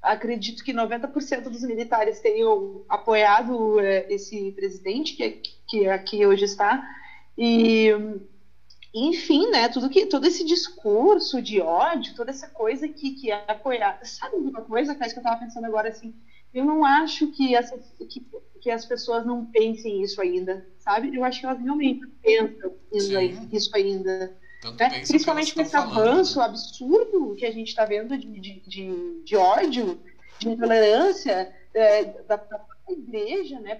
acredito que 90% dos militares tenham apoiado eh, esse presidente que, que aqui hoje está. E enfim, né, tudo que todo esse discurso de ódio, toda essa coisa que, que é apoiada. Sabe uma coisa, Caio, que eu tava pensando agora assim? Eu não acho que, essa, que, que as pessoas não pensem isso ainda, sabe? Eu acho que elas realmente pensam isso, Sim. aí- isso ainda. Né? Principalmente com esse avanço né? absurdo que a gente está vendo de, de, de, de ódio, de intolerância é, da própria igreja, né?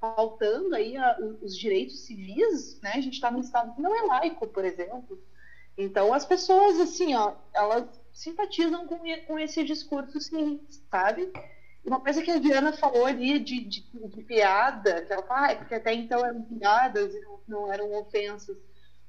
Pautando aí a- os direitos civis, né? A gente está num estado que não é laico, por exemplo. Então as pessoas, assim, ó, elas simpatizam com, com esse discurso, sim, sabe? Uma coisa que a Diana falou ali de, de, de piada, que ela fala, ah, é porque até então eram piadas e não, não eram ofensas.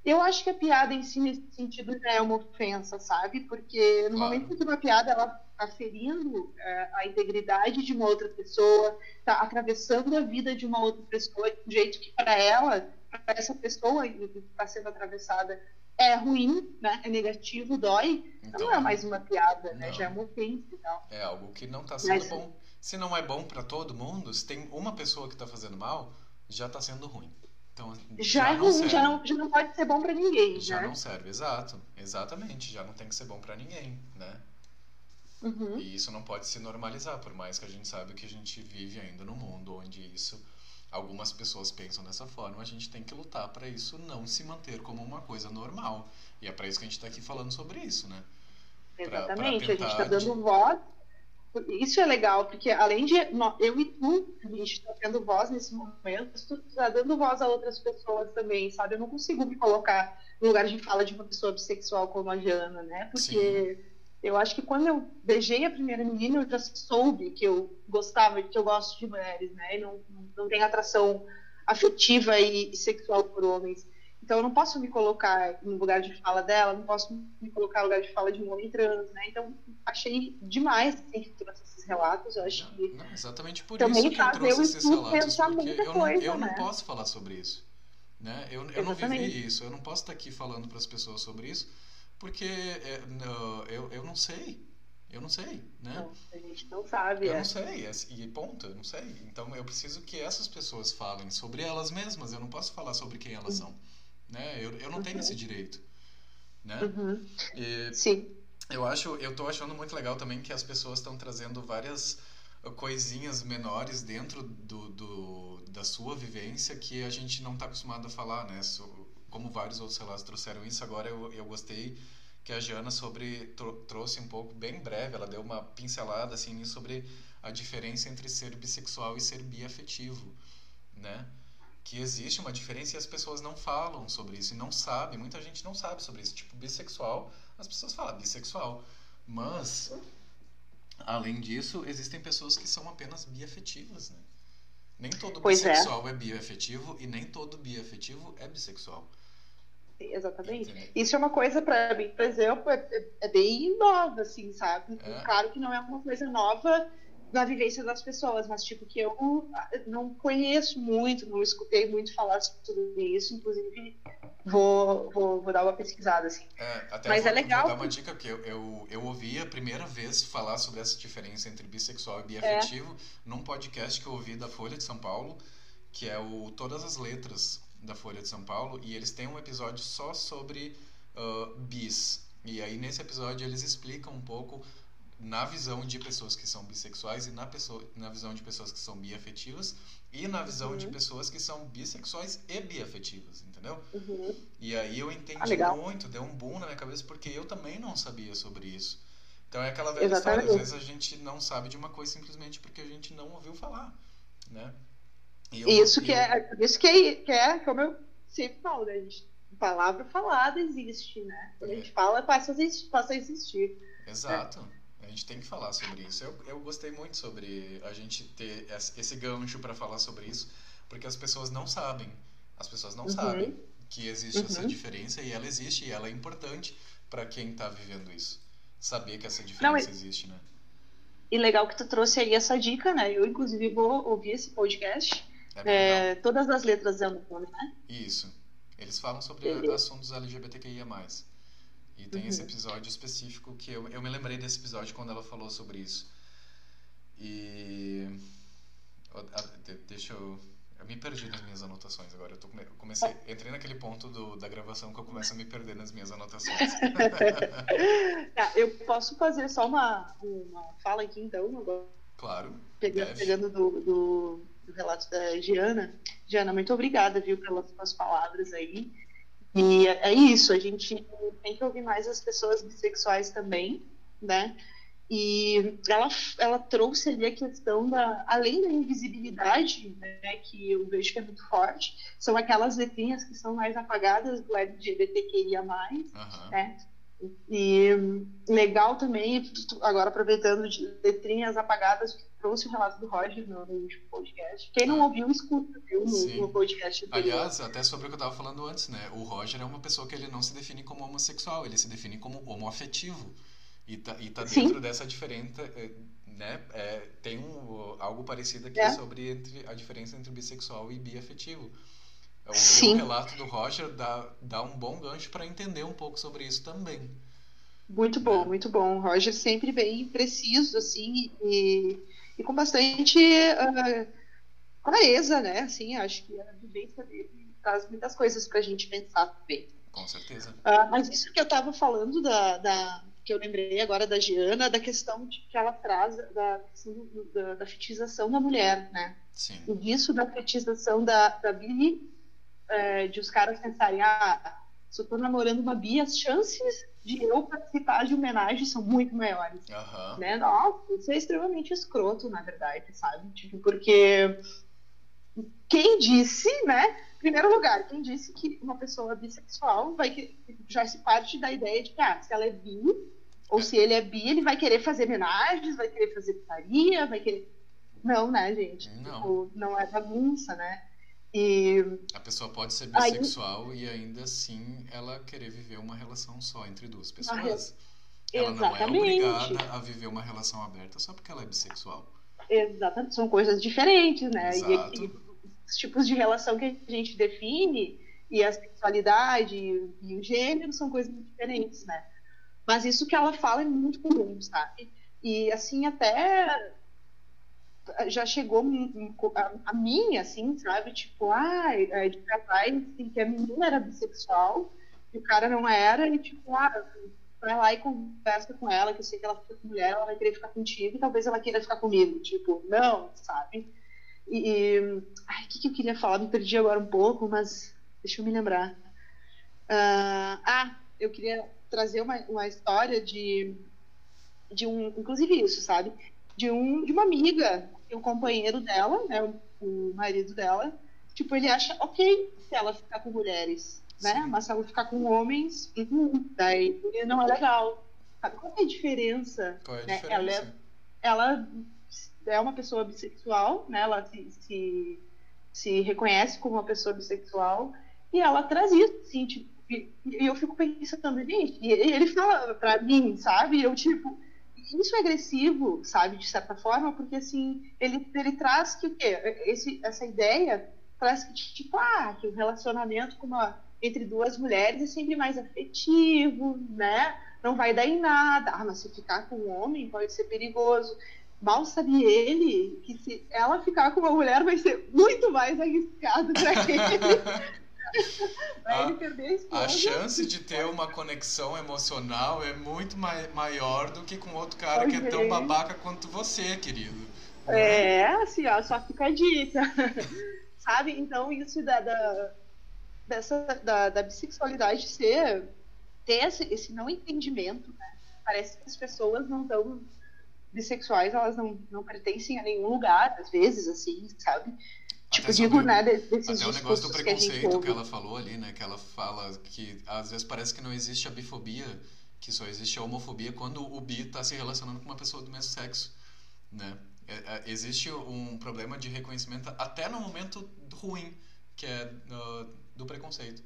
Eu acho que a piada em si, nesse sentido, já é uma ofensa, sabe? Porque no Claro. momento que uma piada ela está ferindo é, a integridade de uma outra pessoa, está atravessando a vida de uma outra pessoa de um jeito que para ela, para essa pessoa que está sendo atravessada, é ruim, né? é negativo, dói, Então, não é mais uma piada, né? já é uma ofensa e tal. É algo que não tá sendo Mas- bom. Se não é bom pra todo mundo, se tem uma pessoa que tá fazendo mal, já tá sendo ruim. Então, Já, é não serve. já não, já não pode ser bom para ninguém, Já né? não serve, exato. Exatamente, já não tem que ser bom pra ninguém, né? Uhum. E isso não pode se normalizar, por mais que a gente sabe que a gente vive ainda num mundo onde isso algumas pessoas pensam dessa forma, a gente tem que lutar para isso não se manter como uma coisa normal. E é para isso que a gente está aqui falando sobre isso, né? pra- pra Exatamente, a gente está dando voz. Isso é legal, porque além de eu e tu, a gente está tendo voz nesse momento, tu está dando voz a outras pessoas também, sabe? Eu não consigo me colocar no lugar de fala de uma pessoa bissexual como a Jana, né? Porque eu acho que quando eu beijei a primeira menina, eu já soube que eu gostava, que eu gosto de mulheres, né? E não, não tenho atração afetiva e sexual por homens. Então eu não posso me colocar no lugar de fala dela, não posso me colocar no lugar de fala de um homem trans, né? Então achei demais assim, que trouxe esses relatos. Eu acho que Não, exatamente por Também isso que eu trouxe eu esses relatos, porque eu, não, eu não né? posso falar sobre isso. Né? Eu, eu não vivi isso, eu não posso estar aqui falando para as pessoas sobre isso, porque é, não, eu, eu não sei. Eu não sei, né? não, a gente não sabe. Eu é. não sei, é- e ponto, eu não sei. Então eu preciso que essas pessoas falem sobre elas mesmas, eu não posso falar sobre quem elas são. Né? Eu, eu não tenho esse direito. Né? Uhum. E Sim. eu acho, eu tô achando muito legal também que as pessoas estão trazendo várias coisinhas menores dentro do, do, da sua vivência que a gente não está acostumado a falar, né? So- como vários outros relatos trouxeram isso, agora eu, eu gostei que a Jana sobre tro- trouxe um pouco bem breve, ela deu uma pincelada assim sobre a diferença entre ser bissexual e ser biafetivo, né? Que existe uma diferença e as pessoas não falam sobre isso e não sabem, muita gente não sabe sobre isso. Tipo, bissexual, as pessoas falam bissexual, mas além disso, existem pessoas que são apenas biafetivas, né? Nem todo Pois é. bissexual é biafetivo e nem todo biafetivo é bissexual. Exatamente. Entendeu? Isso é uma coisa, pra mim, por exemplo, é, é- é bem nova, assim, sabe? É. Claro que não é uma coisa nova na vivência das pessoas, mas, tipo, que eu não conheço muito, não escutei muito falar sobre isso, inclusive vou, vou, vou dar uma pesquisada, assim. É, até Mas vou, é legal vou dar uma dica, porque eu, eu, eu ouvi a primeira vez falar sobre essa diferença entre bissexual e biafetivo num podcast que eu ouvi da Folha de São Paulo, que é o Todas as Letras da Folha de São Paulo, e eles têm um episódio só sobre ah, bis. E aí nesse episódio eles explicam um pouco na visão de pessoas que são bissexuais e na, pessoa, na visão de pessoas que são biafetivas e na visão de Uhum. pessoas que são bissexuais e biafetivas, entendeu? Uhum. E aí eu entendi Ah, muito, deu um boom na minha cabeça, porque eu também não sabia sobre isso. Então é aquela velha história, às Exatamente. vezes a gente não sabe de uma coisa simplesmente porque a gente não ouviu falar, né? Eu- Isso e que eu- é, isso que é, que é, como eu sempre falo, né? A gente, palavra falada existe, né? Quando a É. gente fala, passa a existir. Passa a existir. Exato. A gente tem que falar sobre isso. Eu, eu gostei muito sobre a gente ter esse gancho para falar sobre isso, porque as pessoas não sabem. As pessoas não Uhum. sabem que existe essa Uhum. diferença e ela existe e ela é importante para quem tá vivendo isso. Saber que essa diferença e- existe, né? E legal que tu trouxe aí essa dica, né? Eu, inclusive, vou ouvir esse podcast. É. É, todas as letras é um nome, né? Isso. Eles falam sobre assuntos LGBTQIA+. E tem Uhum. esse episódio específico que eu, eu me lembrei desse episódio quando ela falou sobre isso. E... Deixa eu... Eu me perdi nas minhas anotações agora. Eu, tô eu comecei... Entrei naquele ponto do, da gravação que eu começo a me perder nas minhas anotações. (laughs) Tá, eu posso fazer só uma, uma fala aqui, então, agora, claro. pega- deve. pegando do, do, do relato da Giana. Giana, muito obrigada, viu, pelas suas palavras aí. E é é isso, a gente tem que ouvir mais as pessoas bissexuais também, né? E ela, ela trouxe ali a questão da, além da invisibilidade, né, que eu vejo que é muito forte, são aquelas letrinhas que são mais apagadas do LGBTQIA+, Aham. né? E legal também, tu- agora aproveitando de letrinhas apagadas, que trouxe o relato do Roger no, último podcast. Quem não ouviu, escuta, viu? No, Sim. no podcast anterior. Aliás, até sobre o que eu tava falando antes, né? O Roger é uma pessoa que ele não se define como homossexual, ele se define como homoafetivo. E tá, e tá Sim. dentro dessa diferença, eh, né? É, tem um, algo parecido aqui É. sobre entre, a diferença entre bissexual e biafetivo. O, Sim. o relato do Roger dá, dá um bom gancho para entender um pouco sobre isso também. Muito bom, É. muito bom. O Roger sempre bem preciso, assim, e, e com bastante ah, clareza, né? Assim, acho que a vivência dele traz muitas coisas pra gente pensar também. Com certeza. Ah, mas isso que eu estava falando da, da- que eu lembrei agora da Giana, da questão de, que ela traz da, da, da fetichização da mulher, né? Sim. E disso da fetichização da, da bi, é, de os caras pensarem, ah, se eu tô namorando uma bi, as chances de eu participar de homenagem são muito maiores Aham. né? Nossa, isso é extremamente escroto, na verdade, sabe? Tipo, porque quem disse, né? Primeiro lugar, quem disse que uma pessoa bissexual vai que já se parte da ideia de que ah, se ela é bi ou É. se ele é bi, ele vai querer fazer homenagens, vai querer fazer putaria, vai querer não, né, gente? Não. Tipo, não é bagunça, né? E A pessoa pode ser Aí- bissexual e ainda assim ela querer viver uma relação só entre duas pessoas. Ela não é Exatamente. obrigada a viver uma relação aberta só porque ela é bissexual. Exatamente, são coisas diferentes, né? E, Exato. e os tipos de relação que a gente define e a sexualidade e, e o gênero são coisas diferentes, né? Mas isso que ela fala é muito comum, sabe? E assim, até já chegou a, a mim, assim, sabe? Tipo, ah, é de casais assim, que a menina era bissexual e o cara não era, e tipo, ah, vai lá e conversa com ela, que eu sei que ela fica com mulher, ela vai querer ficar contigo e talvez ela queira ficar comigo. Tipo, não, sabe? E. o que, que eu queria falar? Me perdi agora um pouco, mas deixa eu me lembrar. Ah, ah, eu queria trazer uma, uma história de, de um, inclusive isso, sabe? De, um, de uma amiga, que o companheiro dela, né, o, o marido dela, tipo, ele acha ok se ela ficar com mulheres, né? Sim. Mas se ela ficar com homens, uhum, daí não é legal. Sabe qual é a diferença? Qual é a né? diferença? Ela é ela é uma pessoa bissexual, né? Ela se, se, se reconhece como uma pessoa bissexual e ela traz isso, assim, tipo, e, e eu fico pensando, gente, e ele fala pra mim, sabe? Eu, tipo, isso é agressivo, sabe, de certa forma, porque, assim, ele, ele traz que o quê? Esse, essa ideia traz que, tipo, ah, que o relacionamento com uma, entre duas mulheres é sempre mais afetivo, né? Não vai dar em nada. Ah, mas se ficar com um homem pode ser perigoso. Mal sabe ele que se ela ficar com uma mulher vai ser muito mais arriscado para (laughs) ele. (laughs) A- a chance de ter uma conexão emocional é muito mai- maior do que com outro cara que é tão babaca quanto você, querido. Né? É, assim, ó, só fica a dica. (laughs) Sabe? Então, isso da, da, dessa, da, da bissexualidade ser, ter esse, esse não entendimento, né? Parece que as pessoas não estão bissexuais, elas não, não pertencem a nenhum lugar, às vezes, assim, sabe? Tipo, Até digo, sobre- de- desses Até o negócio do que preconceito que, ouve. ela falou ali, né? Que ela fala que às vezes parece que não existe a bifobia, que só existe a homofobia quando o bi tá se relacionando com uma pessoa do mesmo sexo, né? É- é- existe um problema de reconhecimento até no momento ruim, que é ah, do preconceito,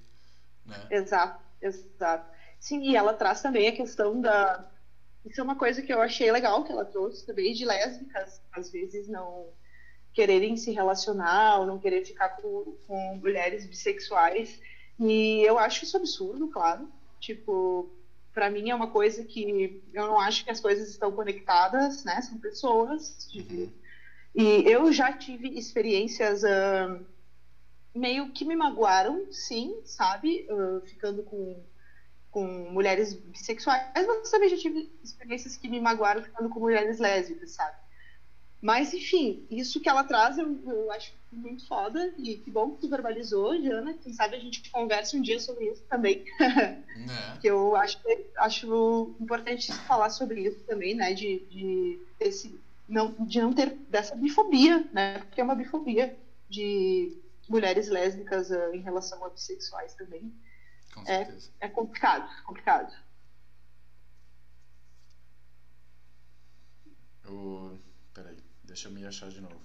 né? Exato, exato. Sim, e ela traz também a questão da. Isso é uma coisa que eu achei legal que ela trouxe também, de lésbicas, às vezes não quererem se relacionar ou não querer ficar com, com mulheres bissexuais. E eu acho isso absurdo, claro. Tipo, pra mim é uma coisa que eu não acho que as coisas estão conectadas, né? São pessoas. Uhum. E eu já tive experiências ah, meio que me magoaram, sim, sabe? Ah, ficando com, com mulheres bissexuais, mas também já tive experiências que me magoaram ficando com mulheres lésbicas, sabe? Mas, enfim, isso que ela traz eu, eu acho muito foda e que bom que tu verbalizou, Jana. Quem sabe a gente conversa um dia sobre isso também. (laughs) Né? que eu acho, acho importante falar sobre isso também, né? De, de, desse, não, de não ter dessa bifobia, né? Porque é uma bifobia de mulheres lésbicas ah, em relação a bissexuais também. Com É. É complicado, complicado. O... Peraí, deixa eu me achar de novo.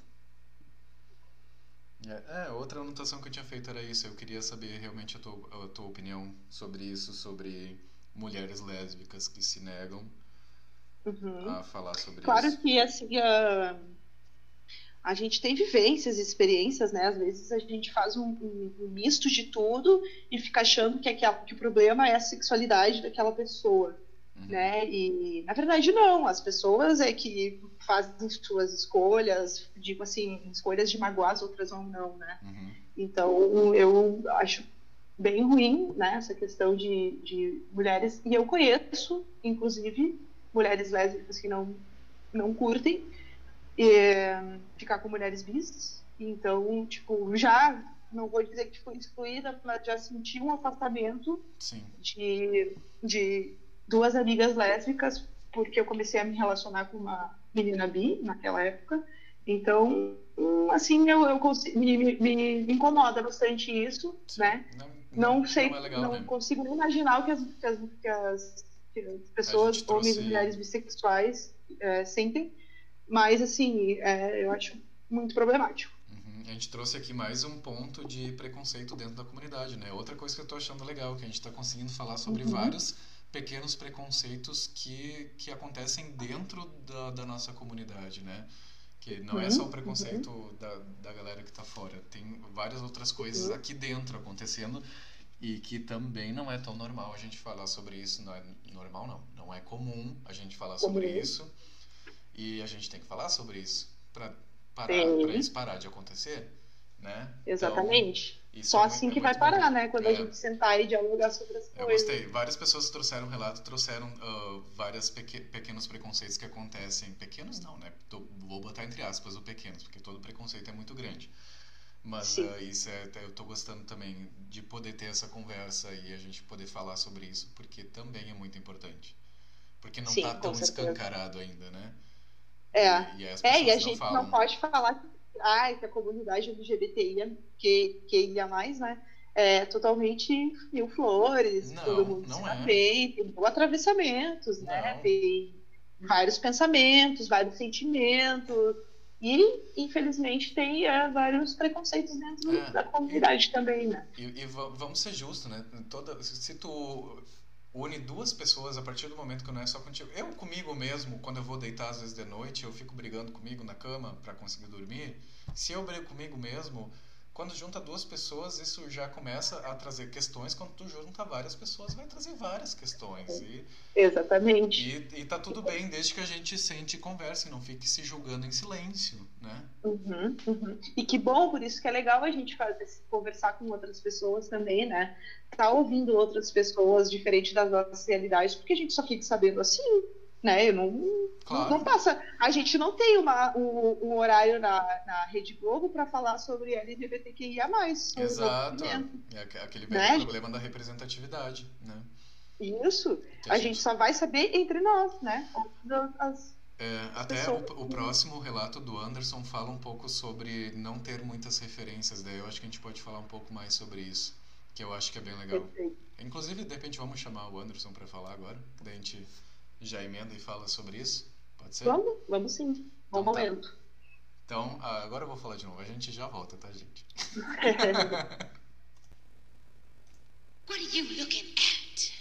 É, é, outra anotação que eu tinha feito era isso. Eu queria saber realmente a tua, a tua opinião sobre isso, sobre mulheres lésbicas que se negam Uhum. a falar sobre Claro isso. que assim a, a gente tem vivências, experiências, né? Às vezes a gente faz um, um- um misto de tudo e fica achando que, aquela, que o problema é a sexualidade daquela pessoa, Uhum. né? E na verdade não, as pessoas é que fazem suas escolhas, digo assim, escolhas de magoar as outras ou não, né? Uhum. Então, eu acho bem ruim né, essa questão de, de mulheres. E eu conheço, inclusive, mulheres lésbicas que não, não curtem eh, ficar com mulheres bis. Então, tipo, já, não vou dizer que fui excluída, mas já senti um afastamento Sim. de, de duas amigas lésbicas, porque eu comecei a me relacionar com uma menina bi naquela época. Então, assim, eu, eu consigo, me, me, me incomoda bastante isso, sim. né? Não, Não sei, Não é legal, não né? consigo nem imaginar o que as, que as, que as, que as pessoas, homens e mulheres bissexuais, eh, sentem. Mas, assim, eh, eu acho muito problemático. Uhum. A gente trouxe aqui mais um ponto de preconceito dentro da comunidade, né? Outra coisa que eu tô achando legal, que a gente está conseguindo falar sobre Uhum. vários pequenos preconceitos que, que acontecem dentro da, da nossa comunidade, né? Que não é Uhum, só o preconceito da, da galera que tá fora, tem várias outras coisas Uhum. aqui dentro acontecendo e que também não é tão normal a gente falar sobre isso, não é normal não, não é comum a gente falar sobre Comum. isso e a gente tem que falar sobre isso para parar, para isso parar de acontecer, né? Exatamente. Então, Só é muito- assim é que vai muito bom. parar, né? Quando a É. gente sentar e dialogar sobre as Eu coisas. gostei. Várias pessoas trouxeram relato, trouxeram ah, vários peque- pequenos preconceitos que acontecem. Pequenos não, né? Tô- vou botar entre aspas o pequenos, porque todo preconceito é muito grande. Mas ah, isso é, eu tô gostando também de poder ter essa conversa e a gente poder falar sobre isso, porque também é muito importante. Porque não tá com tão certeza. escancarado ainda, né? É. E, e É, e a gente falam. não pode falar que, ai, que a comunidade LGBTI, que, que ia mais, né? É totalmente mil flores, Não, todo mundo se é. bem, tem atravessamentos, né? Não. Tem vários pensamentos, vários sentimentos. E, infelizmente, tem é, vários preconceitos dentro É, da comunidade também, né? E, e va- vamos ser justos, né? Toda, se tu une duas pessoas a partir do momento que não é só contigo. Eu comigo mesmo, quando eu vou deitar às vezes de noite, eu fico brigando comigo na cama para conseguir dormir. Se eu brigo comigo mesmo, quando junta duas pessoas, isso já começa a trazer questões. Quando tu junta várias pessoas, vai trazer várias questões. E, Exatamente. e, e tá tudo bem, desde que a gente sente e converse, não fique se julgando em silêncio, né? Uhum, uhum. E que bom, por isso que é legal a gente fazer, conversar com outras pessoas também, né? Tá ouvindo outras pessoas diferente das nossas realidades, porque a gente só fica sabendo assim, né? Eu não, Claro. não passa. A gente não tem uma, um, um horário na, na Rede Globo para falar sobre LGBTQIA. Exato. É aque- aquele Né? problema da representatividade, né? Isso. Que A gente só vai saber entre nós, né? As- É, até o, o próximo relato do Anderson fala um pouco sobre não ter muitas referências, daí eu acho que a gente pode falar um pouco mais sobre isso, que eu acho que é bem legal. Inclusive, de repente, vamos chamar o Anderson para falar agora, daí a gente já emenda e fala sobre isso, pode ser? Vamos, vamos sim. Bom Então tá. momento. Então, ah, agora eu vou falar de novo, a gente já volta, tá, gente? (laughs) (laughs) What are you looking at?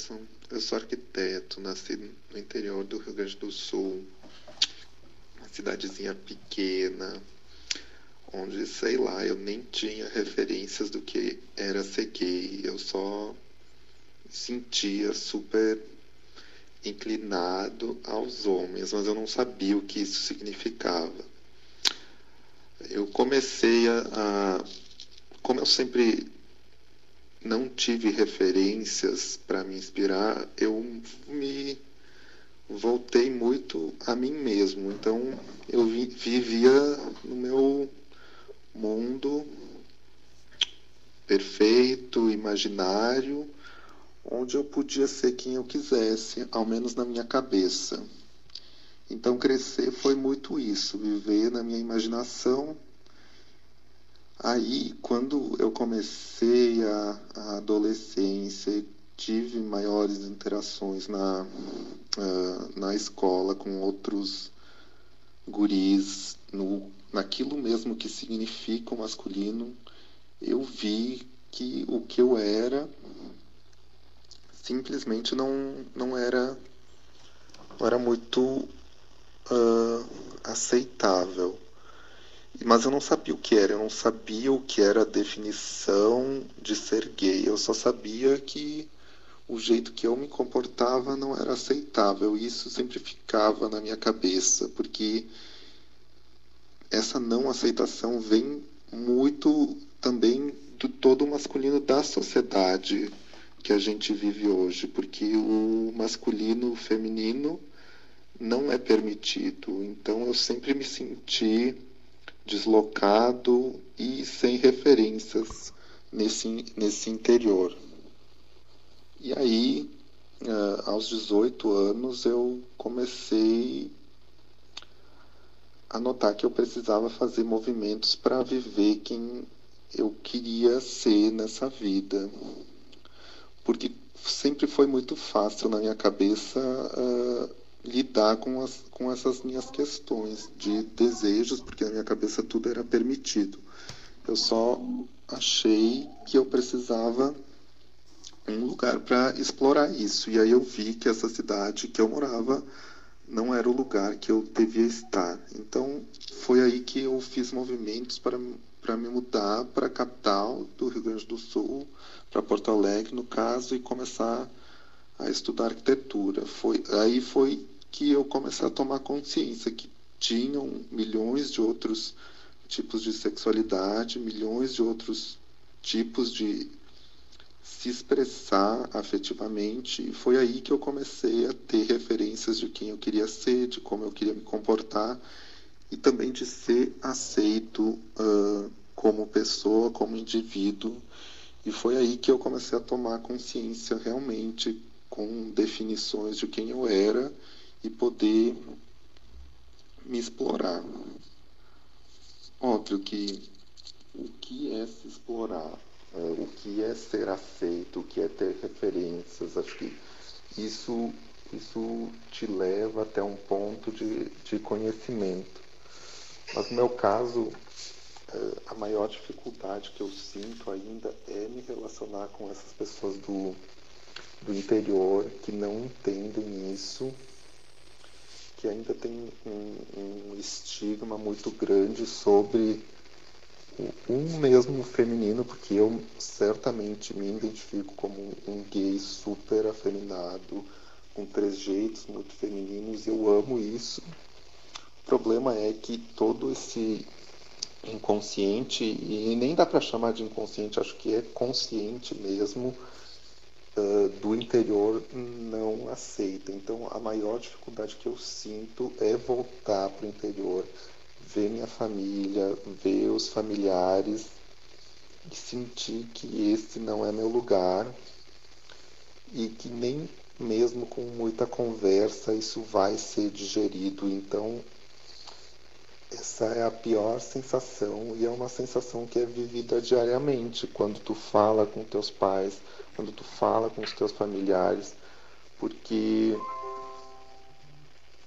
Anderson. Eu sou arquiteto, nasci no interior do Rio Grande do Sul, uma cidadezinha pequena, onde, sei lá, eu nem tinha referências do que era ser gay. Eu só sentia super inclinado aos homens, mas eu não sabia o que isso significava. Eu comecei a, a como eu sempre não tive referências para me inspirar, eu me voltei muito a mim mesmo. Então eu vi, vivia no meu mundo perfeito, imaginário, onde eu podia ser quem eu quisesse, ao menos na minha cabeça. Então crescer foi muito isso, viver na minha imaginação. Aí, quando eu comecei a, a adolescência e tive maiores interações na, uh, na escola com outros guris, no, naquilo mesmo que significa o masculino, eu vi que o que eu era simplesmente não, não era era muito uh, aceitável. Mas eu não sabia o que era, eu não sabia o que era a definição de ser gay. Eu só sabia que o jeito que eu me comportava não era aceitável. Isso sempre ficava na minha cabeça, porque essa não aceitação vem muito também do todo masculino da sociedade que a gente vive hoje, porque o masculino o feminino não é permitido. Então eu sempre me senti deslocado e sem referências nesse, nesse interior. E aí, uh, aos 18 anos, eu comecei a notar que eu precisava fazer movimentos para viver quem eu queria ser nessa vida. Porque sempre foi muito fácil na minha cabeça uh, lidar com, as, com essas minhas questões de desejos, porque na minha cabeça tudo era permitido. Eu só achei que eu precisava um lugar para explorar isso. E aí eu vi que essa cidade que eu morava não era o lugar que eu devia estar. Então foi aí que eu fiz movimentos para para me mudar para a capital do Rio Grande do Sul, para Porto Alegre, no caso, e começar a estudar arquitetura. Foi aí foi que eu comecei a tomar consciência que tinham milhões de outros tipos de sexualidade, milhões de outros tipos de se expressar afetivamente. E foi aí que eu comecei a ter referências de quem eu queria ser, de como eu queria me comportar e também de ser aceito uh, como pessoa, como indivíduo. E foi aí que eu comecei a tomar consciência realmente com definições de quem eu era e poder me explorar. Óbvio que o que é se explorar, é, o que é ser aceito, o que é ter referências, acho que isso, isso te leva até um ponto de, de conhecimento. Mas no meu caso, é, a maior dificuldade que eu sinto ainda é me relacionar com essas pessoas do, do interior que não entendem isso que ainda tem um, um estigma muito grande sobre o, um mesmo feminino, porque eu certamente me identifico como um gay super afeminado, com trejeitos muito femininos, eu amo isso. O problema é que todo esse inconsciente, e nem dá para chamar de inconsciente, acho que é consciente mesmo, uh, do interior não aceita. Então, a maior dificuldade que eu sinto é voltar para o interior, ver minha família, ver os familiares e sentir que esse não é meu lugar e que nem mesmo com muita conversa isso vai ser digerido. Então, essa é a pior sensação e é uma sensação que é vivida diariamente quando tu fala com teus pais, quando tu fala com os teus familiares, porque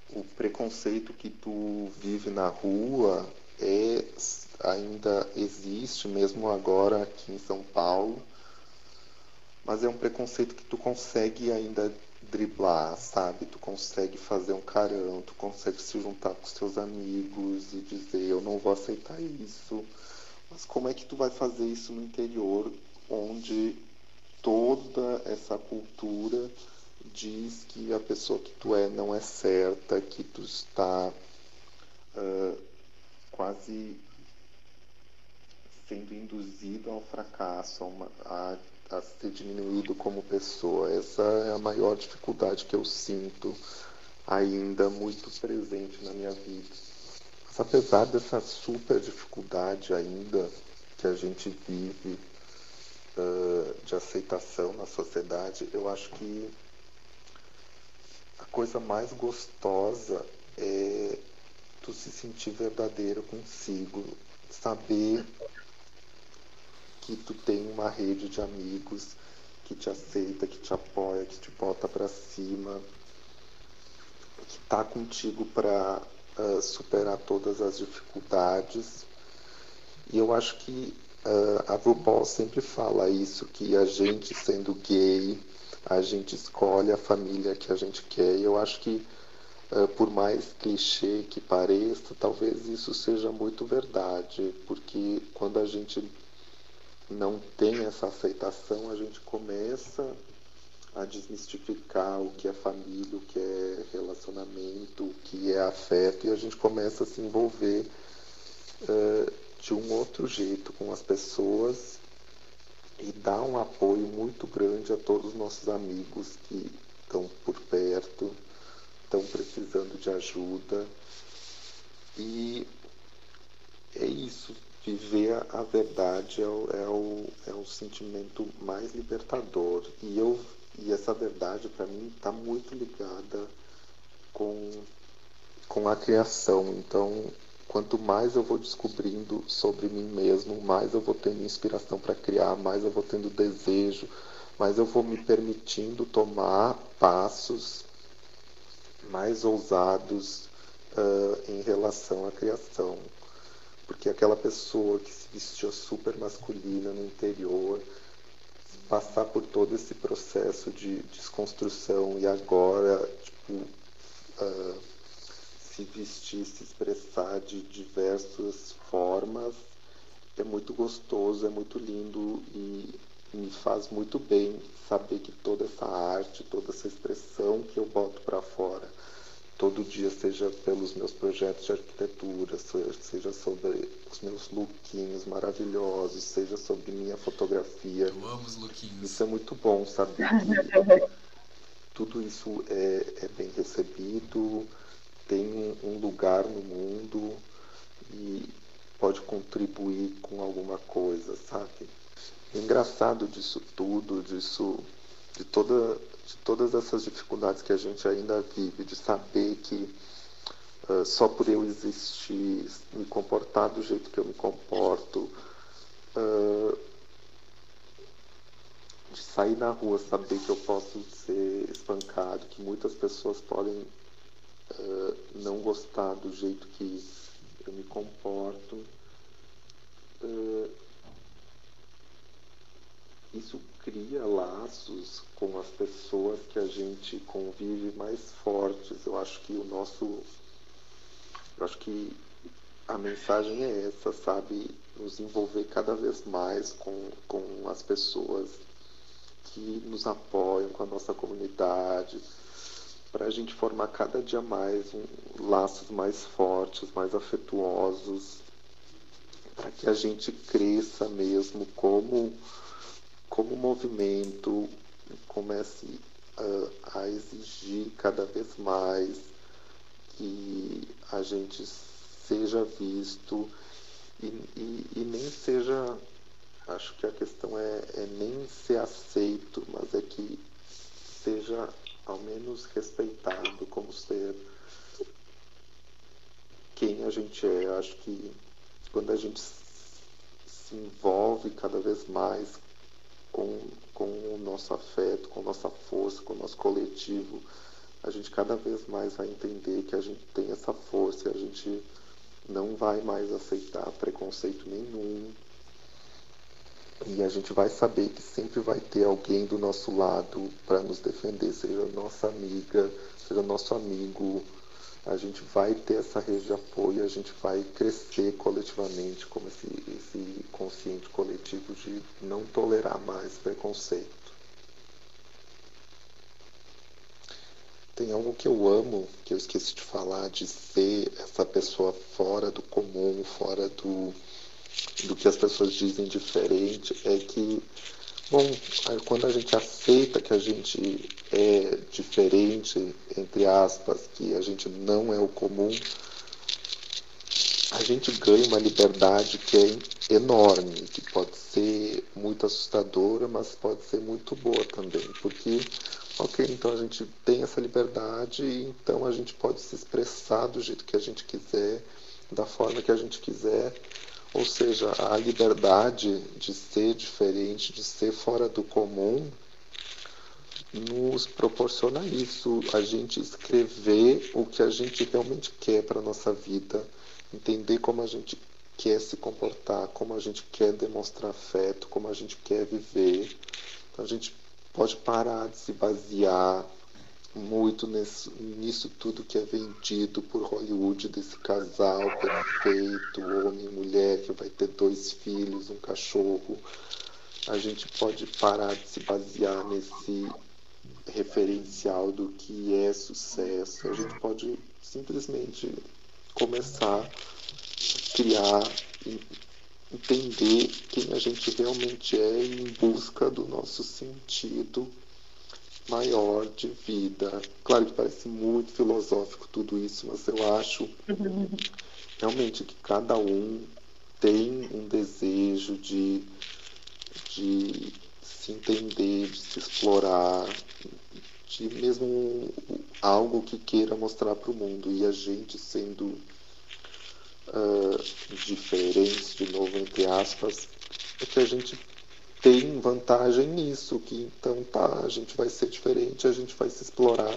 o preconceito que tu vive na rua é ainda existe mesmo agora aqui em São Paulo, mas é um preconceito que tu consegue ainda driblar, sabe? Tu consegue fazer um carão, tu consegue se juntar com os teus amigos e dizer eu não vou aceitar isso. Mas como é que tu vai fazer isso no interior onde toda essa cultura diz que a pessoa que tu é não é certa, que tu está uh, quase sendo induzido ao fracasso, a, uma, a, a, ser diminuído como pessoa. Essa é a maior dificuldade que eu sinto ainda muito presente na minha vida. Mas apesar dessa super dificuldade ainda que a gente vive uh, de aceitação na sociedade, eu acho que a coisa mais gostosa é tu se sentir verdadeiro consigo, saber que tu tem uma rede de amigos que te aceita, que te apoia, que te bota para cima, que tá contigo para uh, superar todas as dificuldades. E eu acho que a RuPaul sempre fala isso, que a gente sendo gay, a gente escolhe a família que a gente quer. E eu acho que uh, por mais clichê que pareça, talvez isso seja muito verdade, porque quando a gente não tem essa aceitação, a gente começa a desmistificar o que é família, o que é relacionamento, o que é afeto, e a gente começa a se envolver uh, de um outro jeito com as pessoas e dar um apoio muito grande a todos os nossos amigos que estão por perto, estão precisando de ajuda. E é isso, viver a verdade é o, é o, é o sentimento mais libertador. E, eu, e essa verdade, para mim, está muito ligada com, com a criação. Então, quanto mais eu vou descobrindo sobre mim mesmo, mais eu vou tendo inspiração para criar, mais eu vou tendo desejo, mais eu vou me permitindo tomar passos mais ousados uh, em relação à criação. Porque aquela pessoa que se vestia super masculina no interior passar por todo esse processo de desconstrução e agora tipo uh, se vestir, se expressar de diversas formas é muito gostoso, é muito lindo e me faz muito bem saber que toda essa arte, toda essa expressão que eu boto para fora todo dia, seja pelos meus projetos de arquitetura, seja sobre os meus lookinhos maravilhosos, seja sobre minha fotografia. Eu amo os lookinhos. Isso é muito bom, saber que (laughs) tudo isso é, é bem recebido, tem um lugar no mundo e pode contribuir com alguma coisa, sabe? O engraçado disso tudo, disso, de toda de todas essas dificuldades que a gente ainda vive, de saber que uh, só por eu existir, me comportar do jeito que eu me comporto, uh, de sair na rua, saber que eu posso ser espancado, que muitas pessoas podem uh, não gostar do jeito que eu me comporto. isso cria laços com as pessoas que a gente convive mais fortes. Eu acho que o nosso. Eu acho que a mensagem é essa, sabe? Nos envolver cada vez mais com, com as pessoas que nos apoiam, com a nossa comunidade, para a gente formar cada dia mais um, laços mais fortes, mais afetuosos, para que a gente cresça mesmo como como movimento comece a, a exigir cada vez mais que a gente seja visto e, e, e, nem seja. Acho que a questão é, é nem ser aceito, mas é que seja ao menos respeitado como ser quem a gente é. Acho que quando a gente se envolve cada vez mais com, com o nosso afeto, com nossa força, com o nosso coletivo, a gente cada vez mais vai entender que a gente tem essa força a gente não vai mais aceitar preconceito nenhum. E a gente vai saber que sempre vai ter alguém do nosso lado para nos defender, seja nossa amiga, seja nosso amigo, a gente vai ter essa rede de apoio, a gente vai crescer coletivamente como esse, esse consciente coletivo de não tolerar mais preconceito. Tem algo que eu amo, que eu esqueci de falar, de ser essa pessoa fora do comum, fora do, do que as pessoas dizem diferente, é que Bom, quando a gente aceita que a gente é diferente, entre aspas, que a gente não é o comum, a gente ganha uma liberdade que é enorme, que pode ser muito assustadora, mas pode ser muito boa também, porque, ok, então a gente tem essa liberdade, então a gente pode se expressar do jeito que a gente quiser, da forma que a gente quiser, ou seja, a liberdade de ser diferente, de ser fora do comum, nos proporciona isso, a gente escrever o que a gente realmente quer para a nossa vida, entender como a gente quer se comportar, como a gente quer demonstrar afeto, como a gente quer viver. Então a gente pode parar de se basear muito nesse, nisso tudo que é vendido por Hollywood desse casal perfeito, homem e mulher que vai ter dois filhos, um cachorro. A gente pode parar de se basear nesse referencial do que é sucesso. A gente pode simplesmente começar a criar e entender quem a gente realmente é em busca do nosso sentido maior de vida. Claro que parece muito filosófico tudo isso, mas eu acho (laughs) realmente que cada um tem um desejo de, de se entender, de se explorar, de mesmo algo que queira mostrar para o mundo. E a gente sendo uh, diferentes, de novo, entre aspas, é que a gente tem vantagem nisso, que então tá, a gente vai ser diferente, a gente vai se explorar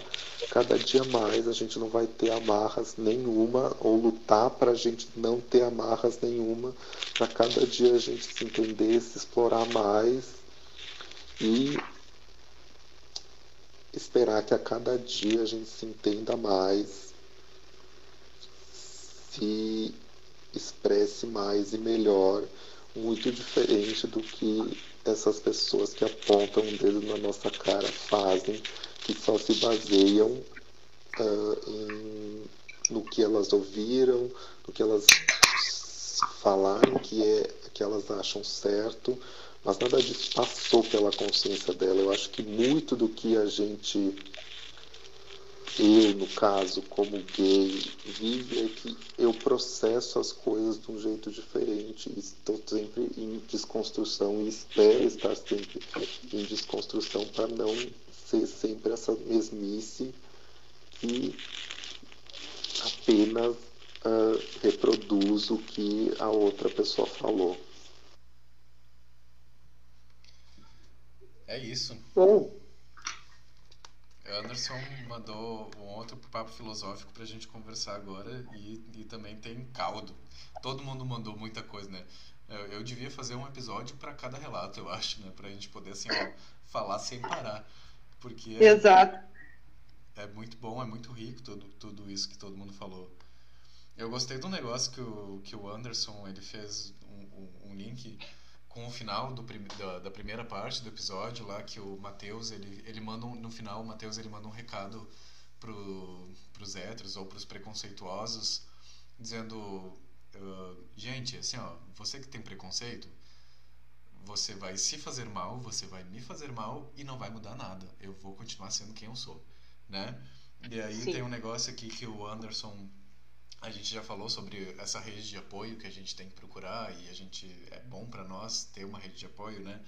cada dia mais, a gente não vai ter amarras nenhuma, ou lutar para a gente não ter amarras nenhuma, para cada dia a gente se entender, se explorar mais e esperar que a cada dia a gente se entenda mais, se expresse mais e melhor, muito diferente do que essas pessoas que apontam um dedo na nossa cara fazem, que só se baseiam uh, em, no que elas ouviram, no que elas falaram que é que elas acham certo, mas nada disso passou pela consciência dela. Eu acho que muito do que a gente eu, no caso, como gay, vive é que eu processo as coisas de um jeito diferente. Estou sempre em desconstrução e espero estar sempre em desconstrução para não ser sempre essa mesmice que apenas uh, reproduz o que a outra pessoa falou. É isso. Bom, Anderson mandou um outro papo filosófico pra gente conversar agora e, e também tem caldo. Todo mundo mandou muita coisa, né? Eu, eu devia fazer um episódio para cada relato, eu acho, né? Pra gente poder, assim, ó, falar sem parar. Porque é, exato. é muito bom, é muito rico tudo, tudo isso que todo mundo falou. Eu gostei do negócio que o, que o Anderson, ele fez um, um, um link com o final do da, da, primeira parte do episódio lá que o Matheus ele, ele manda um, no final o Matheus ele manda um recado pro pros héteros ou pros preconceituosos dizendo uh, gente assim ó você que tem preconceito você vai se fazer mal você vai me fazer mal e não vai mudar nada eu vou continuar sendo quem eu sou né e aí Sim. tem um negócio aqui que o Anderson a gente já falou sobre essa rede de apoio que a gente tem que procurar e a gente é bom para nós ter uma rede de apoio, né?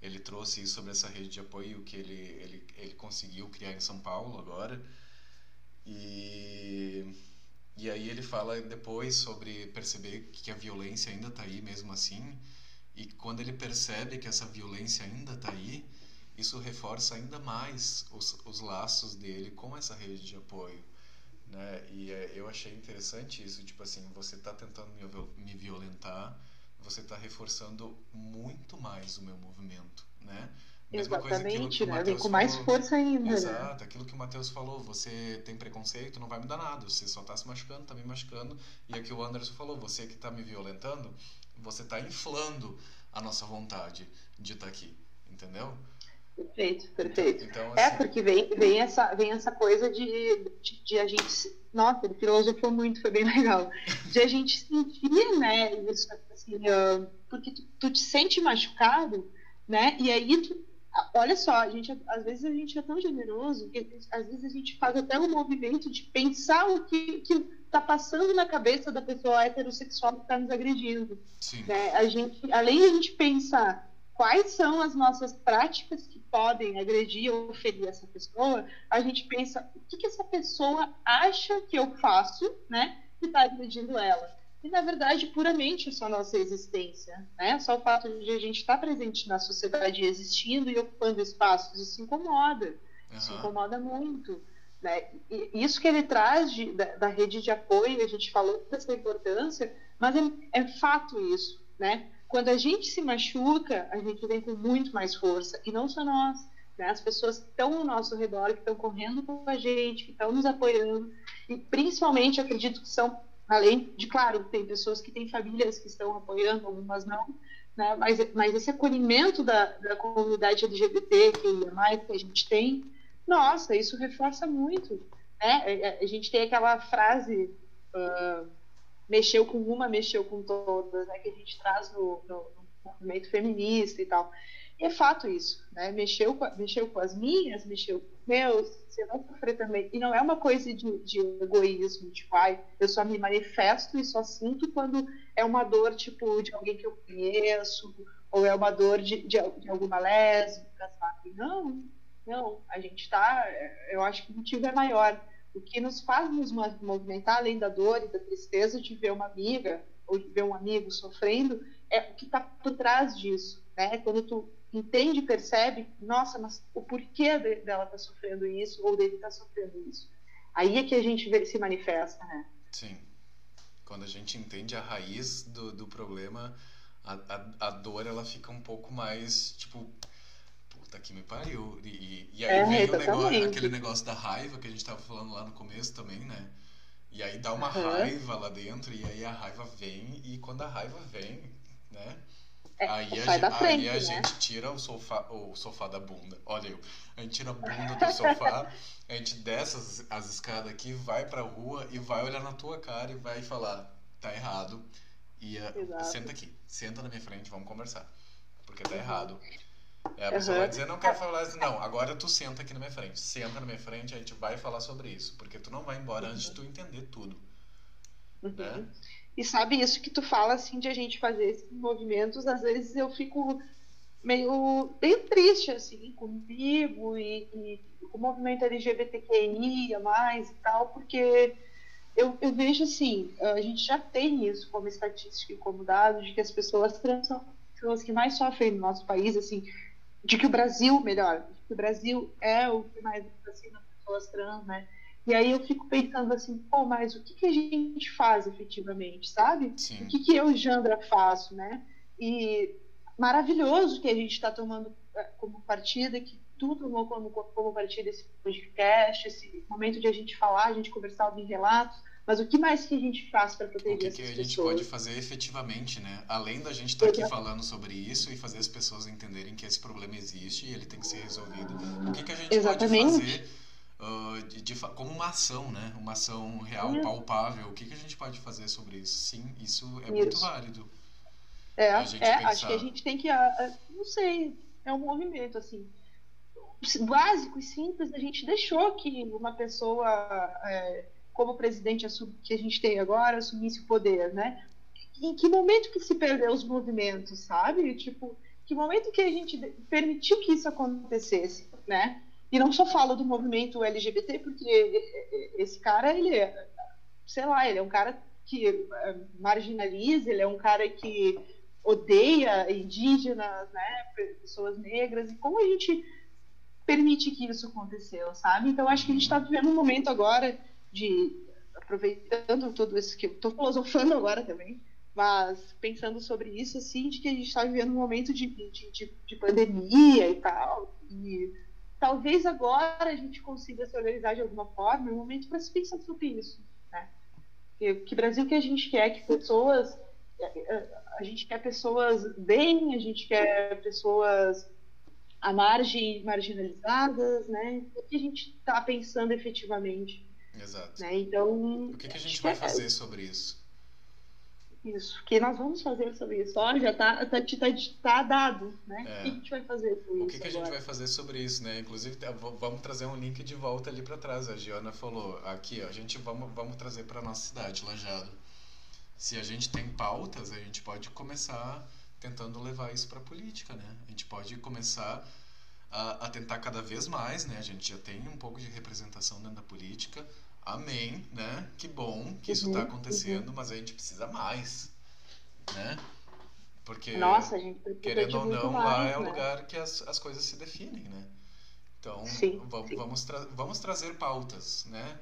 Ele trouxe sobre essa rede de apoio que ele, ele, ele conseguiu criar em São Paulo agora. E, e aí ele fala depois sobre perceber que a violência ainda está aí mesmo assim. E quando ele percebe que essa violência ainda está aí, isso reforça ainda mais os, os laços dele com essa rede de apoio né? E é, eu achei interessante isso, tipo assim, você está tentando me, me violentar, você está reforçando muito mais o meu movimento, né? Mesma Exatamente, coisa né? Vem com mais falou. força ainda, né? Exato, aquilo que o Matheus falou, você tem preconceito, não vai mudar nada, você só está se machucando, está me machucando, e aqui o Anderson falou, você que está me violentando, você está inflando a nossa vontade de estar tá aqui, entendeu? Perfeito, perfeito. Então, É, assim, porque vem, vem, essa, vem essa coisa de, de, de a gente. Nossa, ele filosofou muito, foi bem (laughs) legal. De a gente sentir, né? Isso, assim, ah, porque tu, tu te sente machucado né? E aí, tu- olha só, a gente, às vezes a gente é tão generoso que às vezes a gente faz até um movimento de pensar o que que tá passando na cabeça da pessoa heterossexual que está nos agredindo Sim. né? A gente, além de a gente pensar quais são as nossas práticas que podem agredir ou ferir essa pessoa, a gente pensa o que, que essa pessoa acha que eu faço, né, que está agredindo ela. E na verdade, puramente é só a nossa existência, né? Só o fato de a gente estar presente na sociedade, existindo e ocupando espaços, isso incomoda isso Aham. incomoda muito. Né? E isso que ele traz de- da, da rede de apoio, a gente falou dessa importância, mas é, é fato isso. Né? Quando a gente se machuca, a gente vem com muito mais força, e não só nós. Né? As pessoas que estão ao nosso redor, que estão correndo com a gente, que estão nos apoiando, e principalmente acredito que são, além de, claro, tem pessoas que têm famílias que estão apoiando, algumas não, né? mas, mas esse acolhimento da, da comunidade LGBT que mais que a gente tem, nossa, isso reforça muito. Né? É, é, A gente tem aquela frase ah, mexeu com uma, mexeu com todas, né? que a gente traz no, no, no movimento feminista e tal. E é fato isso, né? Mexeu com, mexeu com as minhas, mexeu com os meus, você vai sofrer também. E não é uma coisa de, de egoísmo, tipo, ai, eu só me manifesto e só sinto quando é uma dor, tipo, de alguém que eu conheço, ou é uma dor de, de, de alguma lésbica, sabe? Não, não, a gente tá, eu acho que o motivo é maior. O que nos faz nos mo- movimentar, além da dor e da tristeza de ver uma amiga ou de ver um amigo sofrendo, é o que está por trás disso, né? Quando tu entende e percebe, nossa, mas o porquê de- dela estar sofrendo isso ou dele estar sofrendo isso. Aí é que a gente vê, se manifesta, né? Sim. Quando a gente entende a raiz do, do problema, a, a, a dor ela fica um pouco mais, tipo, puta que me pariu. E, e- aí É, vem o negócio, aquele negócio da raiva que a gente tava falando lá no começo também, né? E aí dá uma Aham. raiva lá dentro, e aí a raiva vem, e quando a raiva vem, né? É, aí a, frente, aí a né? gente tira o sofá, o sofá da bunda. Olha eu. A gente tira a bunda do sofá, a gente desce as, as escadas aqui, vai pra rua e vai olhar na tua cara e vai falar, tá errado. E eh, Exato. senta aqui, senta na minha frente, vamos conversar. Porque tá Uhum. errado. E a pessoa Aham. vai dizer, não quero falar isso. Não, agora tu senta aqui na minha frente. Senta na minha frente, a gente vai falar sobre isso. Porque tu não vai embora antes de tu entender tudo. Uhum. Né? E sabe isso que tu fala assim de a gente fazer esses movimentos, às vezes eu fico meio bem triste assim comigo e, e com o movimento LGBTQIA mais e tal, porque eu, eu vejo assim, a gente já tem isso como estatística e como dado de que as pessoas trans são são as que mais sofrem no nosso país, assim, de que o Brasil, melhor, que o Brasil é o que mais assassina pessoas trans, né? E aí eu fico pensando assim, pô, mas o que, que a gente faz efetivamente, sabe? Sim. O que, que eu, Jandra, faço, né? E maravilhoso que a gente está tomando eh, como partida, que tu tomou como, como partida esse podcast, esse momento de a gente falar, a gente conversar, ouvir relatos, mas o que mais que a gente faz para O proteger que, essas que a pessoas? gente pode fazer efetivamente, né? Além da gente estar aqui Exato. falando sobre isso e fazer as pessoas entenderem que esse problema existe e ele tem que ser resolvido, o que, que a gente Exatamente. pode fazer ah, de, de como uma ação, né? Uma ação real, palpável. O que, que a gente pode fazer sobre isso? Sim, isso é muito Isso. válido. É, é pensar. acho que a gente tem que, ah, ah, não sei, é um movimento assim básico e simples. A gente deixou que uma pessoa, é, como o presidente que a gente tem agora, assumisse o poder, né? Em que momento que se perdeu os movimentos, sabe? Tipo, que momento que a gente permitiu que isso acontecesse, né? E não só falo do movimento LGBT, porque esse cara, ele é, sei lá, ele é um cara que eh, marginaliza, ele é um cara que odeia indígenas, né, pessoas negras, e como a gente permite que isso aconteceu, sabe? Então acho que a gente está vivendo um momento agora de aproveitando tudo isso que eu estou filosofando agora também, mas pensando sobre isso assim, de que a gente está vivendo um momento de, de, de, de pandemia e tal, e talvez agora a gente consiga se organizar de alguma forma, é um momento para se pensar sobre isso, né? Que, que Brasil que a gente quer que pessoas a gente quer pessoas bem, a gente quer pessoas à margem marginalizadas, né? O que a gente está pensando efetivamente, Exato. né? Então, O que, que a gente acho vai é- fazer sobre isso? Isso. O que nós vamos fazer sobre isso? Ó, já tá, tá, tá, tá dado, né? É. O que a gente vai fazer com isso? O que, que a gente vai fazer sobre isso, né? Inclusive, tá, vamos trazer um link de volta ali para trás. A Giana falou aqui, ó, a gente vamos, vamos trazer para nossa cidade, Lajado. Se a gente tem pautas, a gente pode começar tentando levar isso para política, né? A gente pode começar a, a tentar cada vez mais, né? A gente já tem um pouco de representação dentro da política. Amém, né? Que bom que isso está Uhum, acontecendo, mas a gente precisa mais, né? Porque Nossa, a gente querendo ou não, mais, lá é o né? lugar que as, as coisas se definem, né? Então, Sim, vamos, sim. vamos, tra vamos trazer pautas, né?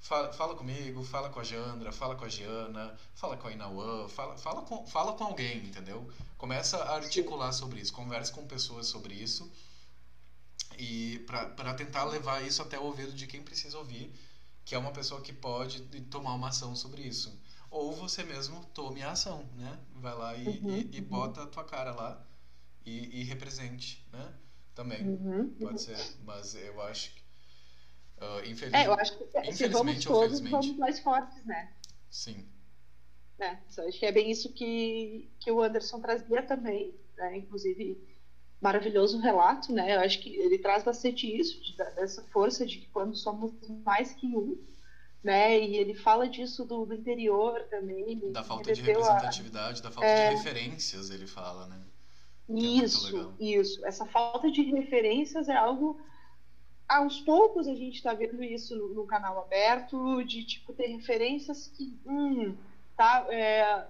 Fala, fala comigo, fala com a Jandra, fala com a Giana, fala com a Inauã, fala, fala, com, fala com alguém, entendeu? Começa a articular sobre isso, converse com pessoas sobre isso e para tentar levar isso até o ouvido de quem precisa ouvir, que é uma pessoa que pode tomar uma ação sobre isso. Ou você mesmo tome a ação, né? Vai lá e, Uhum, e, e uhum. bota a tua cara lá e, e represente, né? Também, Uhum, pode ser. Mas eu acho que, ah, infeliz... É, eu acho que se- se vamos todos, vamos mais fortes, né? Sim? Então, acho que é bem isso que, que o Anderson trazia também, né? Inclusive, maravilhoso relato, né? Eu acho que ele traz bastante isso, de- dessa força de que quando somos mais que um, né? E ele fala disso do, do interior também. da falta de remeteu a- representatividade, da falta de referências, ele fala, né? é muito Isso, legal. isso. Essa falta de referências é algo. Aos poucos a gente está vendo isso no, no canal aberto, de tipo ter referências que hum, tá, é,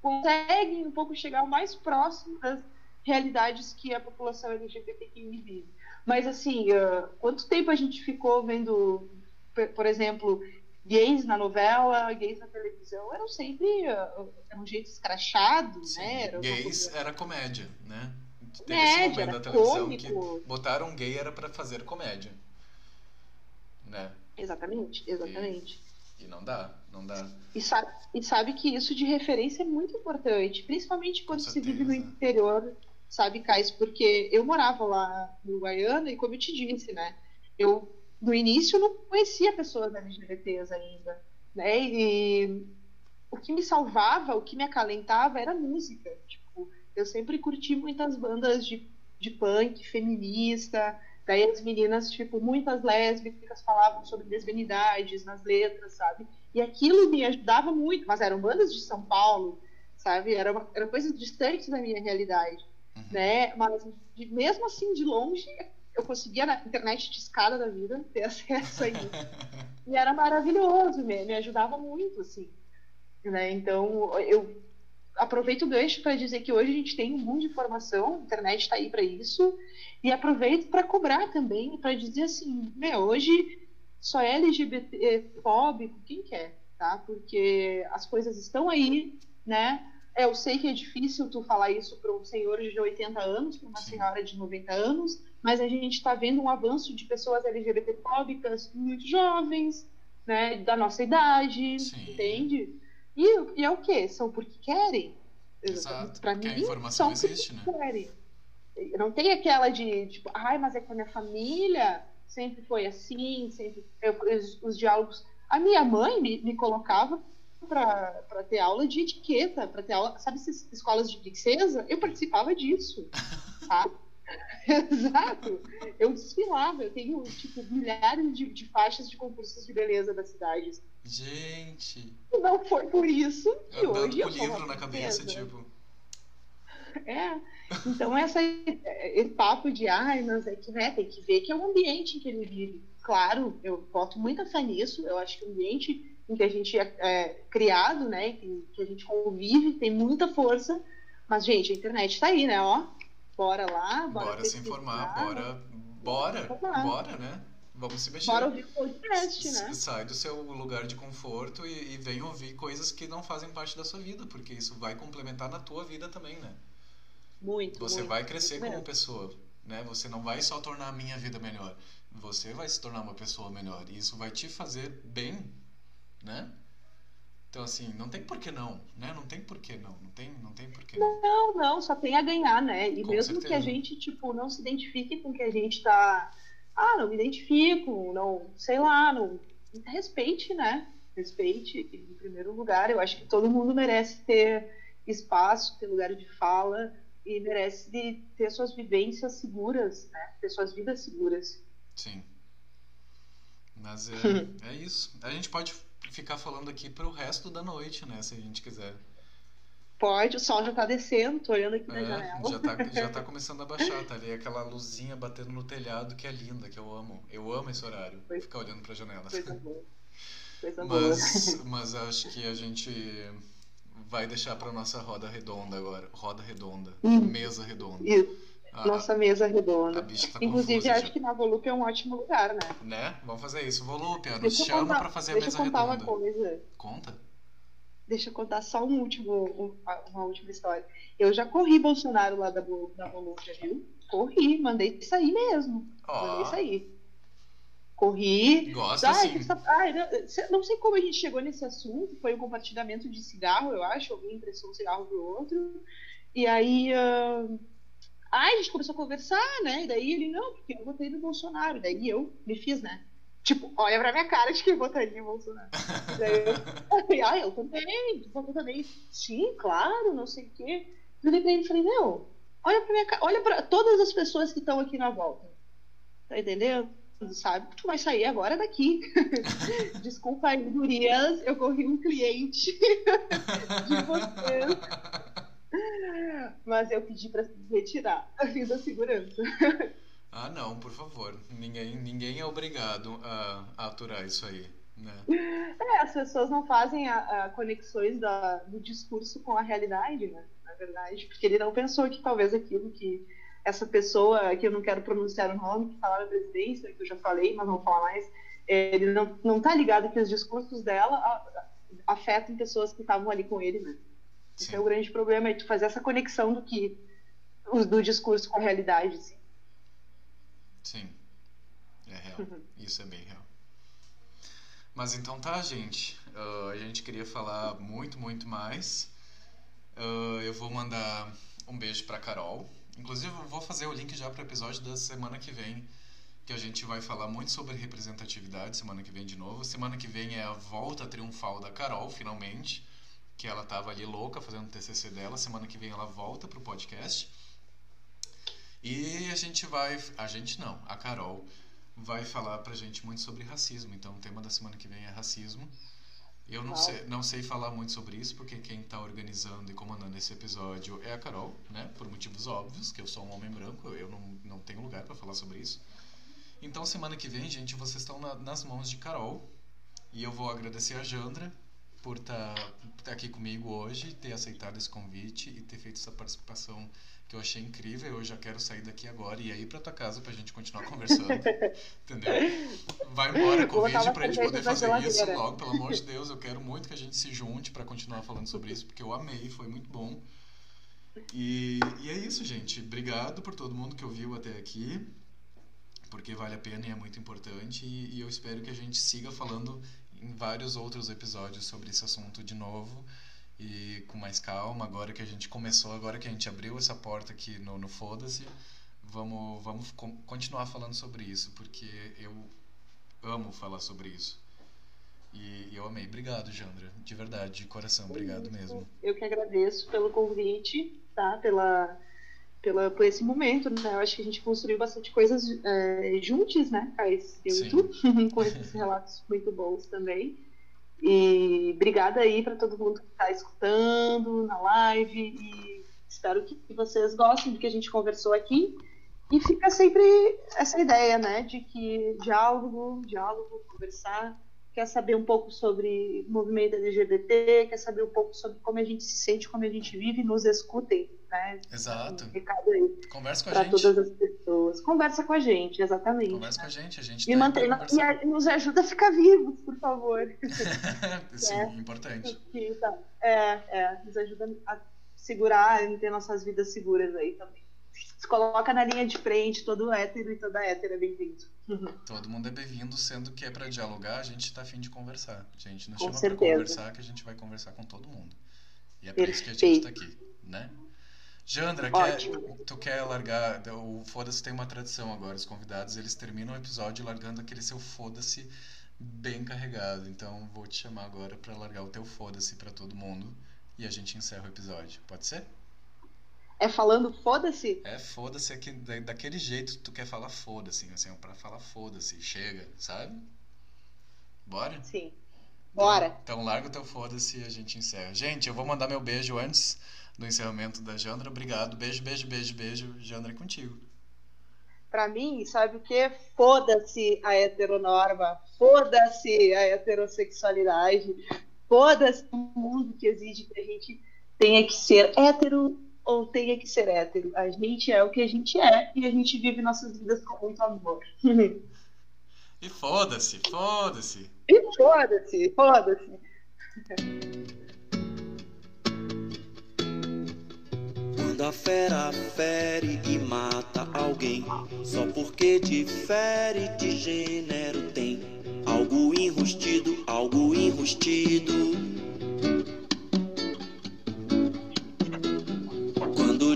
conseguem um pouco chegar o mais próximo das realidades que a população LGBTQI vive. Mas assim, ah, quanto tempo a gente ficou vendo, por- exemplo, gays na novela, gays na televisão, eram sempre ah, eram um jeito escrachado, Sim, né? Era gays coisa- era comédia, né? Teve Comédia, esse momento da televisão cômico. que botaram gay era pra fazer comédia, né? Exatamente, exatamente. E não dá, não dá. E sabe, e sabe que isso de referência é muito importante, principalmente quando se vive no interior, sabe, Cais? Porque eu morava lá no Guaiana e, como eu te disse, né, eu no início não conhecia pessoas LGBTs ainda, né, e o que me salvava, o que me acalentava era música. Tipo, eu sempre curti muitas bandas de, de punk feminista, daí as meninas, tipo, muitas lésbicas falavam sobre lesbianidades nas letras, sabe? E aquilo me ajudava muito, mas eram bandas de São Paulo, sabe? Era, uma, era coisas distantes da minha realidade, Uhum. né? Mas de- mesmo assim, de longe, eu conseguia na internet de escada da vida ter (laughs) acesso a isso. E era maravilhoso, me, me ajudava muito, assim. Né? Então, eu aproveito o gancho para dizer que hoje a gente tem um mundo de informação, a internet está aí para isso, e aproveito para cobrar também, para dizer assim, meu, hoje só é LGBT fóbico quem quer, tá? Porque as coisas estão aí, né? Eu sei que é difícil tu falar isso para um senhor de 80 anos, para uma Sim. senhora de 90 anos, mas a gente está vendo um avanço de pessoas LGBT fóbicas muito jovens, né? Da nossa idade, Sim. entende? E, e é o quê? São porque querem. Exato, Para porque a mim, informação são porque existe, né? querem. Não tem aquela de, tipo, ai, mas é que a minha família sempre foi assim, sempre. eu- os, os diálogos. A minha mãe me, me colocava para ter aula de etiqueta, para ter aula. Sabe essas escolas de princesa? Eu participava disso, tá? (laughs) Exato. Eu desfilava, eu tenho, tipo, milhares de, de faixas de concursos de beleza da cidade. Gente, E não foi por isso que andando hoje com eu livro na cabeça, princesa. tipo. É. Então, essa, esse papo de, ai, mas é que, né, tem que ver que é o ambiente em que ele vive. Claro, eu boto muita fé nisso, eu acho que o ambiente em que a gente é, é criado, né, que, que a gente convive, tem muita força. Mas, gente, a internet tá aí, né, ó. Bora lá, bora, Bora, se informar, bora, bora, informar. bora, né? Vamos se mexer. Bora ouvir o podcast, né? Sai do seu lugar de conforto e, e vem ouvir coisas que não fazem parte da sua vida, porque isso vai complementar na tua vida também, né? Muito, Você muito, vai crescer como mesmo. pessoa, né? Você não vai só tornar a minha vida melhor, você vai se tornar uma pessoa melhor e isso vai te fazer bem, né? Então assim, não tem por que não, né? Não tem por que não, não tem, não tem por que não. Não, não, só tem a ganhar, né? E Com mesmo que a certeza. gente, tipo, não se identifique com o que a gente tá. Ah, não me identifico, não, sei lá, não. Respeite, né? respeite em primeiro lugar. Eu acho que todo mundo merece ter espaço, ter lugar de fala e merece de ter suas vivências seguras, né? Ter suas vidas seguras. Sim. Mas é, (laughs) é isso. A gente pode ficar falando aqui pro resto da noite, né? Se a gente quiser. Pode, o sol já tá descendo, tô olhando aqui na É, janela. já tá, já tá (laughs) começando a baixar, tá ali aquela luzinha batendo no telhado que é linda, que eu amo. Eu amo esse horário, Pois- ficar olhando pra janela. Coisa boa. Coisa boa. Mas, (laughs) mas acho que a gente vai deixar pra nossa roda redonda agora. Roda redonda. Hum. Mesa redonda. E A- nossa mesa redonda. tá Inclusive, confusa acho já. que na Volupe é um ótimo lugar, né? Né? Vamos fazer isso. Volúpia, nos Deixa chama pra fazer a deixa mesa eu contar redonda. uma coisa. Conta? Deixa eu contar só um último, um- uma última história. Eu já corri Bolsonaro lá da, da Volúpia, viu? Corri, mandei sair mesmo. Mandei Ó, sair. Corri. gosta Ai, sim. ai, não, sei como a gente chegou nesse assunto. Foi um compartilhamento de cigarro, eu acho. Alguém emprestou um cigarro pro outro. E aí. ah, Ai, a gente começou a conversar, né? E daí ele, não, porque eu votei no Bolsonaro. Daí eu me fiz, né? Tipo, olha pra minha cara de que eu votaria no Bolsonaro. (laughs) Daí eu, (laughs) ah, eu também, votou também. Sim, claro, não sei o quê. Eu olhei pra ele e falei, não, olha pra minha cara, olha pra todas as pessoas que estão aqui na volta. Tá entendendo? Sabe que tu vai sair agora daqui. (laughs) Desculpa aí, gurias, eu corri um cliente de vocês. Mas eu pedi se retirar a vida da segurança. Ah, não, por favor. Ninguém, ninguém é obrigado a, a aturar isso aí, né? É, as pessoas não fazem a, a conexões da- do discurso com a realidade, né? Na verdade, porque ele não pensou que talvez aquilo que essa pessoa, que eu não quero pronunciar o nome, que falava presidência, que eu já falei, mas não vou falar mais, ele não, não tá ligado que os discursos dela afetam pessoas que estavam ali com ele, né? Esse Sim. é o grande problema, é tu fazer essa conexão do que o- do discurso com a realidade, assim. Sim. É real. Uhum. Isso é bem real. Mas então tá, gente. Ah, a gente queria falar muito, muito mais. Ah, eu vou mandar um beijo pra Carol. Inclusive, eu vou fazer o link já pro episódio da semana que vem. Que a gente vai falar muito sobre representatividade semana que vem de novo. Semana que vem é a volta triunfal da Carol, finalmente. Que ela tava ali louca fazendo o TCC dela. Semana que vem ela volta pro podcast. E a gente vai. A gente não, a Carol vai falar pra gente muito sobre racismo. Então o tema da semana que vem é racismo. Eu não sei, não sei falar muito sobre isso, porque quem tá organizando e comandando esse episódio é a Carol, né? Por motivos óbvios, que eu sou um homem branco, eu não, não tenho lugar pra falar sobre isso. Então semana que vem, gente, vocês estão na- nas mãos de Carol. E eu vou agradecer a Jandra por estar aqui comigo hoje, ter aceitado esse convite e ter feito essa participação que eu achei incrível. Eu já quero sair daqui agora e ir pra tua casa pra gente continuar conversando. (laughs) entendeu? Vai embora, Covid, uma pra gente poder fazer isso logo, pelo amor de Deus. Eu quero muito que a gente se junte pra continuar falando sobre isso, porque eu amei, foi muito bom. E, e é isso, gente. Obrigado por todo mundo que ouviu até aqui, porque vale a pena e é muito importante. E, e eu espero que a gente siga falando em vários outros episódios sobre esse assunto de novo e com mais calma. Agora que a gente começou, agora que a gente abriu essa porta aqui no, no Foda-se, vamos, vamos con- continuar falando sobre isso, porque eu amo falar sobre isso. E, e eu amei. Obrigado, Jandra. De verdade, de coração. Obrigado mesmo. Eu que agradeço pelo convite, tá? Pela, pela, por esse momento, né? Eu acho que a gente construiu bastante coisas é, juntos, né, Cais? Eu Sim. e tu, (laughs) com esses relatos muito bons também. E obrigada aí para todo mundo que está escutando na live e espero que vocês gostem do que a gente conversou aqui. E fica sempre essa ideia, né, de que diálogo, diálogo, conversar, quer saber um pouco sobre movimento LGBT, quer saber um pouco sobre como a gente se sente, como a gente vive, nos escutem, né? Exato. Um recado aí Conversa com a para gente. todas as pessoas. Conversa com a gente, exatamente. Conversa com a gente. A gente Me tá mantém e a- nos ajuda a ficar vivos, por favor. (laughs) Sim, É. importante. Tá, é, é, nos ajuda a segurar e ter nossas vidas seguras aí também. Se coloca na linha de frente, todo hétero e toda hétera é bem-vindo. (laughs) Todo mundo é bem-vindo, sendo que é pra dialogar, a gente tá afim de conversar. A gente nos Com chama pra conversar, que a gente vai conversar com todo mundo. E é por isso que a gente tá aqui, né? Jandra, quer, tu quer largar. O Foda-se tem uma tradição agora. Os convidados eles terminam o episódio largando aquele seu foda-se bem carregado. Então vou te chamar agora pra largar o teu foda-se pra todo mundo e a gente encerra o episódio. Pode ser? É falando foda-se? É foda-se aqui, da- daquele jeito que tu quer falar foda-se, assim, ó, pra falar foda-se, chega, sabe? Bora? Sim. Bora. Então, então larga o teu foda-se e a gente encerra. Gente, eu vou mandar meu beijo antes do encerramento da Jandra. Obrigado. Beijo, beijo, beijo, beijo. Jandra é contigo. Pra mim, sabe o que? Foda-se a heteronorma, foda-se a heterossexualidade, foda-se o mundo que exige que a gente tenha que ser hétero ou tenha que ser hétero. A gente é o que a gente é e a gente vive nossas vidas com muito amor. E foda-se, foda-se. e foda-se, foda-se. Quando a fera fere e mata alguém, só porque difere de gênero tem algo enrustido, algo enrustido.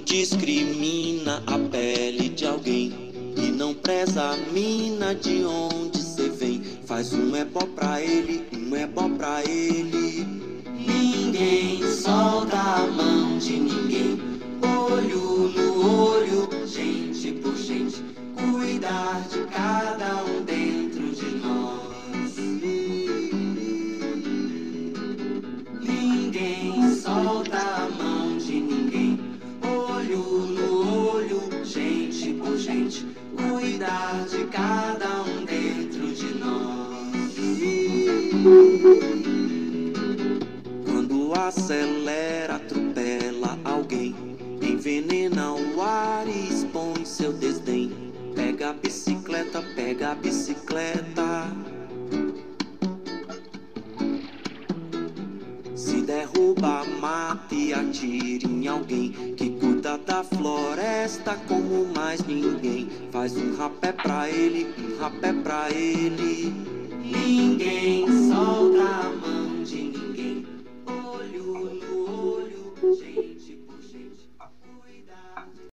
Discrimina a pele de alguém. E não preza a mina de onde cê vem, faz um ebó pra ele, um ebó pra ele. Ninguém solta a mão de ninguém, olho no olho, gente por gente, cuidar de cada um dentro de nós. Ninguém solta a mão gente por gente, cuidar de cada um dentro de nós. Quando acelera, atropela alguém, envenena o ar e expõe seu desdém. Pega a bicicleta, pega a bicicleta. Se derruba, mate e atire em alguém que cuida da floresta como mais ninguém. Faz um rapé pra ele, um rapé pra ele. Ninguém solta a mão.